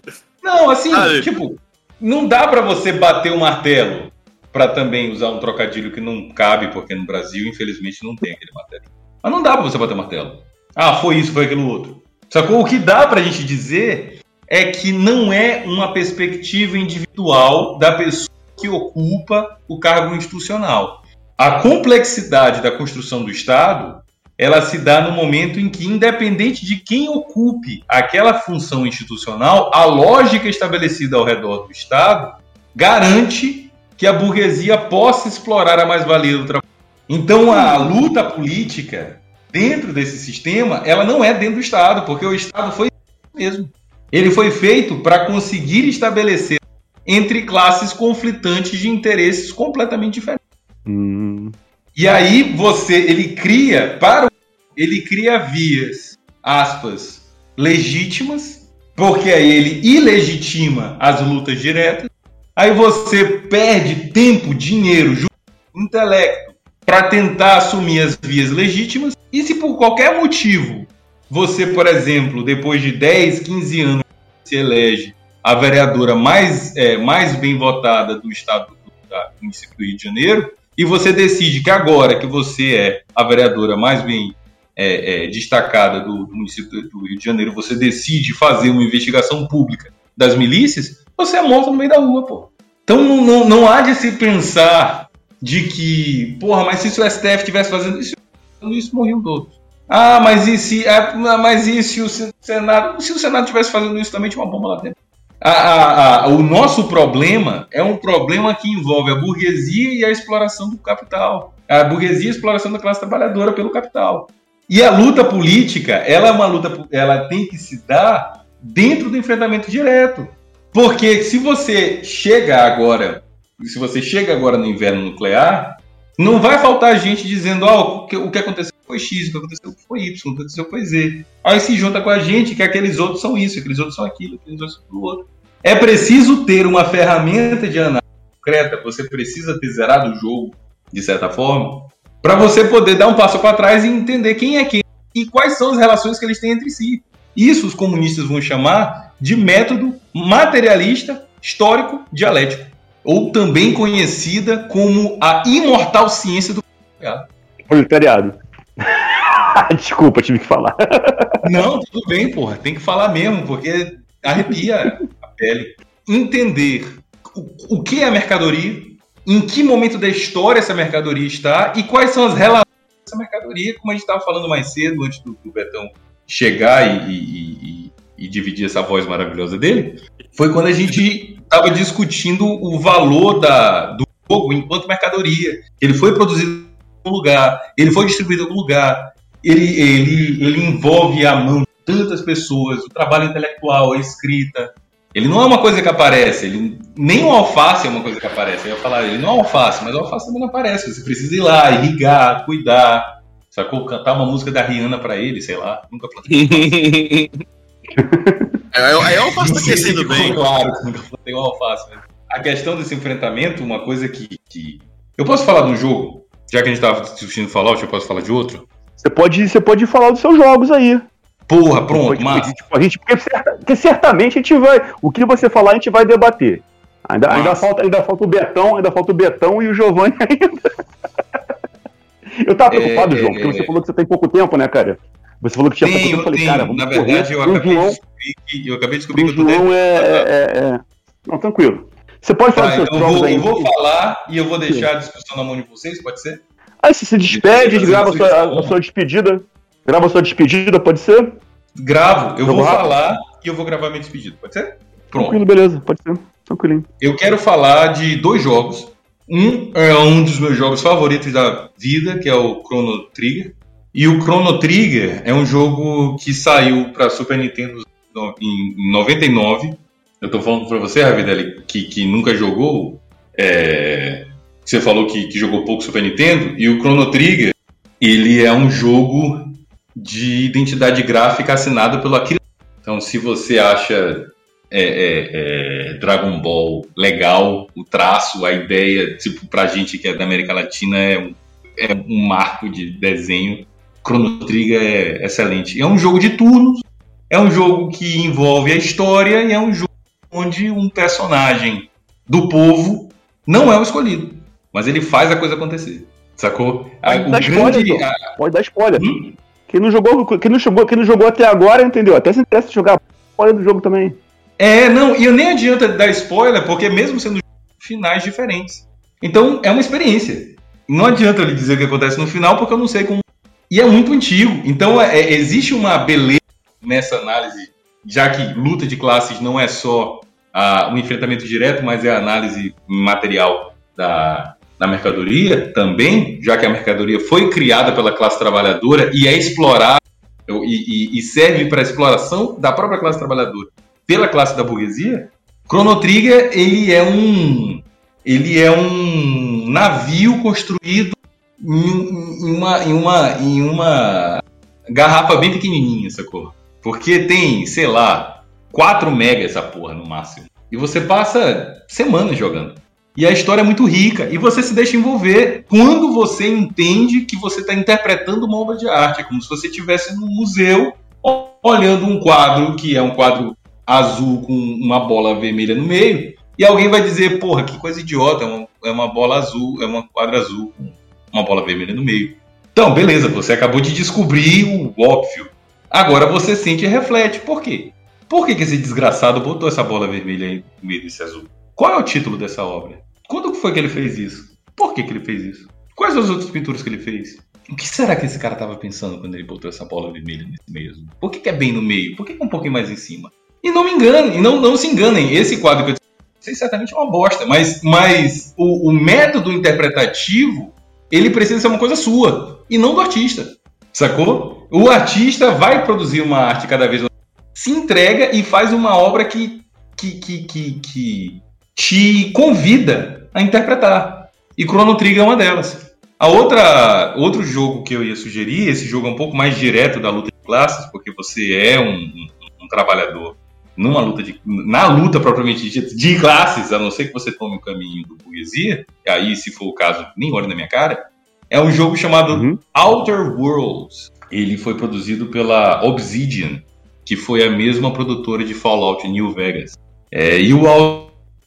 Não, assim, ah, tipo, não dá para você bater o um martelo para também usar um trocadilho que não cabe, porque no Brasil, infelizmente, não tem aquele martelo. Mas não dá para você bater o martelo. Ah, foi isso, foi aquilo outro. Sacou? O que dá pra gente dizer é que não é uma perspectiva individual da pessoa que ocupa o cargo institucional. A complexidade da construção do Estado ela se dá no momento em que, independente de quem ocupe aquela função institucional, a lógica estabelecida ao redor do Estado garante que a burguesia possa explorar a mais-valia do trabalho. Então a luta política dentro desse sistema, ela não é dentro do Estado, porque o Estado foi mesmo. Ele foi feito para conseguir estabelecer entre classes conflitantes de interesses completamente diferentes. Hum. E aí você, ele cria para ele cria vias, aspas, legítimas, porque aí ele ilegitima as lutas diretas. Aí você perde tempo, dinheiro, intelecto para tentar assumir as vias legítimas. E se por qualquer motivo você, por exemplo, depois de 10, 15 anos se elege a vereadora mais, é, mais bem votada do estado do, do município do Rio de Janeiro, e você decide que agora que você é a vereadora mais bem é, é, destacada do, do, município do Rio de Janeiro, você decide fazer uma investigação pública das milícias, você é morto no meio da rua, pô. Então não, não, não há de se pensar de que, porra, mas se o STF estivesse fazendo isso, isso morriam todos. Ah, mas e se, é, mas e se o Senado, se o Senado estivesse fazendo isso também tinha uma bomba lá dentro. A, a, a, o nosso problema é um problema que envolve a burguesia e a exploração do capital. A burguesia e a exploração da classe trabalhadora pelo capital. E a luta política, ela é uma luta, ela tem que se dar dentro do enfrentamento direto. Porque se você chega agora, se você chega agora no inverno nuclear, não vai faltar gente dizendo, ó, oh, o, que, o aconteceu foi X, o que aconteceu foi Y, o que aconteceu foi Z. Aí se junta com a gente que aqueles outros são isso, aqueles outros são aquilo, aqueles outros são aquilo outro. É preciso ter uma ferramenta de análise concreta, você precisa ter zerado o jogo, de certa forma, para você poder dar um passo para trás e entender quem é quem e quais são as relações que eles têm entre si. Isso os comunistas vão chamar de método materialista histórico dialético, ou também conhecida como a imortal ciência do proletariado. Desculpa, tive que falar. Não, tudo bem, porra. Tem que falar mesmo, porque arrepia pele. Entender o, o que é a mercadoria, em que momento da história essa mercadoria está e quais são as relações dessa mercadoria, como a gente estava falando mais cedo, antes do, do Betão chegar e, e, e, e, dividir essa voz maravilhosa dele, foi quando a gente estava discutindo o valor da, do jogo enquanto mercadoria. Ele foi produzido algum lugar, ele foi distribuído em algum lugar, ele, ele, ele envolve a mão de tantas pessoas, o trabalho intelectual, a escrita. Ele não é uma coisa que aparece, ele, nem o alface é uma coisa que aparece. Eu ia falar, ele não é alface, mas o alface também não aparece. Você precisa ir lá, irrigar, cuidar, sacou? Cantar uma música da Rihanna para ele, sei lá. Nunca plantei Aí o alface tá crescendo bem. Claro, nunca plantei um alface. Mas a questão desse enfrentamento, uma coisa que, que... Eu posso falar do jogo já que a gente tava discutindo Fallout, eu posso falar de outro? Você pode, você pode falar dos seus jogos aí. Porra, pronto, mas. Tipo, a gente, porque, porque, certamente a gente vai. O que você falar, a gente vai debater. Ainda, ainda, falta, ainda falta o Betão, ainda falta o Betão e o Giovanni ainda. eu tava preocupado, é, João, porque você falou que você tem pouco tempo, né, cara? Você falou que tinha pouco tempo. Eu falei, cara, vamos Na verdade, eu acabei, João, de descobrir que, eu acabei de descobrir que eu tô João é, é, é, Não, tranquilo. Você pode falar tá, dos seus então eu vou. Eu vou falar e eu vou deixar a discussão na mão de vocês, pode ser? Aí você se despede, grava a sua, a sua despedida. Grava sua despedida, pode ser? Gravo, eu vou falar e eu vou gravar minha despedida, pode ser? Pronto. Tranquilo, beleza, pode ser. Tranquilinho. Eu quero falar de dois jogos. Um é um dos meus jogos favoritos da vida, que é o Chrono Trigger. E o Chrono Trigger é um jogo que saiu para Super Nintendo em 99 eu tô falando pra você, Ravidelli, que, que nunca jogou. É, você falou que, que, jogou pouco Super Nintendo. E o Chrono Trigger, ele é um jogo de identidade gráfica assinado pelo Akira. Então, se você acha é, é, é, Dragon Ball legal, o traço, a ideia, tipo, pra gente que é da América Latina, é um, é um marco de desenho. Chrono Trigger é excelente. É um jogo de turnos, é um jogo que envolve a história e é um jogo onde um personagem do povo não é o escolhido, mas ele faz a coisa acontecer. Sacou? Pode, dar, grande... spoiler, a... Pode dar spoiler. Hum? Quem não jogou, quem não jogou, quem não jogou até agora, entendeu? Até se interessa jogar spoiler do jogo também. É, não, e eu nem adianta dar spoiler, porque mesmo sendo finais diferentes. Então é uma experiência. Não adianta lhe dizer o que acontece no final, porque eu não sei como. E é muito antigo. Então é, é existe uma beleza nessa análise, já que luta de classes não é só o enfrentamento direto, mas é a análise material da, da mercadoria também, já que a mercadoria foi criada pela classe trabalhadora e é explorada e, e, e serve para exploração da própria classe trabalhadora pela classe da burguesia, Chrono Trigger ele é um ele é um navio construído em, em, uma, em, uma, em uma garrafa bem pequenininha, sacou? Porque tem, sei lá, 4 mega essa porra no máximo. E você passa semanas jogando. E a história é muito rica e você se deixa envolver quando você entende que você está interpretando uma obra de arte. É como se você estivesse num museu olhando um quadro que é um quadro azul com uma bola vermelha no meio. E alguém vai dizer, porra, que coisa idiota, é uma, é uma bola azul, é uma quadra azul com uma bola vermelha no meio. Então, beleza, você acabou de descobrir o óbvio. Agora você sente e reflete. Por quê? Por que, que esse desgraçado botou essa bola vermelha aí no meio desse azul? Qual é o título dessa obra? Quando foi que ele fez isso? Por que, que ele fez isso? Quais as outras pinturas que ele fez? O que será que esse cara estava pensando quando ele botou essa bola vermelha nesse meio? Por que, que é bem no meio? Por que, que é um pouquinho mais em cima? E não me enganem, não, não se enganem. Esse quadro que eu sei certamente é uma bosta, mas, mas o, o método interpretativo ele precisa ser uma coisa sua e não do artista. Sacou? O artista vai produzir uma arte cada vez mais se entrega e faz uma obra que, que, que, que, que te convida a interpretar. E Chrono Trigger é uma delas. A outra, outro jogo que eu ia sugerir, esse jogo é um pouco mais direto da luta de classes, porque você é um, um, um trabalhador numa luta de, na luta propriamente dita de classes, a não ser que você tome o caminho do burguesia, e aí, se for o caso, nem olhe na minha cara, é um jogo chamado uhum. Outer Worlds. Ele foi produzido pela Obsidian, que foi a mesma produtora de Fallout New Vegas. É, e o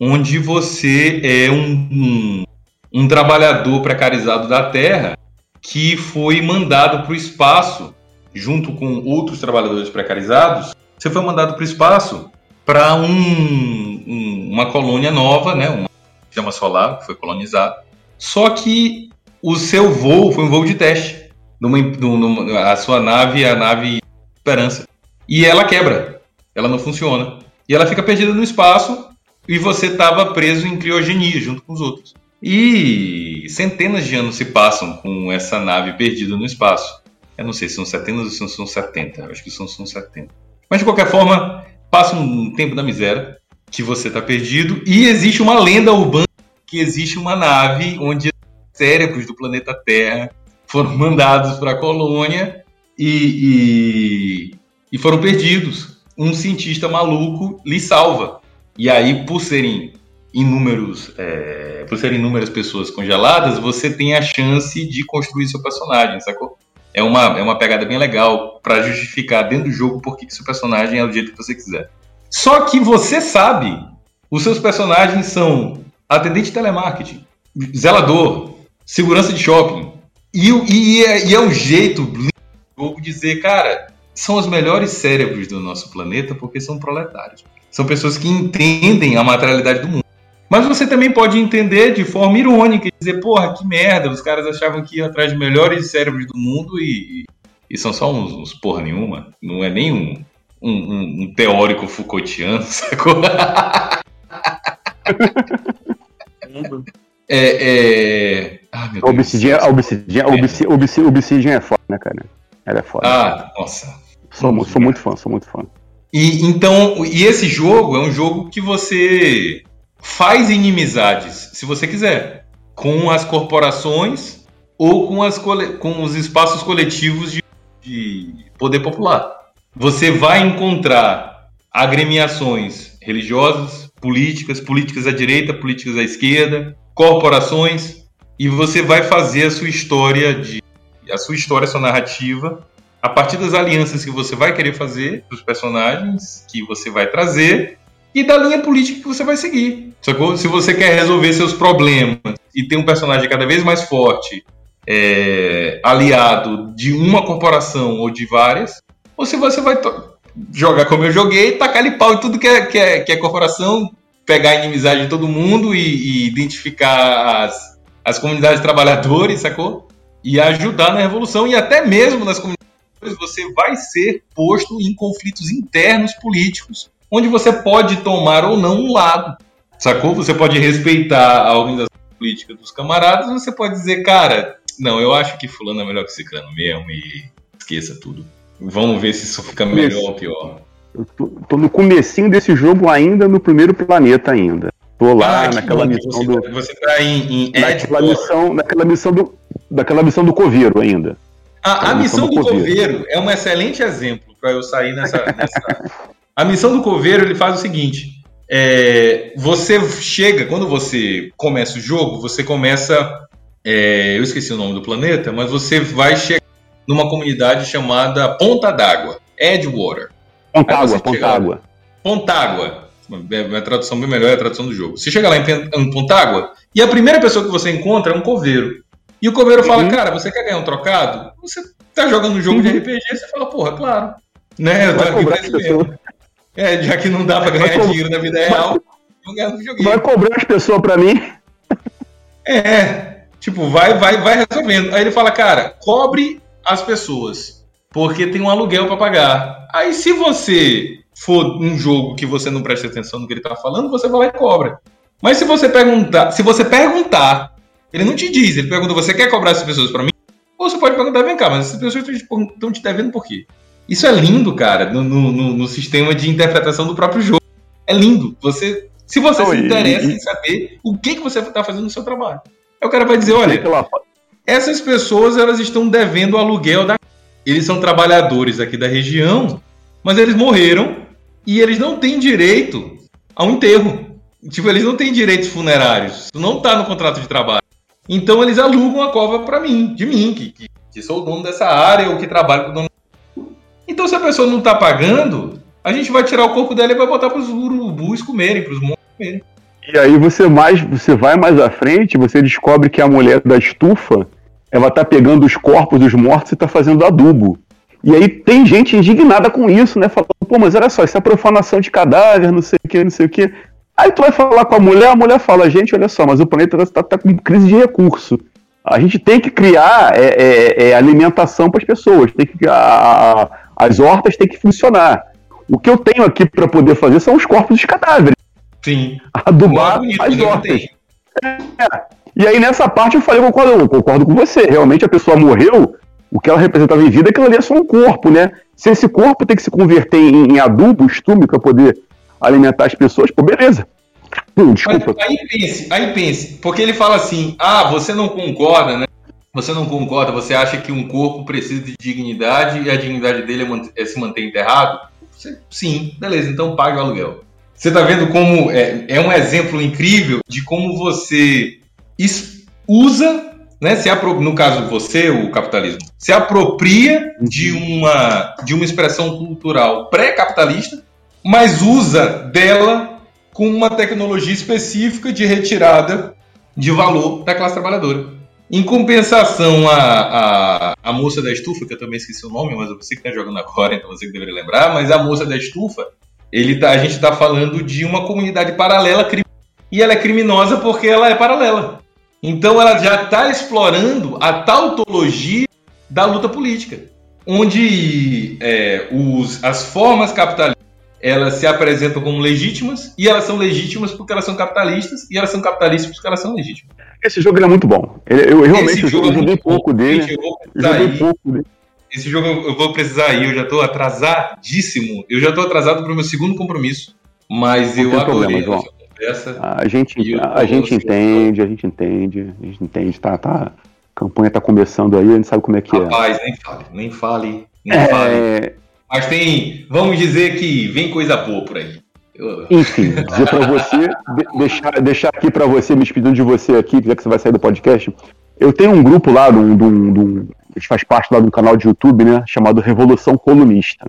onde você é um, um, um trabalhador precarizado da Terra que foi mandado para o espaço junto com outros trabalhadores precarizados. Você foi mandado para o espaço para um, um, uma colônia nova, né, uma sistema solar que foi colonizado. Só que o seu voo foi um voo de teste. Numa, numa, a sua nave a nave Esperança. E ela quebra. Ela não funciona. E ela fica perdida no espaço e você estava preso em criogenia junto com os outros. E centenas de anos se passam com essa nave perdida no espaço. Eu não sei se são centenas ou se são 70. Acho que são, são 70. Mas de qualquer forma, passa um tempo da miséria que você está perdido e existe uma lenda urbana que existe uma nave onde cérebros do planeta Terra foram mandados para a colônia e, e, e foram perdidos. Um cientista maluco lhe salva. E aí, por serem inúmeros, é, por serem inúmeras pessoas congeladas, você tem a chance de construir seu personagem, sacou? É uma, é uma pegada bem legal para justificar dentro do jogo por que seu personagem é do jeito que você quiser. Só que você sabe, os seus personagens são atendente de telemarketing, zelador, segurança de shopping. E, e, é, e é um jeito do jogo dizer, cara, são os melhores cérebros do nosso planeta porque são proletários. São pessoas que entendem a materialidade do mundo. Mas você também pode entender de forma irônica e dizer, porra, que merda, os caras achavam que iam atrás de melhores cérebros do mundo e, e são só uns, uns porra nenhuma. Não é nem um, um, um teórico Foucaultiano, sacou? é, é... Ah, meu Obsidian, Obsidian, Obsidian, Obsidian, Obsidian é foda, né, cara? Ela é foda. Ah, nossa. Sou, sou muito fã, sou muito fã. E então, e esse jogo é um jogo que você faz inimizades, se você quiser, com as corporações ou com, as, com os espaços coletivos de, de poder popular. Você vai encontrar agremiações religiosas, políticas, políticas à direita, políticas à esquerda, corporações, e você vai fazer a sua história de a sua história, a sua narrativa, a partir das alianças que você vai querer fazer, dos personagens que você vai trazer e da linha política que você vai seguir. Sacou? Se você quer resolver seus problemas e ter um personagem cada vez mais forte, é, aliado de uma corporação ou de várias, ou se você vai jogar como eu joguei, tacar ali pau em tudo que é, que é, que é corporação, pegar a inimizade de todo mundo e, e identificar as, as comunidades de trabalhadores, sacou? E ajudar na revolução e até mesmo nas comunidades você vai ser posto em conflitos internos políticos onde você pode tomar ou não um lado. Sacou? Você pode respeitar a organização política dos camaradas, você pode dizer, cara, não, eu acho que fulano é melhor que ciclano mesmo e esqueça tudo. Vamos ver se isso fica melhor ou pior. Eu tô, tô, no comecinho desse jogo ainda, no primeiro planeta ainda. Tô lá ah, naquela missão você, do. Tá- você tá em, em naquela missão, naquela missão do. Daquela missão do Coveiro ainda. Ah, a missão, do, Coveiro. É um excelente exemplo para eu sair nessa, nessa. a missão do Coveiro ele faz o seguinte: é, você chega, quando você começa o jogo, você começa. É, eu esqueci o nome do planeta, mas você vai chegar numa comunidade chamada Ponta d'Água, Edgewater. Pontágua, Pontágua. Pontágua. Minha tradução bem melhor é a tradução do jogo. Você chega lá em Pontágua e a primeira pessoa que você encontra é um coveiro. E o coveiro fala, uhum. cara, você quer ganhar um trocado? Você tá jogando um jogo uhum. de RPG, você fala, porra, claro. Né? Eu tô aqui pra mesmo. É, já que não dá pra ganhar dinheiro na vida real, no joguinho. Vai cobrar as pessoas pra mim? É, tipo, vai, vai, vai resolvendo. Aí ele fala, cara, cobre as pessoas, porque tem um aluguel para pagar. Aí se você for um jogo que você não presta atenção no que ele tá falando, você vai lá e cobra. Mas se você perguntar, se você perguntar, ele não te diz, ele pergunta, você quer cobrar essas pessoas para mim? Ou você pode perguntar, vem cá, mas essas pessoas estão te devendo por quê? Isso é lindo, cara, no, no, no, sistema de interpretação do próprio jogo. É lindo. Você, se você não, se interessa e, em saber o que, que você está fazendo no seu trabalho. Aí o cara vai dizer, olha, essas pessoas elas estão devendo o aluguel da... Eles são trabalhadores aqui da região, mas eles morreram e eles não têm direito a um enterro. Tipo, eles não têm direitos funerários. Isso não está no contrato de trabalho. Então eles alugam a cova para mim, de mim, que, que, que, sou o dono dessa área ou que trabalho com o dono então, se a pessoa não está pagando, a gente vai tirar o corpo dela e vai botar para os urubus comerem, para os monstros comerem. E aí você mais, você vai mais à frente, você descobre que a mulher da estufa, ela tá pegando os corpos dos mortos e tá fazendo adubo. E aí tem gente indignada com isso, né? Falando, pô, mas olha só, isso é profanação de cadáver, não sei o que, não sei o que. Aí tu vai falar com a mulher, a mulher fala, gente, olha só, mas o planeta está tá com crise de recurso. A gente tem que criar é, é, é, alimentação para as pessoas, tem que a, as hortas têm que funcionar. O que eu tenho aqui para poder fazer são os corpos dos cadáveres. Sim. Adubar as hortas. É. E aí nessa parte eu falei, eu concordo, eu concordo com você. Realmente a pessoa morreu, o que ela representava em vida, é aquilo ali é só um corpo, né? Se esse corpo tem que se converter em, em adubo, estume, para poder alimentar as pessoas, pô, beleza. Hum, desculpa. Mas aí pense, aí pense, porque ele fala assim, ah, você não concorda, né? Você não concorda? Você acha que um corpo precisa de dignidade e a dignidade dele é, é se manter enterrado? Você, sim, beleza, então pague o aluguel. Você está vendo como é, é, um exemplo incrível de como você usa, né, se no caso você, o capitalismo, se apropria de uma, de uma expressão cultural pré-capitalista, mas usa dela com uma tecnologia específica de retirada de valor da classe trabalhadora. Em compensação, a, a, a moça da estufa, que eu também esqueci o nome, mas você que está jogando agora, então você que deveria lembrar, mas a moça da estufa, ele tá, a gente está falando de uma comunidade paralela e ela é criminosa porque ela é paralela. Então ela já está explorando a tautologia da luta política, onde é, os, as formas capitalistas elas se apresentam como legítimas e elas são legítimas porque elas são capitalistas e elas são capitalistas porque elas são legítimas. Esse jogo é muito bom. Eu, eu realmente eu jogo joguei pouco dele. Eu joguei pouco dele. Esse jogo eu vou precisar ir, eu já estou atrasadíssimo. Eu já estou atrasado para o meu segundo compromisso, mas Não eu adorei problema, conversa. A gente, a, a gente entende, a gente entende, a gente entende, tá, tá. A campanha tá começando aí, a gente sabe como é que Rapaz, é. Rapaz, nem fale, nem fale, nem é... fale. Mas tem, vamos dizer que vem coisa boa por aí. Enfim, dizer para você, deixar, deixar aqui para você, me despedindo de você aqui, já que você vai sair do podcast. Eu tenho um grupo lá, um, de um, a gente faz parte lá de um canal de YouTube, né, chamado Revolução Colunista.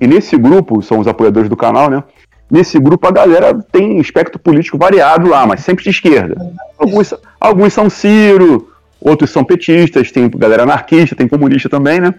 E nesse grupo, são os apoiadores do canal, né? Nesse grupo a galera tem espectro político variado lá, mas sempre de esquerda. Alguns, alguns são Ciro, outros são petistas, tem galera anarquista, tem comunista também, né?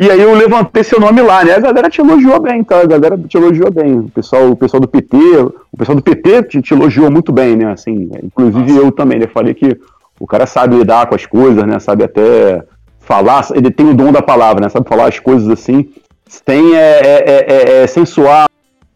E aí eu levantei seu nome lá, né? A galera te elogiou bem, tá? A galera te elogiou bem. O pessoal, o pessoal do PT, o pessoal do PT te, te elogiou muito bem, né? Assim, inclusive Nossa. eu também, né? Falei que o cara sabe lidar com as coisas, né? Sabe até falar, ele tem o dom da palavra, né? Sabe falar as coisas assim, sem, é, é, é, é, sem soar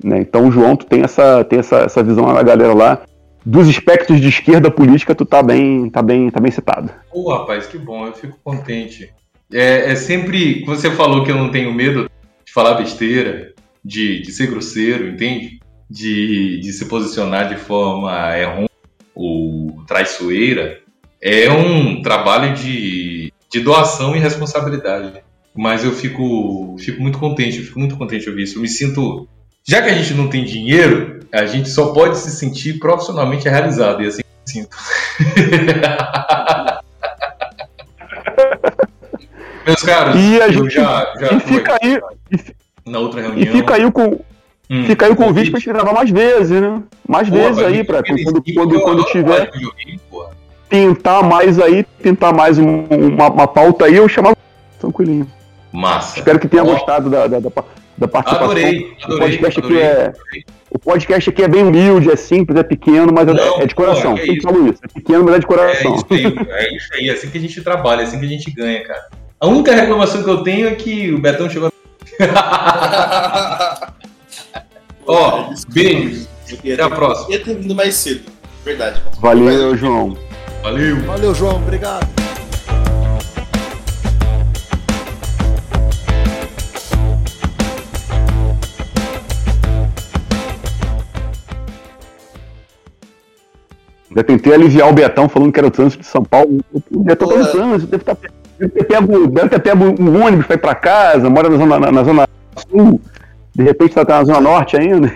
Né? Então o João tu tem essa, tem essa, essa visão da galera lá. Dos espectros de esquerda política, tu tá bem, tá bem, tá bem citado. Pô, rapaz, que bom, eu fico contente. É, é sempre. Você falou que eu não tenho medo de falar besteira, de, de ser grosseiro, entende? De, de se posicionar de forma errônea ou traiçoeira. É um trabalho de, de doação e responsabilidade. Mas eu fico, fico muito contente, fico muito contente de ouvir isso. Eu me sinto. Já que a gente não tem dinheiro, a gente só pode se sentir profissionalmente realizado. E assim eu me sinto. Meus caros, E a gente- já, já E fica aí, na outra e reunião. fica aí com, Hum, fica aí o convite pra gente gravar mais vezes, né? Mais Pô, vezes aí, pra quando, quando, quando tiver porra. pintar mais aí, pintar mais um- uma, uma pauta aí, eu chamava tranquilinho. Massa. Espero que tenha Ó, gostado da, da, da, da participação. Adorei, O adorei. podcast, aqui adorei. é, o podcast aqui é bem humilde, é simples, é pequeno, mas é- Não, é de coração. pô, Sempre isso. É pequeno, mas é de É coração. isso aí, é isso aí, é assim que a gente trabalha, é assim que a gente ganha, cara. A única reclamação que eu tenho é que o Betão chegou. Ó, beijos. Até a próxima. Ia ter vindo mais cedo. Verdade. Valeu, João. Valeu. Valeu, João. Obrigado. Já tentei aliviar o Betão falando que era o trânsito de São Paulo. O Betão tá no trânsito, deve, tá, deve, ter pego, deve ter pego um ônibus pra ir pra casa, mora na zona, na, na zona sul, de repente tá, tá na zona norte ainda.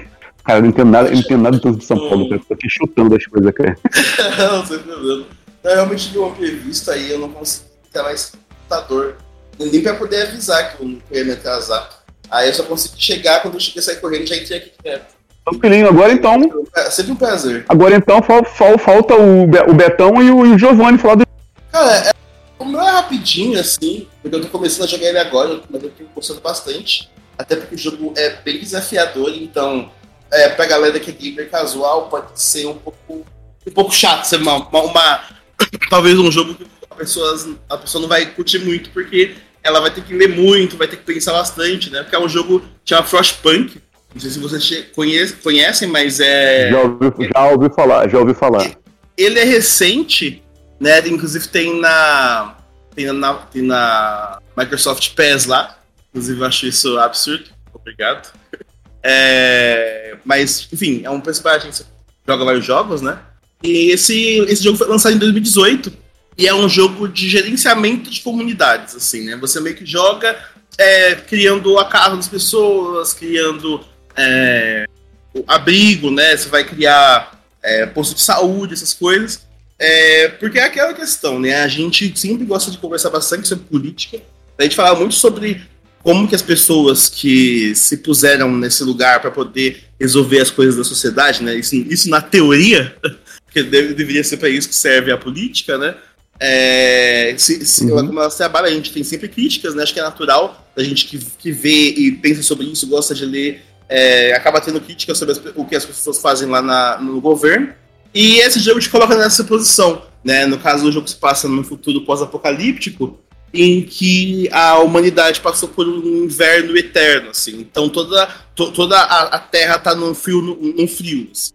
Cara, eu não entendo nada, não entendo nada do trânsito de São Paulo, cara. Tô aqui chutando as coisas, cara. não, sem problema. Eu realmente vi uma prevista aí, eu não consegui ter mais computador. Nem pra poder avisar que eu não ia me atrasar. Aí eu só consegui chegar, quando eu cheguei a sair correndo, já entrei aqui direto. Tranquilinho, agora então. É sempre um prazer. Agora então fal- fal- falta o, Be- o Betão e o, e o Giovanni falar do. Cara, é, o meu é rapidinho, assim, porque eu tô começando a jogar ele agora, mas eu tô gostando bastante. Até porque o jogo é bem desafiador, então, é, pra galera que é gamer casual, pode ser um pouco, um pouco chato, ser uma, uma, uma- talvez um jogo que a pessoa, a pessoa não vai curtir muito, porque ela vai ter que ler muito, vai ter que pensar bastante, né? Porque é um jogo que chama Frostpunk. Não sei se vocês conhecem, mas é Já ouvi, já ouvi falar, já ouvi falar. ele é recente, né? Inclusive tem na, tem na, tem na Microsoft PES lá. Inclusive eu acho isso absurdo. Obrigado. É, mas, enfim, é um personagem que joga vários jogos, né? E esse, esse jogo foi lançado em 2018 e é um jogo de gerenciamento de comunidades, assim, né? Você meio que joga é, criando a casa das pessoas, criando é, abrigo, né? Você vai criar é, posto de saúde, essas coisas. É, porque é aquela questão, né? A gente sempre gosta de conversar bastante sobre política. A gente fala muito sobre como que as pessoas que se puseram nesse lugar para poder resolver as coisas da sociedade, né? Isso, isso na teoria, porque deve- deveria ser para isso que serve a política, né? É, se, se, Uhum. Como elas trabalham, a gente tem sempre críticas, né? Acho que é natural a gente que, que vê e pensa sobre isso, gosta de ler, é, acaba tendo críticas sobre as- o que as pessoas fazem lá na- no governo. E esse jogo te coloca nessa posição, né? No caso, o jogo se passa num futuro pós-apocalíptico, em que a humanidade passou por um inverno eterno, assim. Então toda, to- toda a, a Terra tá num frio, num, num frio. assim.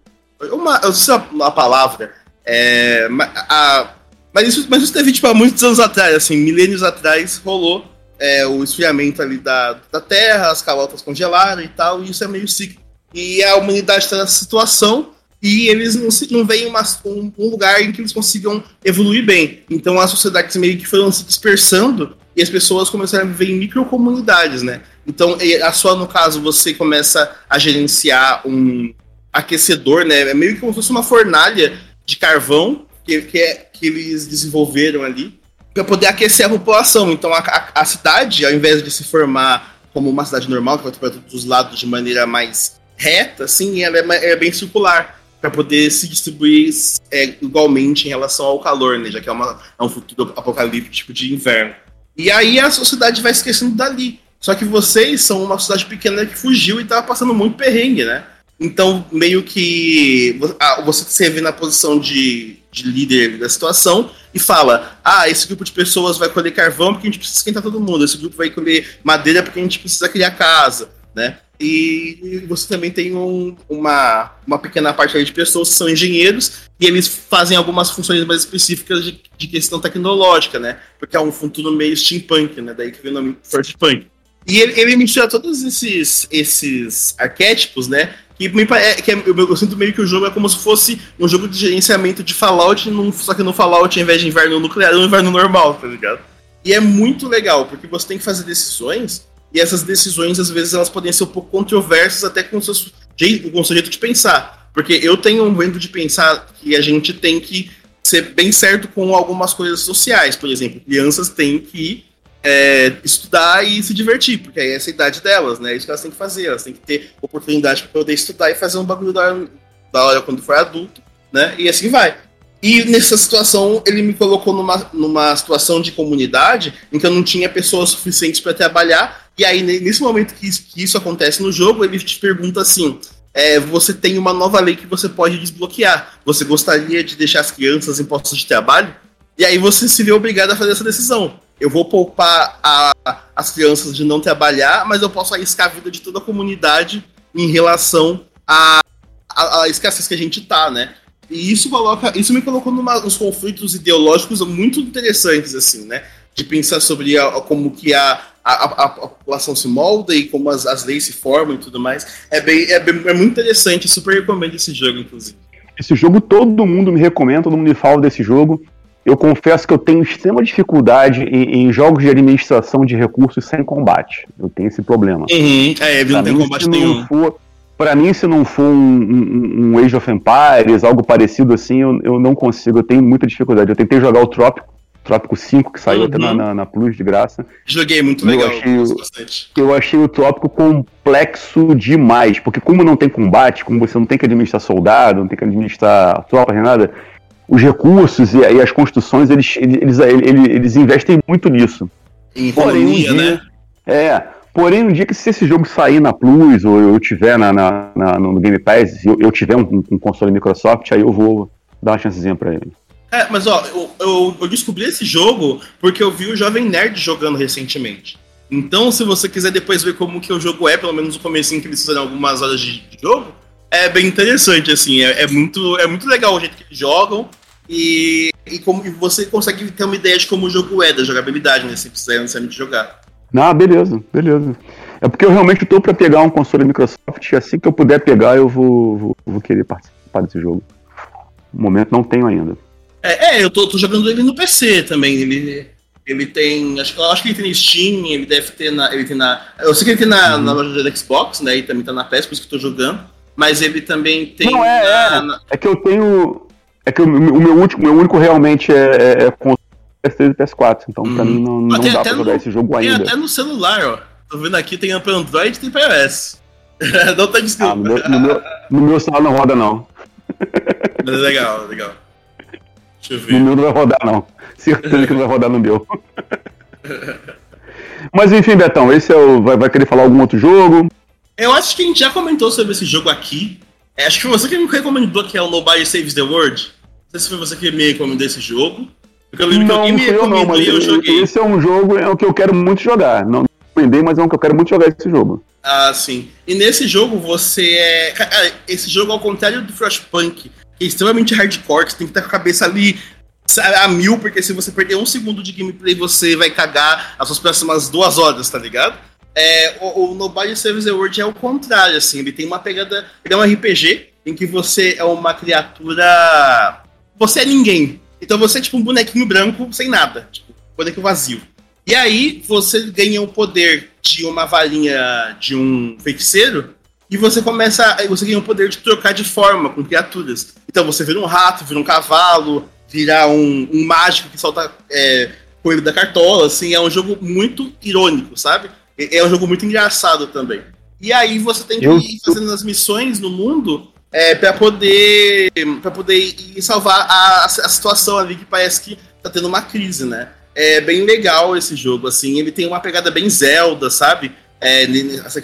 Uma, eu sei a, palavra, é, a- mas, isso, mas isso teve tipo, há muitos anos atrás, assim, milênios atrás, rolou é, o esfriamento ali da, da Terra, as calotas congelaram e tal, e isso é meio ciclo. E a humanidade está nessa situação e eles não, se- não veem uma- um, um lugar em que eles consigam evoluir bem. Então as sociedades meio que foram se dispersando e as pessoas começaram a viver em microcomunidades, né? Então, a sua, no caso, você começa a gerenciar um aquecedor, né? É meio que como se fosse uma fornalha de carvão que, que, é, que eles desenvolveram ali para poder aquecer a população. Então, a, a, a cidade, ao invés de se formar como uma cidade normal, que vai para todos os lados de maneira mais reta, assim, ela é, é bem circular para poder se distribuir é, igualmente em relação ao calor, né? Já que é, uma, é um futuro apocalíptico de inverno. E aí a sociedade vai esquecendo dali. Só que vocês são uma cidade pequena que fugiu e tava passando muito perrengue, né? Então, meio que vo- você se vê na posição de, de líder da situação e fala: ah, esse grupo de pessoas vai colher carvão porque a gente precisa esquentar todo mundo, esse grupo vai colher madeira porque a gente precisa criar casa, né? E você também tem um, uma, uma pequena parte de pessoas que são engenheiros e eles fazem algumas funções mais específicas de, de questão tecnológica, né? Porque é um futuro meio steampunk, né? Daí que vem o nome Punk. E ele, ele mistura todos esses, esses arquétipos, né? Que, me, é, que é, eu, eu, sinto meio que o jogo é como se fosse um jogo de gerenciamento de Fallout, num, só que no Fallout, ao invés de inverno nuclear, é um inverno normal, tá ligado? E é muito legal, porque você tem que fazer decisões e essas decisões, às vezes, elas podem ser um pouco controversas até com o seu jeito, com o seu jeito de pensar. Porque eu tenho um vento de pensar que a gente tem que ser bem certo com algumas coisas sociais. Por exemplo, crianças têm que é, estudar e se divertir, porque aí é essa idade delas, né? É isso que elas têm que fazer. Elas têm que ter oportunidade para poder estudar e fazer um bagulho da da hora quando for adulto, né? E assim vai. E nessa situação, ele me colocou numa, numa situação de comunidade em que eu não tinha pessoas suficientes para trabalhar. E aí, nesse momento que isso, que isso, acontece no jogo, ele te pergunta assim: é, você tem uma nova lei que você pode desbloquear. Você gostaria de deixar as crianças em postos de trabalho? E aí você se vê obrigado a fazer essa decisão. Eu vou poupar a, as crianças de não trabalhar, mas eu posso arriscar a vida de toda a comunidade em relação à, à, à escassez que a gente tá, né? E isso coloca, isso me colocou numa, nos conflitos ideológicos muito interessantes, assim, né? De pensar sobre a, como que a, a, a, população se molda e como as, as leis se formam e tudo mais. É, bem, é, bem, é muito interessante, super recomendo esse jogo, inclusive. Esse jogo todo mundo me recomenda, todo mundo me fala desse jogo. Eu confesso que eu tenho extrema dificuldade em, em jogos de administração de recursos sem combate. Eu tenho esse problema. Uhum. É, não tem combate nenhum. For, para mim, se não for um, um, um, Age of Empires, algo parecido assim, eu, eu não consigo, eu tenho muita dificuldade. Eu tentei jogar o Trópico, Trópico 5, que saiu uhum. até na, na, na, Plus de graça. Joguei muito legal. Eu achei, eu achei o Trópico complexo demais, porque como não tem combate, como você não tem que administrar soldado, não tem que administrar tropa nem nada, os recursos e, e as construções, eles, eles, eles, eles, investem muito nisso. Em economia, um né? É, Porém, no dia que se esse jogo sair na Plus, ou eu tiver na, na, na no Game Pass, eu, eu tiver um, um, console Microsoft, aí eu vou dar uma chancezinha pra ele. É, mas ó, eu, eu, eu, descobri esse jogo porque eu vi o Jovem Nerd jogando recentemente. Então, se você quiser depois ver como que o jogo é, pelo menos no começo que eles fizeram algumas horas de, de jogo, é bem interessante, assim, é, é, muito, é muito legal o jeito que eles jogam e, e como e você consegue ter uma ideia de como o jogo é, da jogabilidade, né, se precisar necessariamente jogar. Ah, beleza, beleza. É porque eu realmente estou para pegar um console Microsoft e assim que eu puder pegar, eu vou, vou, vou, querer participar desse jogo. No momento não tenho ainda. É, é eu tô, tô, jogando ele no PC também. Ele, ele tem. Acho, acho que ele tem Steam, ele deve ter na. Ele tem na. Eu sei que ele tem na, uhum. na loja da Xbox, né? E também tá na PS, por isso que eu tô jogando. Mas ele também tem. Não, é, na, é. Na... é que eu tenho. É que o, o meu, último, meu único realmente é, é, é PS3 e PS4. Então, pra mim, não, não dá pra jogar no, esse jogo ainda. Tem até no celular, ó. Tô vendo aqui, tem pra Android e tem pra iOS. não tá desculpa. Ah, no, meu, no, meu, no meu celular não roda, não. legal, legal. Deixa eu ver. No meu não vai rodar, não. Certeza que não vai rodar no meu. Mas enfim, Betão, esse é o. Vai, vai querer falar algum outro jogo? Eu acho que a gente já comentou sobre esse jogo aqui. É, acho que foi você que me recomendou que é o Nobody Saves the World. Não sei se foi você que me recomendou esse jogo. Porque eu lembro não, que alguém me recomendou não, mas e eu joguei. Esse é um jogo é o que eu quero muito jogar. Não recomendei, mas é um que eu quero muito jogar esse jogo. Ah, sim. E nesse jogo você é. Esse jogo, ao contrário do Frostpunk, extremamente hardcore, que você tem que estar com a cabeça ali a mil, porque se você perder um segundo de gameplay, você vai cagar as suas próximas duas horas, tá ligado? É, o, o Nobody Saves the World é o contrário, assim, ele tem uma pegada. Ele é um RPG em que você é uma criatura. Você é ninguém. Então você é tipo um bonequinho branco sem nada, tipo, bonequinho vazio. E aí você ganha o poder de uma varinha de um feiticeiro e você começa, você ganha o poder de trocar de forma com criaturas. Então você vira um rato, vira um cavalo, vira um, um mágico que solta é, coelho da cartola, assim, é um jogo muito irônico, sabe? É, um jogo muito engraçado também. E aí você tem que ir fazendo as missões no mundo é, para poder para poder ir salvar a, a, situação ali que parece que tá tendo uma crise, né? É bem legal esse jogo, assim, ele tem uma pegada bem Zelda, sabe? É,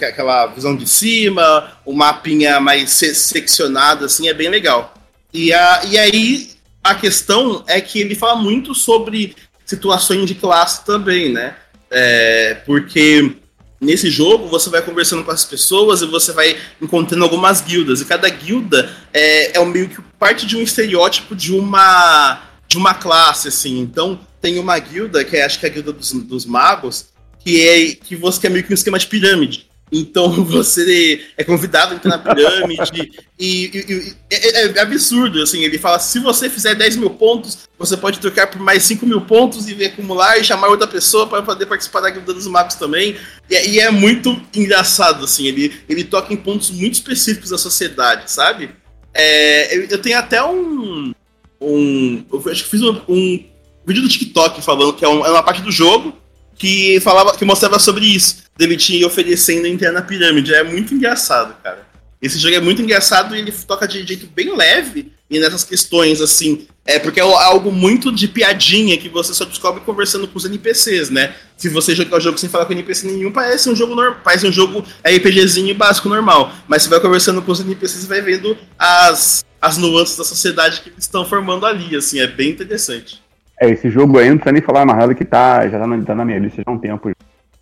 aquela visão de cima, o mapinha mais seccionado, assim, é bem legal. E, a, e aí, a questão é que ele fala muito sobre situações de classe também, né? É, porque Nesse jogo, você vai conversando com as pessoas e você vai encontrando algumas guildas. E cada guilda é, é meio que parte de um estereótipo de uma, de uma classe, assim. Então, tem uma guilda, que é, acho que é a guilda dos, dos magos, que é que você que é meio que um esquema de pirâmide. Então você é convidado a entrar na pirâmide e, e, e é, é, absurdo, assim, ele fala, se você fizer 10 mil pontos, você pode trocar por mais 5 mil pontos e acumular e chamar outra pessoa para poder participar da Guilda dos Magos também. E, e, é muito engraçado, assim, ele, ele toca em pontos muito específicos da sociedade, sabe? É, eu, eu, tenho até um, um... Eu acho que fiz um, um vídeo do TikTok falando que é, um, é uma parte do jogo que falava que mostrava sobre isso dele te oferecendo entrar na pirâmide. É muito engraçado, cara. Esse jogo é muito engraçado e ele toca de jeito bem leve e nessas questões, assim. É porque é algo muito de piadinha que você só descobre conversando com os NPCs, né? Se você jogar o jogo sem falar com NPC nenhum, parece um jogo normal, parece um jogo RPGzinho básico normal. Mas você vai conversando com os NPCs e vai vendo as, as nuances da sociedade que eles estão formando ali, assim, é bem interessante. É, esse jogo aí não precisa nem falar na real que tá, já tá na, tá na minha lista já há um tempo.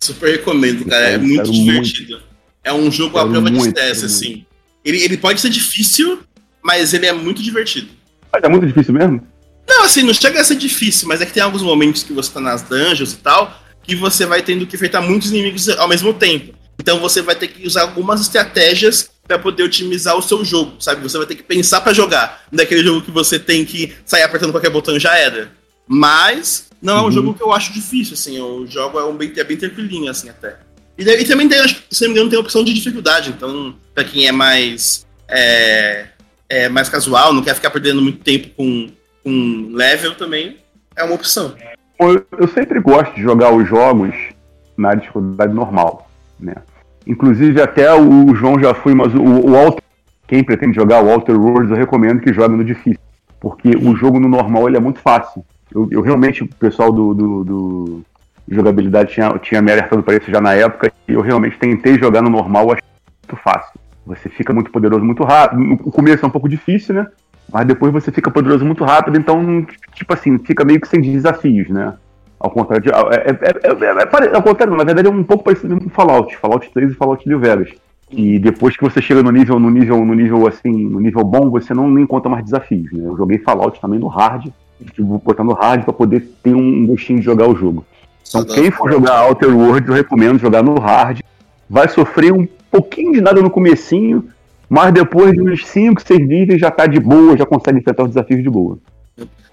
Super recomendo, cara. É muito divertido. Muito. É um jogo à prova de teste, assim. Ele, ele pode ser difícil, mas ele é muito divertido. Mas é muito difícil mesmo? Não, assim, não chega a ser difícil, mas é que tem alguns momentos que você tá nas dungeons e tal, que você vai tendo que enfrentar muitos inimigos ao mesmo tempo. Então você vai ter que usar algumas estratégias para poder otimizar o seu jogo, sabe? Você vai ter que pensar para jogar. Daquele jogo que você tem que sair apertando qualquer botão já era. Mas não é um uhum. jogo que eu acho difícil, assim. O jogo é, um bem, é bem tranquilinho, assim, até. E, e também tem, acho, se não me engano, tem a opção de dificuldade. Então, pra quem é mais. É, é mais casual, não quer ficar perdendo muito tempo com, com level também, é uma opção. Eu, eu sempre gosto de jogar os jogos na dificuldade normal, né? Inclusive até o João já foi, mas o, o quem pretende jogar o Alter Worlds, eu recomendo que jogue no difícil. Porque o jogo no normal ele é muito fácil. Eu, eu realmente, o pessoal do, do, do jogabilidade tinha, tinha me alertado para isso já na época, e eu realmente tentei jogar no normal, achei muito fácil. Você fica muito poderoso muito rápido. No começo é um pouco difícil, né? Mas depois você fica poderoso muito rápido, então, tipo assim, fica meio que sem desafios, né? Ao contrário de. É, é, é, é, ao contrário, na verdade é um pouco parecido com Fallout, Fallout 3 e Fallout New Vegas. E depois que você chega no nível, no nível, no nível assim, no nível bom, você não encontra mais desafios, né? Eu joguei Fallout também no hard, tipo, botar no hard para poder ter um gostinho de jogar o jogo. Então, quem for jogar Outer Worlds, eu recomendo jogar no hard. Vai sofrer um pouquinho de nada no comecinho, mas depois de uns 5, 6 níveis já tá de boa, já consegue enfrentar os desafios de boa.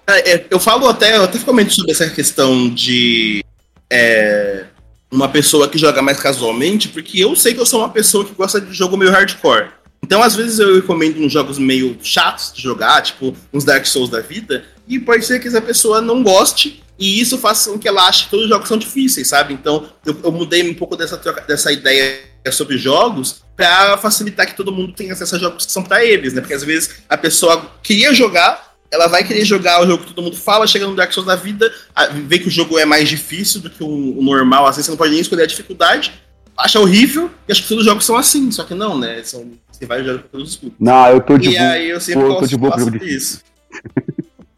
É, é, eu falo até, eu até comento sobre essa questão de é, uma pessoa que joga mais casualmente, porque eu sei que eu sou uma pessoa que gosta de jogo meio hardcore. Então, às vezes, eu recomendo uns jogos meio chatos de jogar, tipo uns Dark Souls da vida, e pode ser que essa pessoa não goste, e isso faça com que ela ache que todos os jogos são difíceis, sabe? Então, eu, eu mudei um pouco dessa, troca, dessa ideia sobre jogos para facilitar que todo mundo tenha acesso a jogos que são para eles, né? Porque às vezes a pessoa queria jogar, ela vai querer jogar o jogo que todo mundo fala, chega no Dark Souls da vida, vê que o jogo é mais difícil do que o, normal, às vezes você não pode nem escolher a dificuldade, acha horrível, e acha que todos os jogos são assim, só que não, né? São, você vai jogar todos os públicos. Não, eu tô de E aí eu sempre tô, gosto de isso.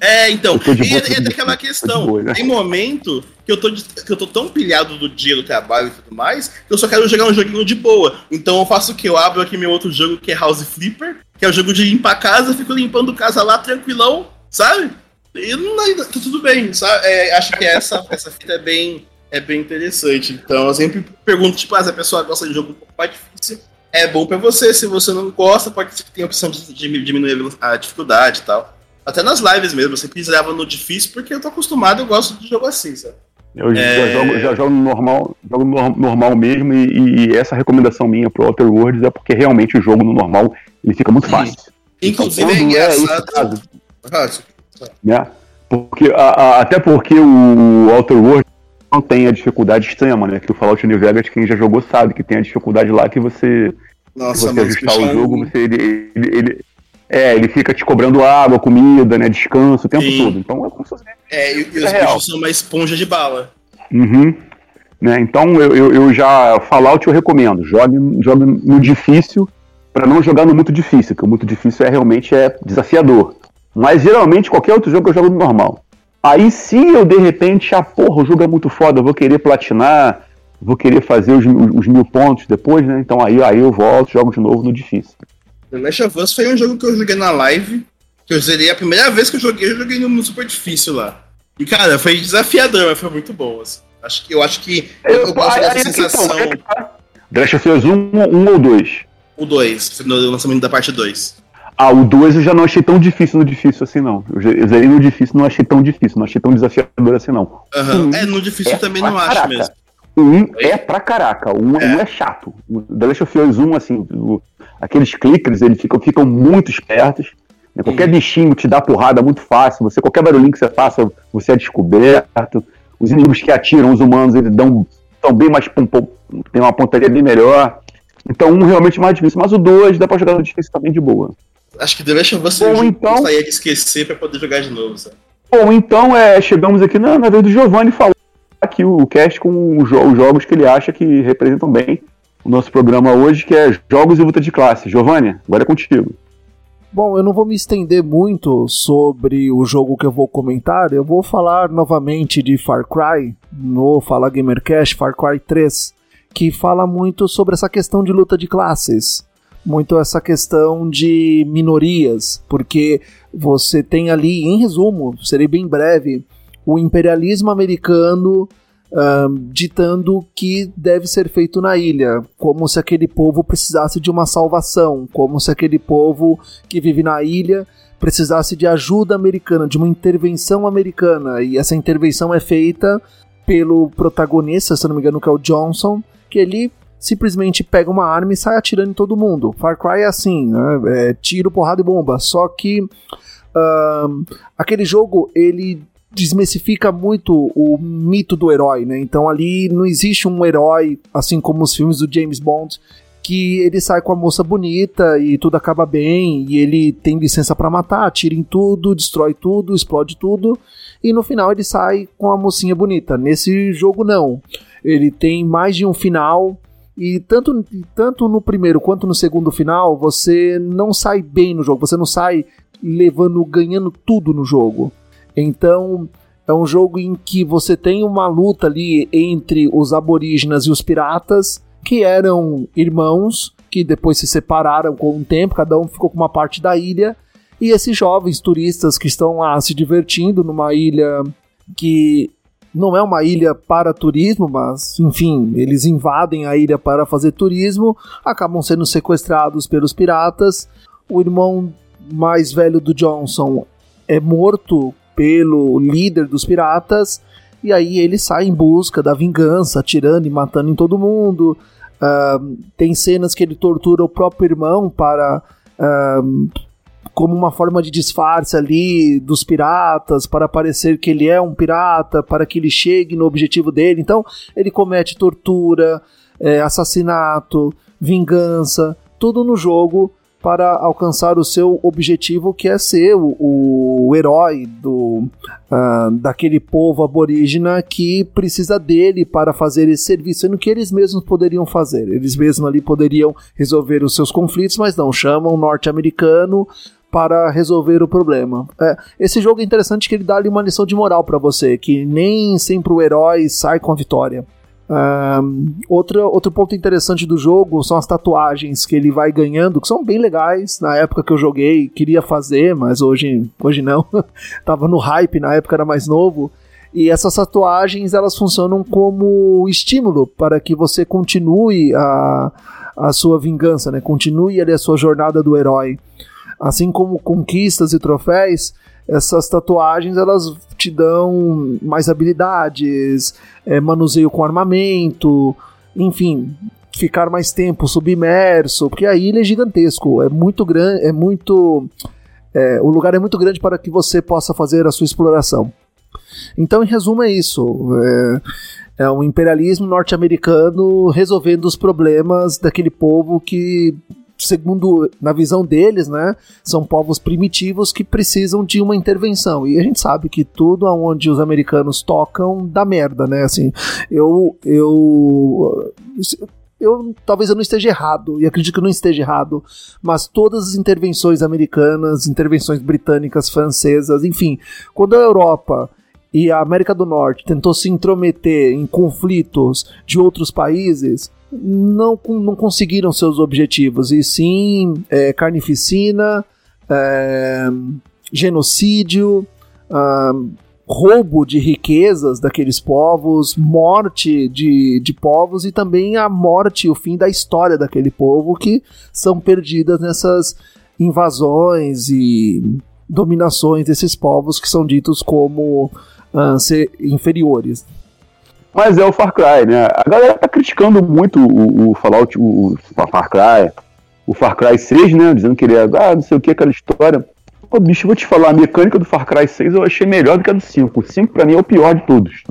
É, então, e é, é daquela questão. Boa, né? Tem momento que eu, tô, que eu tô tão pilhado do dia do trabalho e tudo mais, que eu só quero jogar um joguinho de boa. Então eu faço o que? Eu abro aqui meu outro jogo que é House Flipper, que é o jogo de limpar casa, fico limpando casa lá tranquilão, sabe? E não, tá tudo bem, sabe? É, acho que essa, essa fita é bem, é bem interessante. Então eu sempre pergunto, tipo, ah, se a pessoa gosta de jogo um pouco mais difícil, é bom para você. Se você não gosta, pode ser que tenha a opção de diminuir a dificuldade e tal. Até nas lives mesmo, eu sempre zerava no difícil porque eu tô acostumado, eu gosto de jogo assim, sabe? Eu é... já, jogo, já jogo no normal, jogo no normal mesmo, e, e, essa recomendação minha pro Outer Worlds é porque realmente o jogo no normal ele fica muito fácil. Inclusive então, é engraçado. É caso, ah, né? porque, a, a, até porque o Outer Worlds não tem a dificuldade extrema, né? Que o Fallout New Vegas, quem já jogou sabe que tem a dificuldade lá que você, Nossa, você ajustar o jogo, você, ele, ele, ele é, ele fica te cobrando água, comida, né? Descanso o tempo Sim. todo. Então é como se fosse. É, e, e os é bichos são uma esponja de bala. Uhum. Né, então eu, eu, eu, já. Fallout eu recomendo. Jogue, jogue no difícil para não jogar no muito difícil, porque o muito difícil é realmente é desafiador. Mas geralmente qualquer outro jogo eu jogo no normal. Aí se eu de repente, ah, porra, o jogo é muito foda, eu vou querer platinar, vou querer fazer os, os, mil pontos depois, né? Então aí, aí eu volto, jogo de novo no difícil. The Last of Us foi um jogo que eu joguei na live, que eu zerei a primeira vez que eu joguei, eu joguei no super difícil lá. E cara, foi desafiador, mas foi muito bom. Assim. Acho que, eu acho que eu, eu gosto dessa então, sensação. Então, The Last of Us 1, 1 ou 2? O 2, no lançamento da parte 2. Ah, o 2 eu já não achei tão difícil no difícil assim, não. Eu zerei no difícil, não achei tão difícil, não achei tão desafiador assim, não. Uhum. É, no difícil é também não caraca. acho mesmo. O 1 é pra caraca, o 1 é. Um é chato. O The Last of Us 1, assim, o, aqueles clickers, eles ficam, ficam muito espertos. Né? Qualquer bichinho te dá porrada muito fácil. Você, qualquer barulhinho que você faça, você é descoberto. Os inimigos que atiram os humanos, eles dão tão bem mais pum, tem uma pontaria bem melhor. Então, um realmente mais difícil, mas o 2 dá pra jogar no difícil também de boa. Acho que The Last of Us então... gostaria de esquecer pra poder jogar de novo, sabe? Bom, então é, chegamos aqui na, na vez do Giovanni falar aqui o cast com os, os jogos que ele acha que representam bem o nosso programa hoje, que é Jogos e Luta de Classe. Giovanni, agora é contigo. Bom, eu não vou me estender muito sobre o jogo que eu vou comentar, eu vou falar novamente de Far Cry, no Fala Gamercast, Far Cry 3, que fala muito sobre essa questão de luta de classes, muito essa questão de minorias, porque você tem ali, em resumo, serei bem breve, o imperialismo americano uh, ditando o que deve ser feito na ilha, como se aquele povo precisasse de uma salvação, como se aquele povo que vive na ilha precisasse de ajuda americana, de uma intervenção americana, e essa intervenção é feita pelo protagonista, se não me engano, que é o Johnson, que ele simplesmente pega uma arma e sai atirando em todo mundo. Far Cry é assim, né? é tiro, porrada e bomba. Só que uh, aquele jogo ele desmistifica muito o mito do herói, né? Então ali não existe um herói, assim como os filmes do James Bond, que ele sai com a moça bonita e tudo acaba bem e ele tem licença para matar, atira em tudo, destrói tudo, explode tudo e no final ele sai com a mocinha bonita. Nesse jogo não. Ele tem mais de um final e tanto, tanto no primeiro quanto no segundo final, você não sai bem no jogo, você não sai levando, ganhando tudo no jogo. Então, é um jogo em que você tem uma luta ali entre os aborígenas e os piratas, que eram irmãos, que depois se separaram com o tempo, cada um ficou com uma parte da ilha, e esses jovens turistas que estão lá se divertindo numa ilha que não é uma ilha para turismo, mas enfim, eles invadem a ilha para fazer turismo, acabam sendo sequestrados pelos piratas. O irmão mais velho do Johnson é morto pelo líder dos piratas, e aí ele sai em busca da vingança, atirando e matando em todo mundo. Uh, tem cenas que ele tortura o próprio irmão para. Uh, como uma forma de disfarce ali dos piratas, para parecer que ele é um pirata, para que ele chegue no objetivo dele. Então, ele comete tortura, é, assassinato, vingança, tudo no jogo para alcançar o seu objetivo, que é ser o, o herói do, uh, daquele povo aborígena que precisa dele para fazer esse serviço, sendo que eles mesmos poderiam fazer. Eles mesmos ali poderiam resolver os seus conflitos, mas não, chamam norte-americano para resolver o problema. É, esse jogo é interessante que ele dá ali uma lição de moral para você, que nem sempre o herói sai com a vitória. Um, outro, outro ponto interessante do jogo são as tatuagens que ele vai ganhando, que são bem legais. Na época que eu joguei, queria fazer, mas hoje, hoje não. Tava no hype, na época era mais novo. E essas tatuagens elas funcionam como estímulo para que você continue a, a sua vingança, né? Continue ali a sua jornada do herói. Assim como conquistas e troféus, essas tatuagens elas te dão mais habilidades, é, manuseio com armamento, enfim, ficar mais tempo submerso, porque a ilha é gigantesco, é muito grande, é muito é, o lugar é muito grande para que você possa fazer a sua exploração. Então, em resumo, é isso. É, é um imperialismo norte-americano resolvendo os problemas daquele povo que segundo na visão deles, né, são povos primitivos que precisam de uma intervenção. E a gente sabe que tudo aonde os americanos tocam dá merda, né? Assim, eu eu eu talvez eu não esteja errado, e acredito que eu não esteja errado, mas todas as intervenções americanas, intervenções britânicas, francesas, enfim, quando a Europa e a América do Norte tentou se intrometer em conflitos de outros países, não, não conseguiram seus objetivos, e sim é, carnificina, é, genocídio, ah, roubo de riquezas daqueles povos, morte de, de povos e também a morte, o fim da história daquele povo que são perdidas nessas invasões e dominações desses povos que são ditos como uh, ser inferiores. Mas é o Far Cry, né? A galera tá criticando muito o, o Fallout, o, o Far Cry, o Far Cry 6, né? Dizendo que ele é, ah, não sei o que, aquela história. Pô, bicho, vou te falar, a mecânica do Far Cry 6 eu achei melhor do que a do 5. O 5 pra mim é o pior de todos.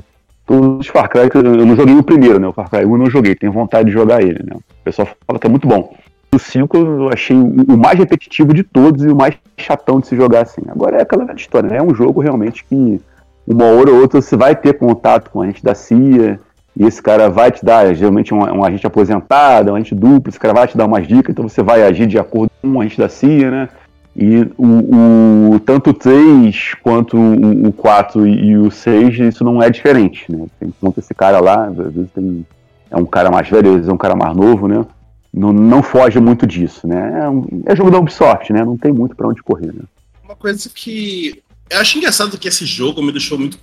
Todos os Far Cry, eu não joguei o primeiro, né? O Far Cry 1 eu não joguei, tenho vontade de jogar ele, né? O pessoal fala que é muito bom. O 5 eu achei o mais repetitivo de todos e o mais chatão de se jogar assim. Agora é aquela história, né? É um jogo realmente que uma hora ou outra você vai ter contato com a gente da CIA, e esse cara vai te dar, geralmente um, um agente aposentado, um agente duplo, esse cara vai te dar umas dicas, então você vai agir de acordo com um agente da CIA, né? E o, o tanto o 3 quanto o, o 4 e o 6, isso não é diferente, né? Você encontra esse cara lá, às vezes tem, é um cara mais velho, às vezes é um cara mais novo, né? Não, não foge muito disso, né? É, um, é jogo da Ubisoft, né? Não tem muito para onde correr, né? Uma coisa que eu acho engraçado que esse jogo me deixou muito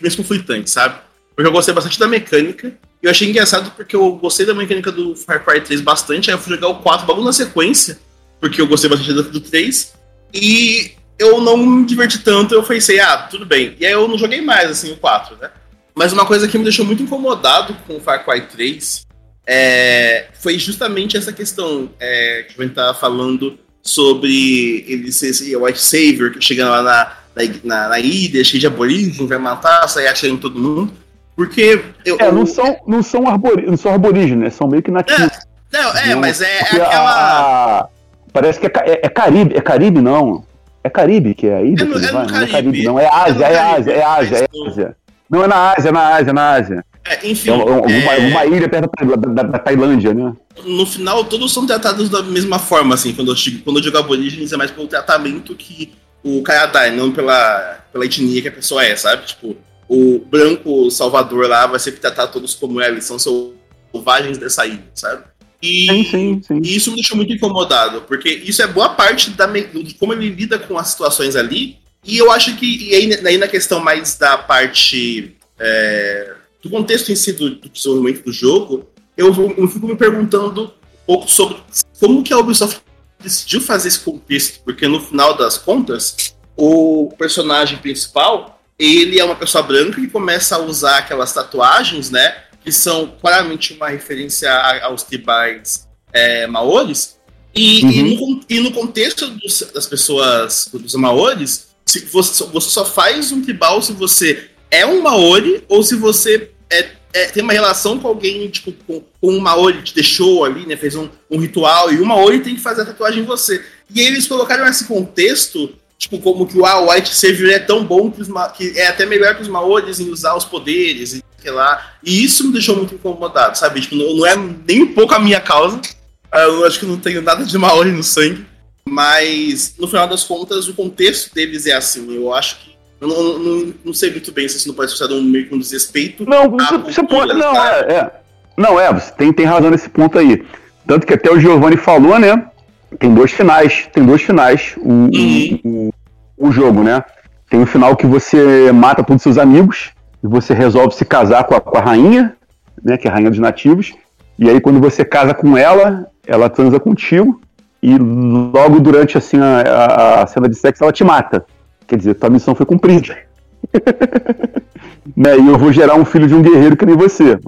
mais conflitante, sabe? Porque eu gostei bastante da mecânica. E eu achei engraçado porque eu gostei da mecânica do Far Cry 3 bastante. Aí eu fui jogar o 4 logo na sequência, porque eu gostei bastante do 3. E eu não me diverti tanto, eu pensei, ah, tudo bem. E aí eu não joguei mais, assim, o 4, né? Mas uma coisa que me deixou muito incomodado com o Far Cry 3 é, foi justamente essa questão é, que a gente tava falando sobre ele ser esse white savior que chega lá na, na, na ilha, cheio de aborígenes, vai matar, sair atirando todo mundo. Porque. Eu, é, não são, não são, arbori, não são aborígenes, são meio que nativos. É, não, é, mas é, é aquela. A, parece que é, é, é, Caribe, é Caribe, não. É Caribe que é a ilha? É no, é vai, Caribe. Não é Caribe, não. É Ásia, é, Ásia, é Ásia, é Ásia. Não, é na Ásia, é na Ásia, é na Ásia. É, enfim. É uma, é... uma, ilha perto da, da, da, Tailândia, né? No final, todos são tratados da mesma forma, assim. Quando eu, quando eu jogo aborígenes, é mais pelo tratamento que o dá, não pela, pela etnia que a pessoa é, sabe? Tipo, o branco salvador lá vai sempre tratar todos como é, eles são selvagens dessa ilha, sabe? E, sim, sim, sim. e, isso me deixou muito incomodado, porque isso é boa parte da, de como ele lida com as situações ali. E eu acho que, e aí, aí na questão mais da parte é, do contexto em si do, do desenvolvimento do jogo, eu, eu fico me perguntando um pouco sobre como que a Ubisoft decidiu fazer esse contexto, porque no final das contas, o personagem principal, ele é uma pessoa branca que começa a usar aquelas tatuagens, né, que são claramente uma referência aos tribais é, maores, e, uhum. e, no, e, no, contexto dos, das pessoas, dos maores, se você, você só faz um tribal se você é um maori ou se você é, é, tem uma relação com alguém, tipo, com, com um Maori te deixou ali, né? Fez um, um ritual, e o Maori tem que fazer a tatuagem em você. E eles colocaram esse contexto, tipo, como que o ah, White Savior é tão bom que, os, que é até melhor que os Maoris em usar os poderes e sei lá. E isso me deixou muito incomodado, sabe? Tipo, não, não é nem um pouco a minha causa. Eu acho que não tenho nada de Maori no sangue. Mas, no final das contas, o contexto deles é assim. Eu acho que eu não, não, não, sei muito bem se isso não pode ser um meio com desrespeito. Não, você, você pode. Não, é, é, Não, é, você tem, tem razão nesse ponto aí. Tanto que até o Giovanni falou, né? Tem dois finais. Tem dois finais o, uhum. o, o, jogo, né? Tem um final que você mata todos os seus amigos e você resolve se casar com a, com a rainha, né? Que é a rainha dos nativos. E aí, quando você casa com ela, ela transa contigo. E logo durante assim, a, a, a cena de sexo, ela te mata. Quer dizer, tua missão foi cumprida. né? E eu vou gerar um filho de um guerreiro que nem você.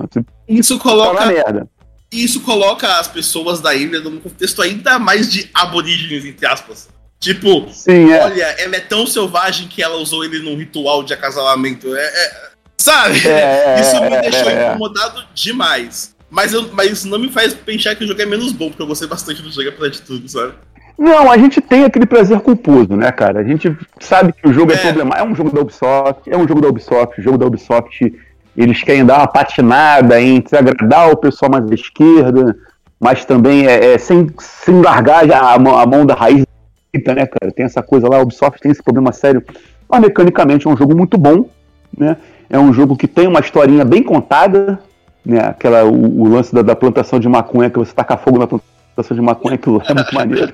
Isso coloca. merda. Isso coloca as pessoas da ilha num contexto ainda mais de aborígenes, entre aspas. Tipo, Sim, é. olha, ela é tão selvagem que ela usou ele num ritual de acasalamento. É, é sabe? É, é isso me é, deixou incomodado demais. Mas, eu, mas não me faz pensar que o jogo é menos bom, porque eu gostei bastante do jogo apesar de tudo, sabe? Não, a gente tem aquele prazer culposo, né, cara? A gente sabe que o jogo é, é problemático. É um jogo da Ubisoft, é um jogo da Ubisoft. O jogo da Ubisoft, eles querem dar uma patinada entre agradar o pessoal mais da esquerda, mas também é, é sem, sem largar a, a, mão da raiz, né, cara? Tem essa coisa lá, a Ubisoft tem esse problema sério. Mas mecanicamente é um jogo muito bom. né? É um jogo que tem uma historinha bem contada, né? Aquela, o, o lance da, da, plantação de maconha, que você taca fogo na plantação de maconha, aquilo é muito maneiro.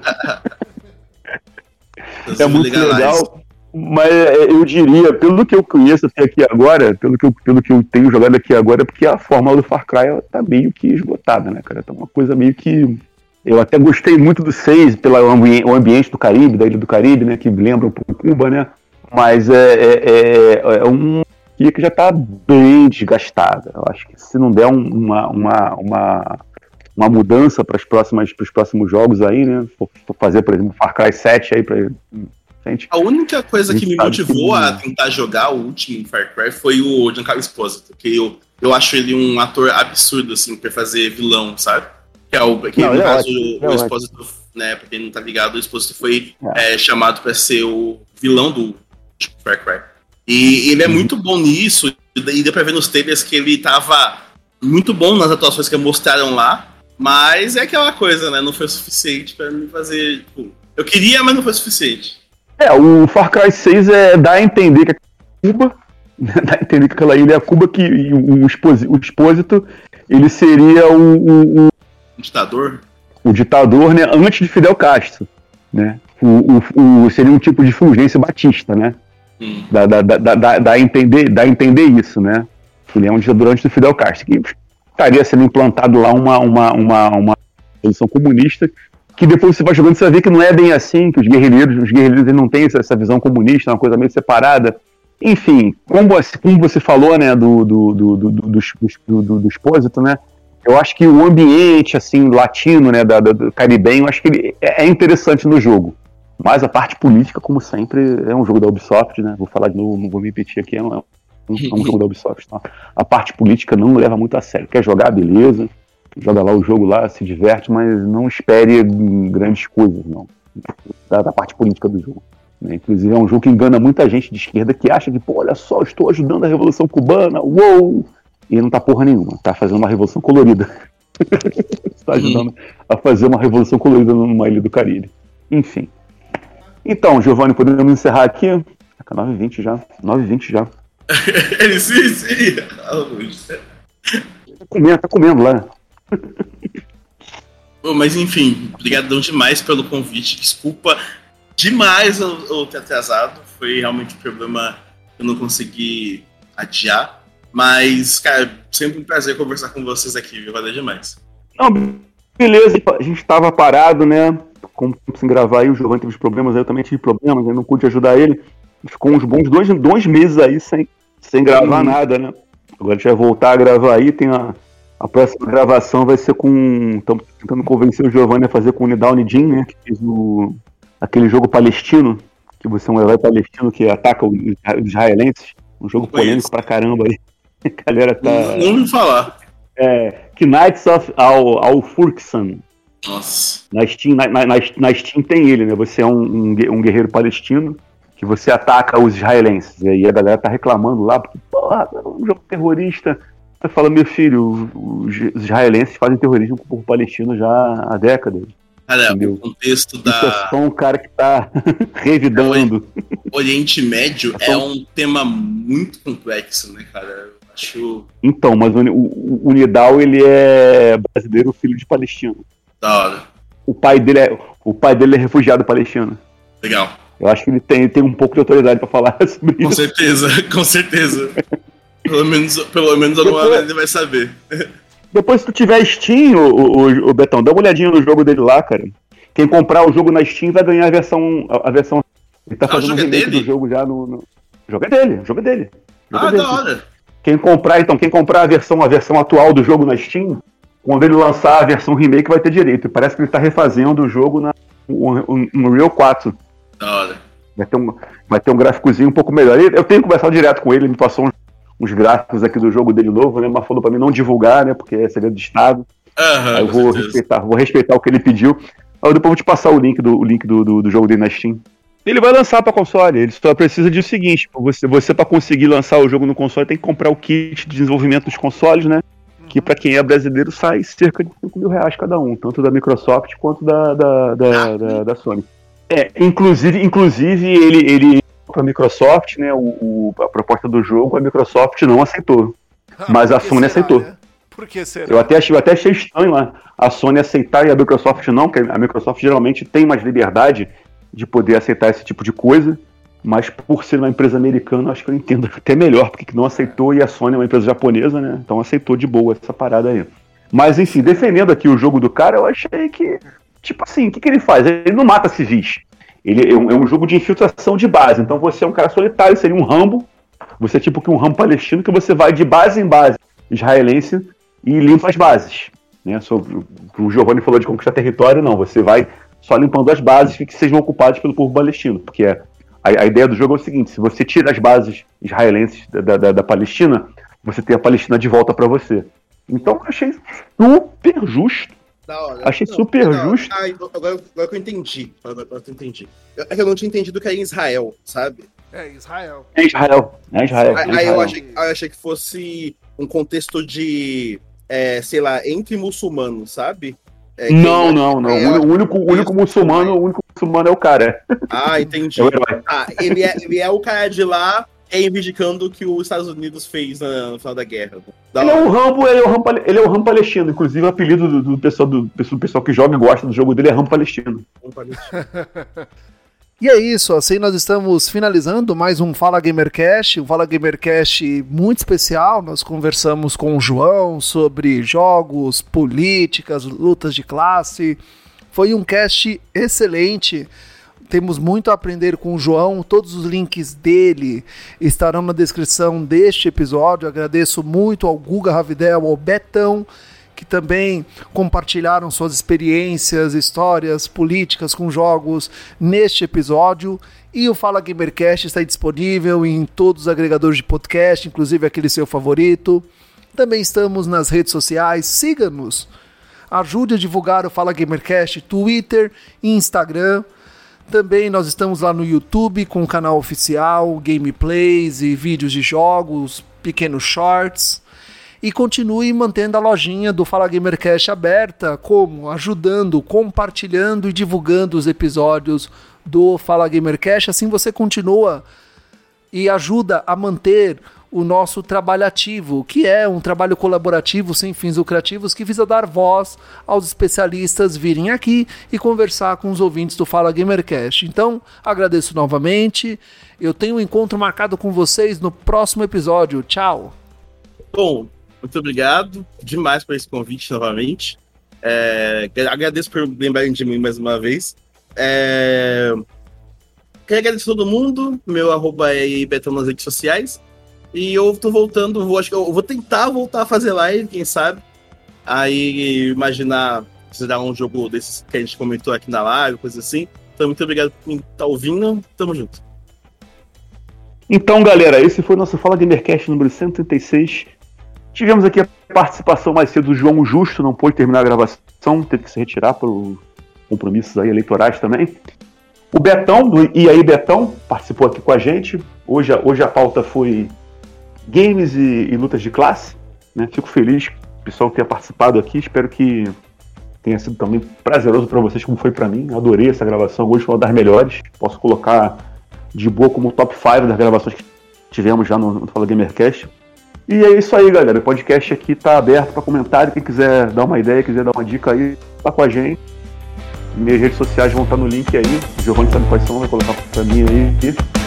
é muito legal. Mas é, eu diria, pelo que eu conheço até aqui agora, pelo que eu, pelo que eu tenho jogado aqui agora, é porque a fórmula do Far Cry tá meio que esgotada, né, cara? Tá uma coisa meio que. Eu até gostei muito do 6, pelo ambi ambiente do Caribe, da Ilha do Caribe, né? Que lembra um pouco Cuba, né? Mas é, é, é, é um que já está bem desgastada. Eu acho que se não der um, uma, uma, uma, uma mudança para os próximos jogos aí, né? For, fazer, por exemplo, Far Cry 7 aí para gente. A única coisa a que me motivou que... a tentar jogar o último Far Cry foi o Giancarlo Esposito, porque eu, eu acho ele um ator absurdo, assim, pra fazer vilão, sabe? Que é o, que não, no é caso, ótimo, o, o Esposito, né, pra quem não tá ligado, o Esposito foi é. É, chamado pra ser o vilão do Far Cry. E ele é uhum. muito bom nisso, e deu pra ver nos trailers que ele tava muito bom nas atuações que mostraram lá, mas é aquela coisa, né? Não foi suficiente para me fazer. Tipo, eu queria, mas não foi suficiente. É, o Far Cry 6 é, dá a entender que é Cuba, dá a entender que aquela ilha é Cuba, que o, o expósito ele seria o, o, o, ditador. O ditador, né? Antes de Fidel Castro, né? O, o, seria um tipo de Fulgêncio Batista, né? Hum. Dá, dá, dá, dá, dá, a entender, dá a entender isso, né? Ele é um ditador antes do Fidel Castro, que estaria sendo implantado lá uma, uma, uma, uma revolução comunista, que depois você vai jogando, você vai ver que não é bem assim, que os guerrilheiros, os guerrilheiros não têm essa, visão comunista, é uma coisa meio separada. Enfim, como como você falou, né, do, do, do, do, do, do, do, do Expósito, né, eu acho que o ambiente, assim, latino, né, da, do caribenho, acho que ele é, é interessante no jogo. Mas a parte política, como sempre, é um jogo da Ubisoft, né? Vou falar de novo, não vou me repetir aqui, é um, jogo da Ubisoft. Tá? A parte política não leva muito a sério. Quer jogar, beleza. Joga lá o jogo lá, se diverte, mas não espere grandes coisas, não. Da, da parte política do jogo. Né? Inclusive é um jogo que engana muita gente de esquerda que acha que, pô, olha só, estou ajudando a Revolução Cubana, uou! E não tá porra nenhuma, tá fazendo uma revolução colorida. está ajudando a fazer uma revolução colorida numa ilha do Caribe. Enfim. Então, Giovanni, podemos encerrar aqui? Tá 9h20 já. 9h20 já. Ele sim, sim. Tá comendo, tá comendo lá. Bom, mas enfim, obrigadão demais pelo convite. Desculpa demais eu, ter atrasado. Foi realmente um problema que eu não consegui adiar. Mas, cara, sempre um prazer conversar com vocês aqui, viu? Valeu demais. Não, beleza, a gente tava parado, né? como sem gravar aí, o Giovanni teve problemas, aí eu também tive problemas, eu não pude ajudar ele. Ficou uns bons dois, dois meses aí sem, sem gravar uhum. nada, né? Agora a gente vai voltar a gravar aí, tem a, a próxima gravação vai ser com. Estamos tentando convencer o Giovanni a fazer com o Nidin, né? Que fez o, aquele jogo palestino, que você é um herói palestino que ataca os israelenses. Um jogo polêmico pra caramba aí. A galera tá. Não, falar. É, Knights of Al, Al Furksan. Nossa. Na Steam, na, na, na Steam tem ele, né? Você é um, um, guerreiro palestino que você ataca os israelenses. E aí a galera tá reclamando lá, porque, porra, é um jogo terrorista. Você fala, meu filho, os israelenses fazem terrorismo com o povo palestino já há décadas. Cara, entendeu? o contexto da. Isso é só um cara que tá revidando. O Oriente Médio é, é um tema muito complexo, né, cara? Acho... Então, mas o, o, o Nidal, ele é brasileiro, filho de palestino. Da hora. O pai dele é, o pai dele é refugiado palestino. Legal. Eu acho que ele tem, tem um pouco de autoridade para falar sobre com isso. Com certeza, com certeza. pelo menos, pelo menos alguma vez ele vai saber. Depois, se tu tiver Steam, o, o, o, Betão, dá uma olhadinha no jogo dele lá, cara. Quem comprar o jogo na Steam vai ganhar a versão. A, a versão. Ele tá ah, fazendo um é remake do jogo já no, no. O jogo é dele, o jogo é dele. ah, é dele. da hora. Quem comprar, então, quem comprar a versão, a versão atual do jogo na Steam, quando ele lançar a versão remake vai ter direito. Parece que ele está refazendo o jogo na, no, no Real 4. Da hora. Vai ter, um, vai ter um gráficozinho um pouco melhor. Eu tenho conversado direto com ele, ele me passou uns, uns gráficos aqui do jogo dele novo, né? Mas falou para mim não divulgar, né? Porque é segredo de Estado. Uhum, Aí eu vou respeitar, vou respeitar o que ele pediu. Aí depois eu vou te passar o link do, o link do, do, do jogo dele na Steam. Ele vai lançar para console. Ele só precisa de o seguinte: você, você para conseguir lançar o jogo no console tem que comprar o kit de desenvolvimento dos consoles, né? que para quem é brasileiro sai cerca de 5 mil reais cada um, tanto da Microsoft quanto da, da, da, da, da Sony. É, inclusive, inclusive ele, ele para a Microsoft, né, o, o, a proposta do jogo, a Microsoft não aceitou. Ah, mas a Sony será, aceitou. Né? Por que será? Eu até, achei, eu até achei estranho lá, a Sony aceitar e a Microsoft não, porque a Microsoft geralmente tem mais liberdade de poder aceitar esse tipo de coisa, mas por ser uma empresa americana, acho que eu entendo até melhor, porque não aceitou e a Sony é uma empresa japonesa, né? Então aceitou de boa essa parada aí. Mas enfim, defendendo aqui o jogo do cara, eu achei que, tipo assim, o que, que ele faz? Ele não mata civis. Ele é um, é um, jogo de infiltração de base. Então você é um cara solitário, seria um Rambo. Você é tipo que um Rambo palestino que você vai de base em base israelense e limpa as bases. Né? Sobre, o Giovanni falou de conquistar território, não. Você vai só limpando as bases que sejam ocupadas pelo povo palestino. Porque a, a, ideia do jogo é o seguinte: se você tira as bases israelenses da, da, da Palestina, você tem a Palestina de volta para você. Então achei super justo. Hora, achei não, super não, justo. Ah, agora, agora que eu entendi. Agora, agora que eu entendi. é que eu não tinha entendido que era em Israel, sabe? É Israel. É Israel. É Israel. Aí, aí eu, achei, eu achei que fosse um contexto de, é, sei lá, entre muçulmanos, sabe? É, não, não, não. É, o único, o único muçulmano, o único muçulmano é o cara. Ah, entendi. É ah, ele, é, ele é o cara de lá reivindicando o que os Estados Unidos fez no final da guerra. Da ele, é um Rambo, ele, é o Rambo, ele é o Rambo palestino. Inclusive, o apelido do, do, pessoal, do, do pessoal que joga e gosta do jogo dele é Rambo palestino. Rambo palestino. E é isso, assim nós estamos finalizando mais um Fala Gamercast, um Fala Gamercast muito especial. Nós conversamos com o João sobre jogos, políticas, lutas de classe. Foi um cast excelente. Temos muito a aprender com o João. Todos os links dele estarão na descrição deste episódio. Agradeço muito ao Guga Ravidel, ao Betão que também compartilharam suas experiências, histórias políticas com jogos neste episódio. E o Fala Gamercast está disponível em todos os agregadores de podcast, inclusive aquele seu favorito. Também estamos nas redes sociais, siga-nos. Ajude a divulgar o Fala Gamercast, Twitter e Instagram. Também nós estamos lá no YouTube com o canal oficial, gameplays e vídeos de jogos, pequenos shorts e continue mantendo a lojinha do Fala Gamercast aberta, como ajudando, compartilhando e divulgando os episódios do Fala Gamercast. Assim você continua e ajuda a manter o nosso trabalho ativo, que é um trabalho colaborativo sem fins lucrativos que visa dar voz aos especialistas virem aqui e conversar com os ouvintes do Fala Gamercast. Então, agradeço novamente. Eu tenho um encontro marcado com vocês no próximo episódio. Tchau. Bom, muito obrigado demais por esse convite novamente. É, agradeço por lembrarem de mim mais uma vez. É, quero agradecer a todo mundo. Meu arroba é Betão nas redes sociais. E eu tô voltando, vou, acho que eu vou tentar voltar a fazer live, quem sabe. Aí imaginar dar um jogo desses que a gente comentou aqui na live, coisa assim. Então, muito obrigado por estar tá ouvindo. Tamo junto. Então, galera, esse foi o nosso Fala Gamercast número 136. Tivemos aqui a participação mais cedo do João Justo, não pôde terminar a gravação, teve que se retirar por compromissos aí eleitorais também. O Betão, do E aí Betão, participou aqui com a gente. Hoje, hoje a pauta foi games e, e lutas de classe. Né? Fico feliz que o pessoal tenha participado aqui. Espero que tenha sido também prazeroso para vocês, como foi para mim. Adorei essa gravação. Hoje foi uma das melhores. Posso colocar de boa como top 5 das gravações que tivemos já no, no Fala Gamercast. E é isso aí, galera. O podcast aqui tá aberto para comentário. Quem quiser dar uma ideia, quiser dar uma dica aí, tá com a gente. Minhas redes sociais vão estar no link aí. O Giovanni sabe quais são, vai colocar pra mim aí.